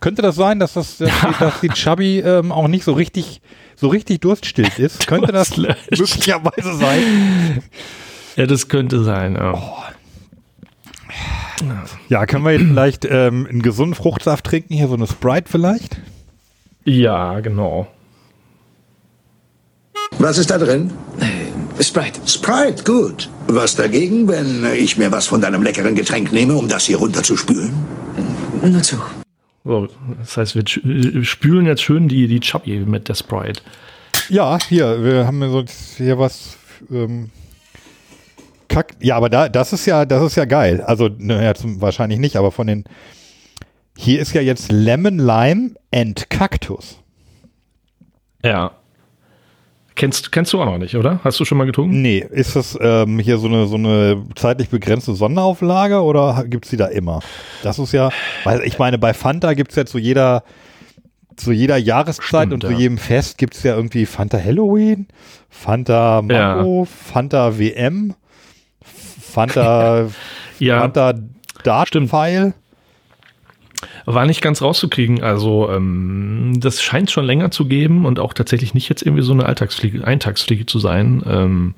Könnte das sein, dass das, dass, die, dass die Chubby ähm, auch nicht so richtig, so richtig durststillt ist? Könnte das möglicherweise sein? ja, das könnte sein. Ja. Ja, können wir jetzt vielleicht ähm, einen gesunden Fruchtsaft trinken? Hier so eine Sprite vielleicht? ja, genau. Was ist da drin? Sprite. Sprite, gut. Was dagegen, wenn ich mir was von deinem leckeren Getränk nehme, um das hier runterzuspülen? Nur zu. So, das heißt, wir sch- spülen jetzt schön die, die Chubby mit der Sprite. Ja, hier, wir haben ja so hier was. Ähm, Kack. Ja, aber da, das ist ja, das ist ja geil. Also, naja, zum, wahrscheinlich nicht, aber von den. Hier ist ja jetzt Lemon, Lime and Cactus. Ja. Kennst, kennst du auch noch nicht, oder? Hast du schon mal getrunken? Nee, ist das ähm, hier so eine, so eine zeitlich begrenzte Sonderauflage oder gibt es die da immer? Das ist ja, weil ich meine, bei Fanta gibt es ja zu jeder, zu jeder Jahreszeit Stimmt, und zu ja. jedem Fest gibt es ja irgendwie Fanta Halloween, Fanta Mango, Fanta WM, Fanta, Ja. Fanta Dartpfeil. War nicht ganz rauszukriegen. Also, ähm, das scheint schon länger zu geben und auch tatsächlich nicht jetzt irgendwie so eine Alltagsfliege, Eintagsfliege zu sein. Ähm,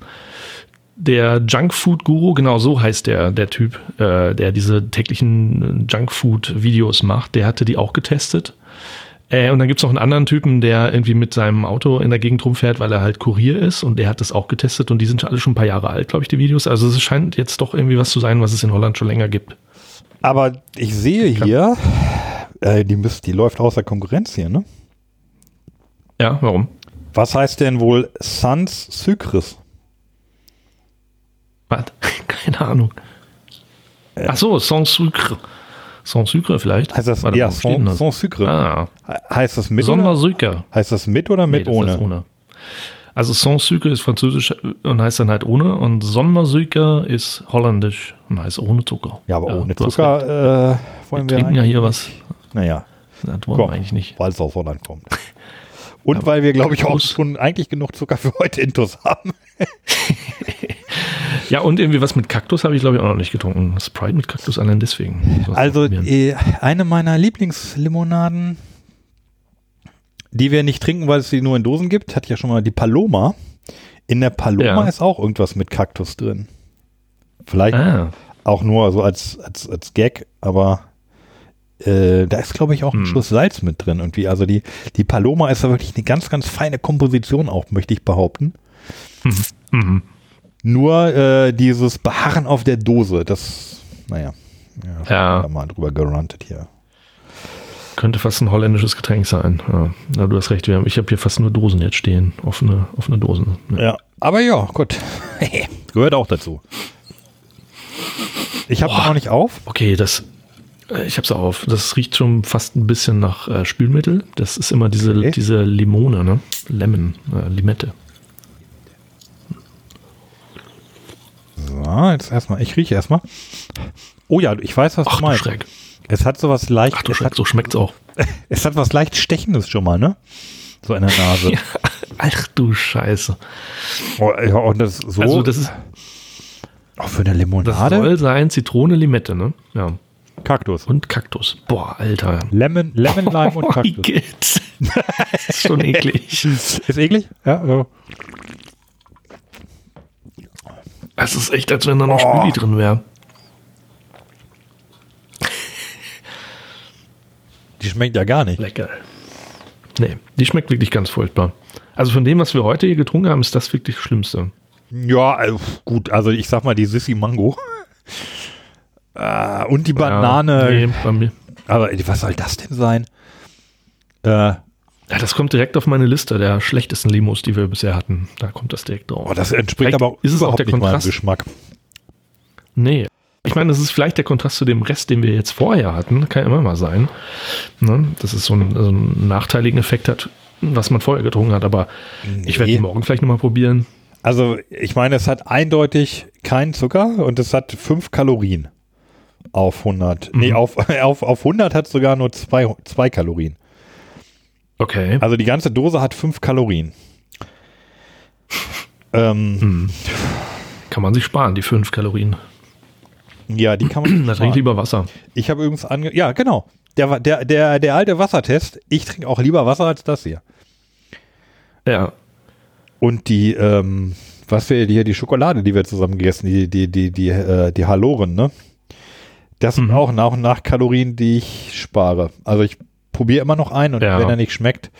der Junkfood-Guru, genau so heißt der, der Typ, äh, der diese täglichen Junkfood-Videos macht, der hatte die auch getestet. Äh, und dann gibt's noch einen anderen Typen, der irgendwie mit seinem Auto in der Gegend rumfährt, weil er halt Kurier ist und der hat das auch getestet und die sind alle schon ein paar Jahre alt, glaube ich, die Videos. Also es scheint jetzt doch irgendwie was zu sein, was es in Holland schon länger gibt. Aber ich sehe hier, äh, die, müsst, die läuft außer Konkurrenz hier, ne? Ja, warum? Was heißt denn wohl Sans Sucres? Was? Keine Ahnung. Ach so, Sans Sucre. Sans Sucre vielleicht? Heißt das Warte ja Sans, das? Sans Sucre? Ah, Heißt das mit oder, Sondersucre. heißt das mit oder mit Nee, das ohne? ist ohne. Also Sans Sucre ist französisch und heißt dann halt ohne und Sondersucre ist holländisch und heißt ohne Zucker. Ja, aber ohne hast recht. Zucker äh, Wir wollen wir trinken ja hier was. Naja, Das wollen komm, wir eigentlich nicht. weil es aus Holland kommt. Und weil wir, glaube ich, auch schon eigentlich genug Zucker für heute intus haben. Ja, und irgendwie was mit Kaktus habe ich, glaube ich, auch noch nicht getrunken. Sprite mit Kaktus allein deswegen. So Also äh, eine meiner Lieblingslimonaden, die wir nicht trinken, weil es sie nur in Dosen gibt, hat ja schon mal die Paloma. In der Paloma Ja. ist auch irgendwas mit Kaktus drin. Vielleicht ah, auch nur so als, als, als Gag, aber äh, da ist, glaube ich, auch ein Hm. Schuss Salz mit drin irgendwie. Also die, die Paloma ist da wirklich eine ganz, ganz feine Komposition auch, möchte ich behaupten. mhm. Nur äh, dieses Beharren auf der Dose, das, naja, ja, Ja. mal drüber gerantet hier. Könnte fast ein holländisches Getränk sein. Ja, du hast recht. Wir haben, ich habe hier fast nur Dosen jetzt stehen. Offene, offene Dosen. Ja. Ja, aber ja, gut. Gehört auch dazu. Ich habe noch nicht auf. Okay, das. äh, Ich hab's auf. Das riecht schon fast ein bisschen nach äh, Spülmittel. Das ist immer diese, Okay. diese Limone, ne? Lemon, äh, Limette. So, jetzt erstmal. Ich rieche erstmal. Oh ja, ich weiß, was Ach du du meinst. Schreck. Es hat sowas leicht, Ach du Schreck, so schmeckt's auch. es hat was leicht Stechendes schon mal, ne? So in der Nase. Ja. Ach du Scheiße. Oh, ja, und das so. Also das ist auch für eine das Limonade. soll sein Zitrone, Limette, ne? Ja. Kaktus. Und Kaktus. Boah, Alter. Lemon, Lemon Lime und Kaktus. Igitt. das ist schon eklig. Ist eklig? Ja, ja. Es ist echt, als wenn da noch Oh. Spüli drin wäre. Die schmeckt ja gar nicht. Lecker. Nee, die schmeckt wirklich ganz furchtbar. Also von dem, was wir heute hier getrunken haben, ist das wirklich das Schlimmste. Ja, also gut, also ich sag mal die Sissi Mango. Äh, und die Banane. Ja, nee, bei mir. Aber was soll das denn sein? Äh, Ja, das kommt direkt auf meine Liste der schlechtesten Limos, die wir bisher hatten. Da kommt das direkt drauf. oh, das entspricht Vielleicht aber auch ist es auch überhaupt der nicht meinem Kontrast. Geschmack. Nee. Ich meine, das ist vielleicht der Kontrast zu dem Rest, den wir jetzt vorher hatten. Kann immer mal sein. Ne? Dass es so einen, so einen nachteiligen Effekt hat, was man vorher getrunken hat. Aber ich werde Nee. die morgen vielleicht nochmal probieren. Also ich meine, es hat eindeutig keinen Zucker und es hat 5 Kalorien auf 100. Nee, Mhm. auf, auf, auf 100 hat es sogar nur 2 zwei Kalorien. Okay. Also die ganze Dose hat 5 Kalorien. Ähm, Hm. Kann man sich sparen, die fünf Kalorien. Ja, die kann man. Da trinke ich lieber Wasser. Ich habe übrigens ange. Ja, genau. Der, der, der, der alte Wassertest. Ich trinke auch lieber Wasser als das hier. Ja. Und die, ähm, was wir hier, die Schokolade, die wir zusammen gegessen, die, die, die, die, äh, die Haloren, ne? Das sind Mhm. auch nach und nach Kalorien, die ich spare. Also ich probiere immer noch einen und Ja. wenn er nicht schmeckt,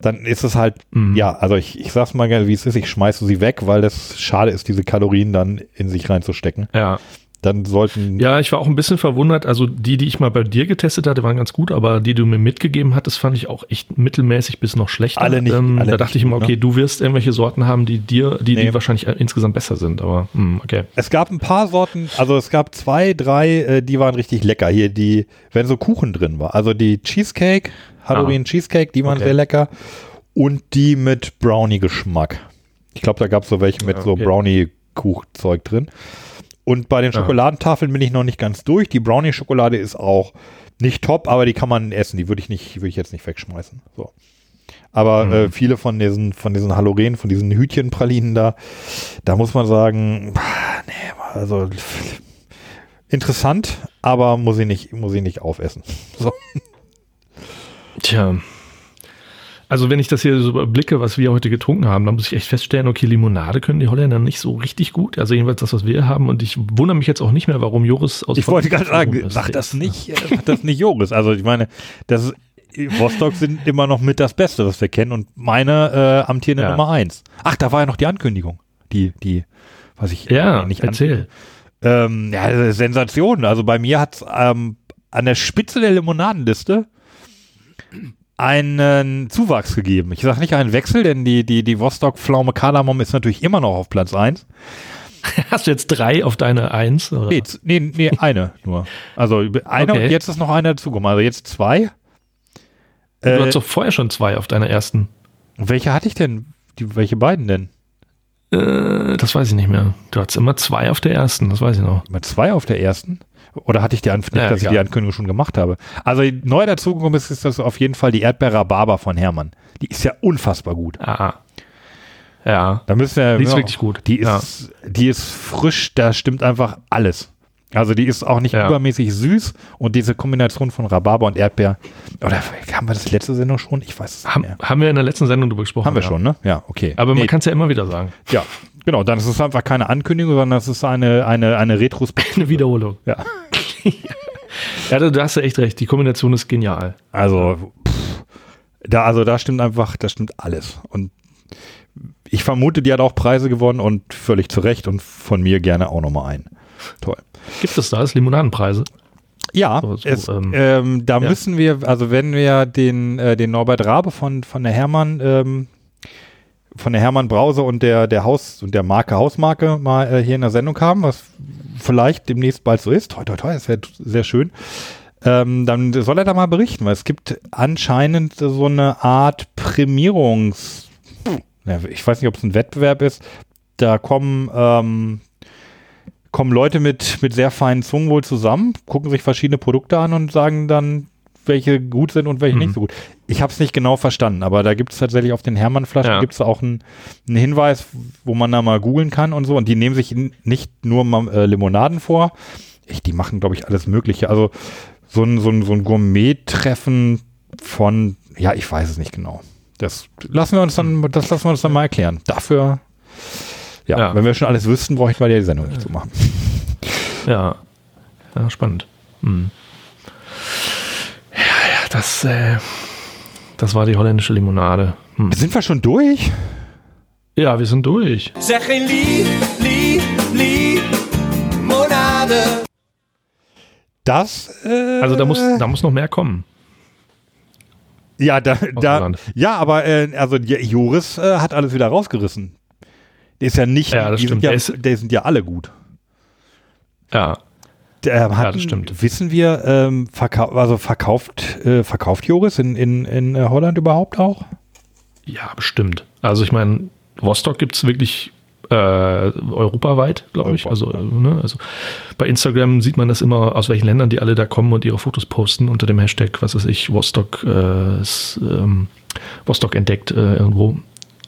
dann ist es halt, Mhm. ja, also ich, ich sag's mal gerne, wie es ist, ich schmeiße sie weg, weil das schade ist, diese Kalorien dann in sich reinzustecken. Ja. Dann sollten, Ja, ich war auch ein bisschen verwundert. Also die, die ich mal bei dir getestet hatte, waren ganz gut, aber die du mir mitgegeben hattest, fand ich auch echt mittelmäßig bis noch schlechter. Alle nicht- Ähm, alle da nicht dachte ich immer, okay, ne? du wirst irgendwelche Sorten haben, die dir, die, Nee. die wahrscheinlich insgesamt besser sind. Aber hm, okay. Es gab ein paar Sorten, also es gab zwei, drei, äh, die waren richtig lecker. Hier die, wenn so Kuchen drin war. Also die Cheesecake, Halloween Cheesecake, die waren Okay. sehr lecker. Und die mit Brownie-Geschmack. Ich glaube, da gab es so welche mit Ja, so okay. Brownie-Kuchzeug drin. Und bei den. Schokoladentafeln bin ich noch nicht ganz durch. Die Brownie-Schokolade ist auch nicht top, aber die kann man essen. Die würde ich nicht, würde ich jetzt nicht wegschmeißen. So. Aber Mhm. äh, viele von diesen, von diesen Haloren, von diesen Hütchenpralinen da, da muss man sagen, nee, also interessant, aber muss ich nicht, muss ich nicht aufessen. So. Tja. Also wenn ich das hier so überblicke, was wir heute getrunken haben, dann muss ich echt feststellen, okay, Limonade können die Holländer nicht so richtig gut. Also jedenfalls das, was wir haben. Und ich wundere mich jetzt auch nicht mehr, warum Joris aus Ich wollte gerade sagen, ist. das nicht, äh, das nicht Joris. Also ich meine, das ist, Rostock sind immer noch mit das Beste, was wir kennen und meine äh, amtierende Ja. Nummer eins. Ach, da war ja noch die Ankündigung. Die, die, was ich Ja, nicht erzähl. Ähm, ja, ist Sensation. Also bei mir hat es ähm, an der Spitze der Limonadenliste einen Zuwachs gegeben. Ich sage nicht einen Wechsel, denn die, die, die Vostok Pflaume Kardamom ist natürlich immer noch auf Platz 1. Hast du jetzt drei auf deine Eins? Oder? Nee, nee, nee, eine nur. Also eine Okay. und jetzt ist noch eine dazugekommen. Also jetzt zwei. Du Äh, hattest doch vorher schon zwei auf deiner ersten. welche hatte ich denn? Die, welche beiden denn? Äh, das weiß ich nicht mehr. Du hattest immer zwei auf der ersten, das weiß ich noch. Immer zwei auf der ersten? Oder hatte ich die Ankündigung, Ja, dass ich die Ankündigung schon gemacht habe? Also neu dazugekommen ist, ist das auf jeden Fall die Erdbeer Rhabarber von Hermann. Die ist ja unfassbar gut. Ah. Ja. Da müssen wir, Die ist ja, wirklich gut. Die ist, die ist frisch, da stimmt einfach alles. Also die ist auch nicht Ja. übermäßig süß und diese Kombination von Rhabarber und Erdbeer. Oder haben wir das letzte Sendung schon? Ich weiß es nicht Haben, haben wir in der letzten Sendung drüber gesprochen. Haben wir ja. schon, ne? Ja, okay. Aber man Nee, kann es ja immer wieder sagen. ja, genau. Dann ist es einfach keine Ankündigung, sondern es ist eine, eine, eine Retrospektive. Eine Wiederholung. Ja. Ja, da, da hast du echt recht. Die Kombination ist genial. Also, pff, da, also da stimmt einfach, da stimmt alles. Und ich vermute, die hat auch Preise gewonnen und völlig zu Recht und von mir gerne auch nochmal ein. Toll. Gibt es das? Limonadenpreise? Ja, So, so, es, ähm, ähm, da ja. müssen wir, also wenn wir den, äh, den Norbert Rabe von, von der Hermann, ähm, von der Hermann Brause und der, der Haus und der Marke Hausmarke mal äh, hier in der Sendung haben, was vielleicht demnächst bald so ist, toi, toi, toi, das wäre sehr schön, ähm, dann soll er da mal berichten, weil es gibt anscheinend so eine Art Prämierungs, ich weiß nicht, ob es ein Wettbewerb ist, da kommen, ähm, kommen Leute mit, mit sehr feinen Zungen wohl zusammen, gucken sich verschiedene Produkte an und sagen dann, welche gut sind und welche Mhm. nicht so gut. Ich habe es nicht genau verstanden, aber da gibt es tatsächlich auf den Hermann-Flaschen Ja. gibt es auch einen, einen Hinweis, wo man da mal googeln kann und so. Und die nehmen sich nicht nur äh, Limonaden vor, ich, die machen, glaube ich, alles Mögliche. Also so ein, so ein, so ein Gourmet-Treffen von, ja, ich weiß es nicht genau. Das lassen wir uns dann, das lassen wir uns dann mal erklären. Dafür, ja, Ja. wenn wir schon alles wüssten, bräuchten wir ja die Sendung nicht zu machen. Ja. Ja, spannend. Hm. Das, äh, das war die holländische Limonade. Hm. Sind wir schon durch? Ja, wir sind durch. Zeg geen lief, lief, limonade. Das, äh, Also da muss, da muss noch mehr kommen. ja, da, da, ja, aber äh, also Joris äh, hat alles wieder rausgerissen. Der ist ja nicht, Ja, das die stimmt. Sind ja, Der ist- der sind ja alle gut. Ja. Der hat, das stimmt. Wissen wir, ähm, verkau also verkauft, äh, verkauft Joris in, in, in äh, Holland überhaupt auch? Ja, bestimmt. Also ich meine, Rostock gibt es wirklich äh, europaweit, glaube ich. Also, äh, ne, also bei Instagram sieht man das immer, aus welchen Ländern die alle da kommen und ihre Fotos posten unter dem Hashtag, was weiß ich, Rostock, äh, s- ähm, Rostock entdeckt äh, irgendwo.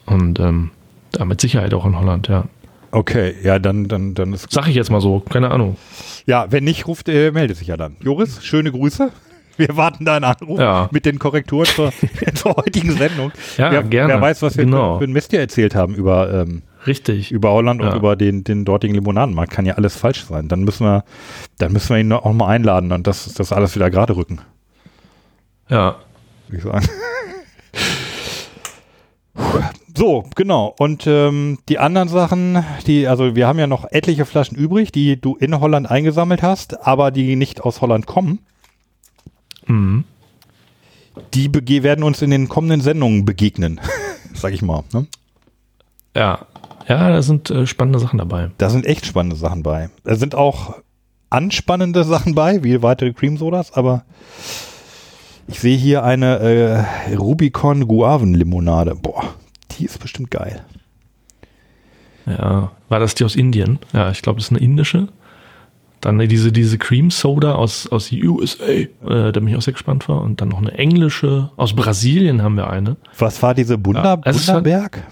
Und ähm, da mit Sicherheit auch in Holland, ja. Okay, ja, dann, dann, dann ist Sag ich jetzt mal so, keine Ahnung. Ja, wenn nicht, ruft, äh, meldet sich ja dann. Joris, schöne Grüße. Wir warten deinen Anruf Ja. mit den Korrekturen zur, zur heutigen Sendung. Ja, wer, gerne. Wer weiß, was wir Genau. für, für ein Mist hier erzählt haben über, ähm, Richtig. über Holland und Ja. über den, den dortigen Limonadenmarkt. Kann ja alles falsch sein. Dann müssen wir, dann müssen wir ihn auch mal einladen und das, das alles wieder gerade rücken, Ja. würde ich sagen. So, genau. Und ähm, die anderen Sachen, die, also wir haben ja noch etliche Flaschen übrig, die du in Holland eingesammelt hast, aber die nicht aus Holland kommen. Mhm. die werden uns in den kommenden Sendungen begegnen, sag ich mal. Ne? Ja. Ja, da sind äh, spannende Sachen dabei. Da sind echt spannende Sachen bei. Da sind auch anspannende Sachen bei, wie weitere Cream Sodas, aber ich sehe hier eine äh, Rubicon Guaven Limonade. Boah, die ist bestimmt geil. Ja, war das die aus Indien? Ja, ich glaube, das ist eine indische. Dann diese, diese Cream Soda aus, aus USA, äh, da bin ich auch sehr gespannt war. Und dann noch eine englische. Aus Brasilien haben wir eine. Was war diese Bunda, Ja, halt- Bundaberg?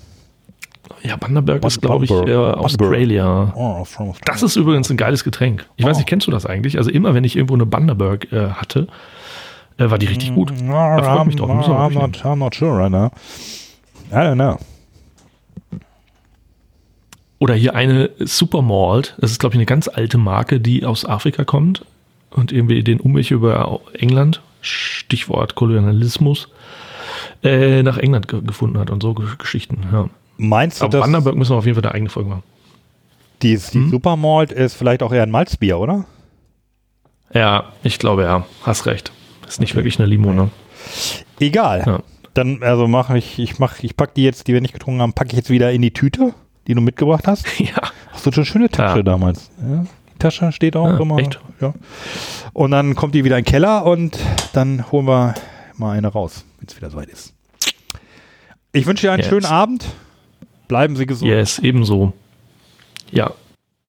Ja, Bundaberg ist, glaube ich, äh. Australia. Oh, Das ist übrigens ein geiles Getränk. Ich weiß Oh. nicht, kennst du das eigentlich? Also immer, wenn ich irgendwo eine Bundaberg äh, hatte, äh, war die richtig gut. No, Da freut I'm, mich doch. I'm, wirklich not, I'm not sure right now. I don't know. Oder hier eine Supermalt. Das ist, glaube ich, eine ganz alte Marke, die aus Afrika kommt und irgendwie den Umweg über England, Stichwort Kolonialismus, äh, nach England ge gefunden hat und so Ge- Geschichten. Ja. Meinst du, Aber dass Bundaberg müssen wir auf jeden Fall eine eigene Folge machen. die, die Hm? Supermalt ist vielleicht auch eher ein Malzbier, oder? Ja, ich glaube ja. Hast recht. Ist nicht wirklich eine Limo, ne? Egal. Ja. Dann, also mache ich, ich mach, ich pack die jetzt, die wir nicht getrunken haben, packe ich jetzt wieder in die Tüte, die du mitgebracht hast. ja. Hast du schon eine schöne Tasche Ja. damals? Ja, die Tasche steht auch Ja, immer. echt? Ja. Und dann kommt die wieder in den Keller und dann holen wir mal eine raus, wenn es wieder soweit ist. Ich wünsche dir einen Yes. schönen Abend. Bleiben Sie gesund. Yes, ebenso. Ja.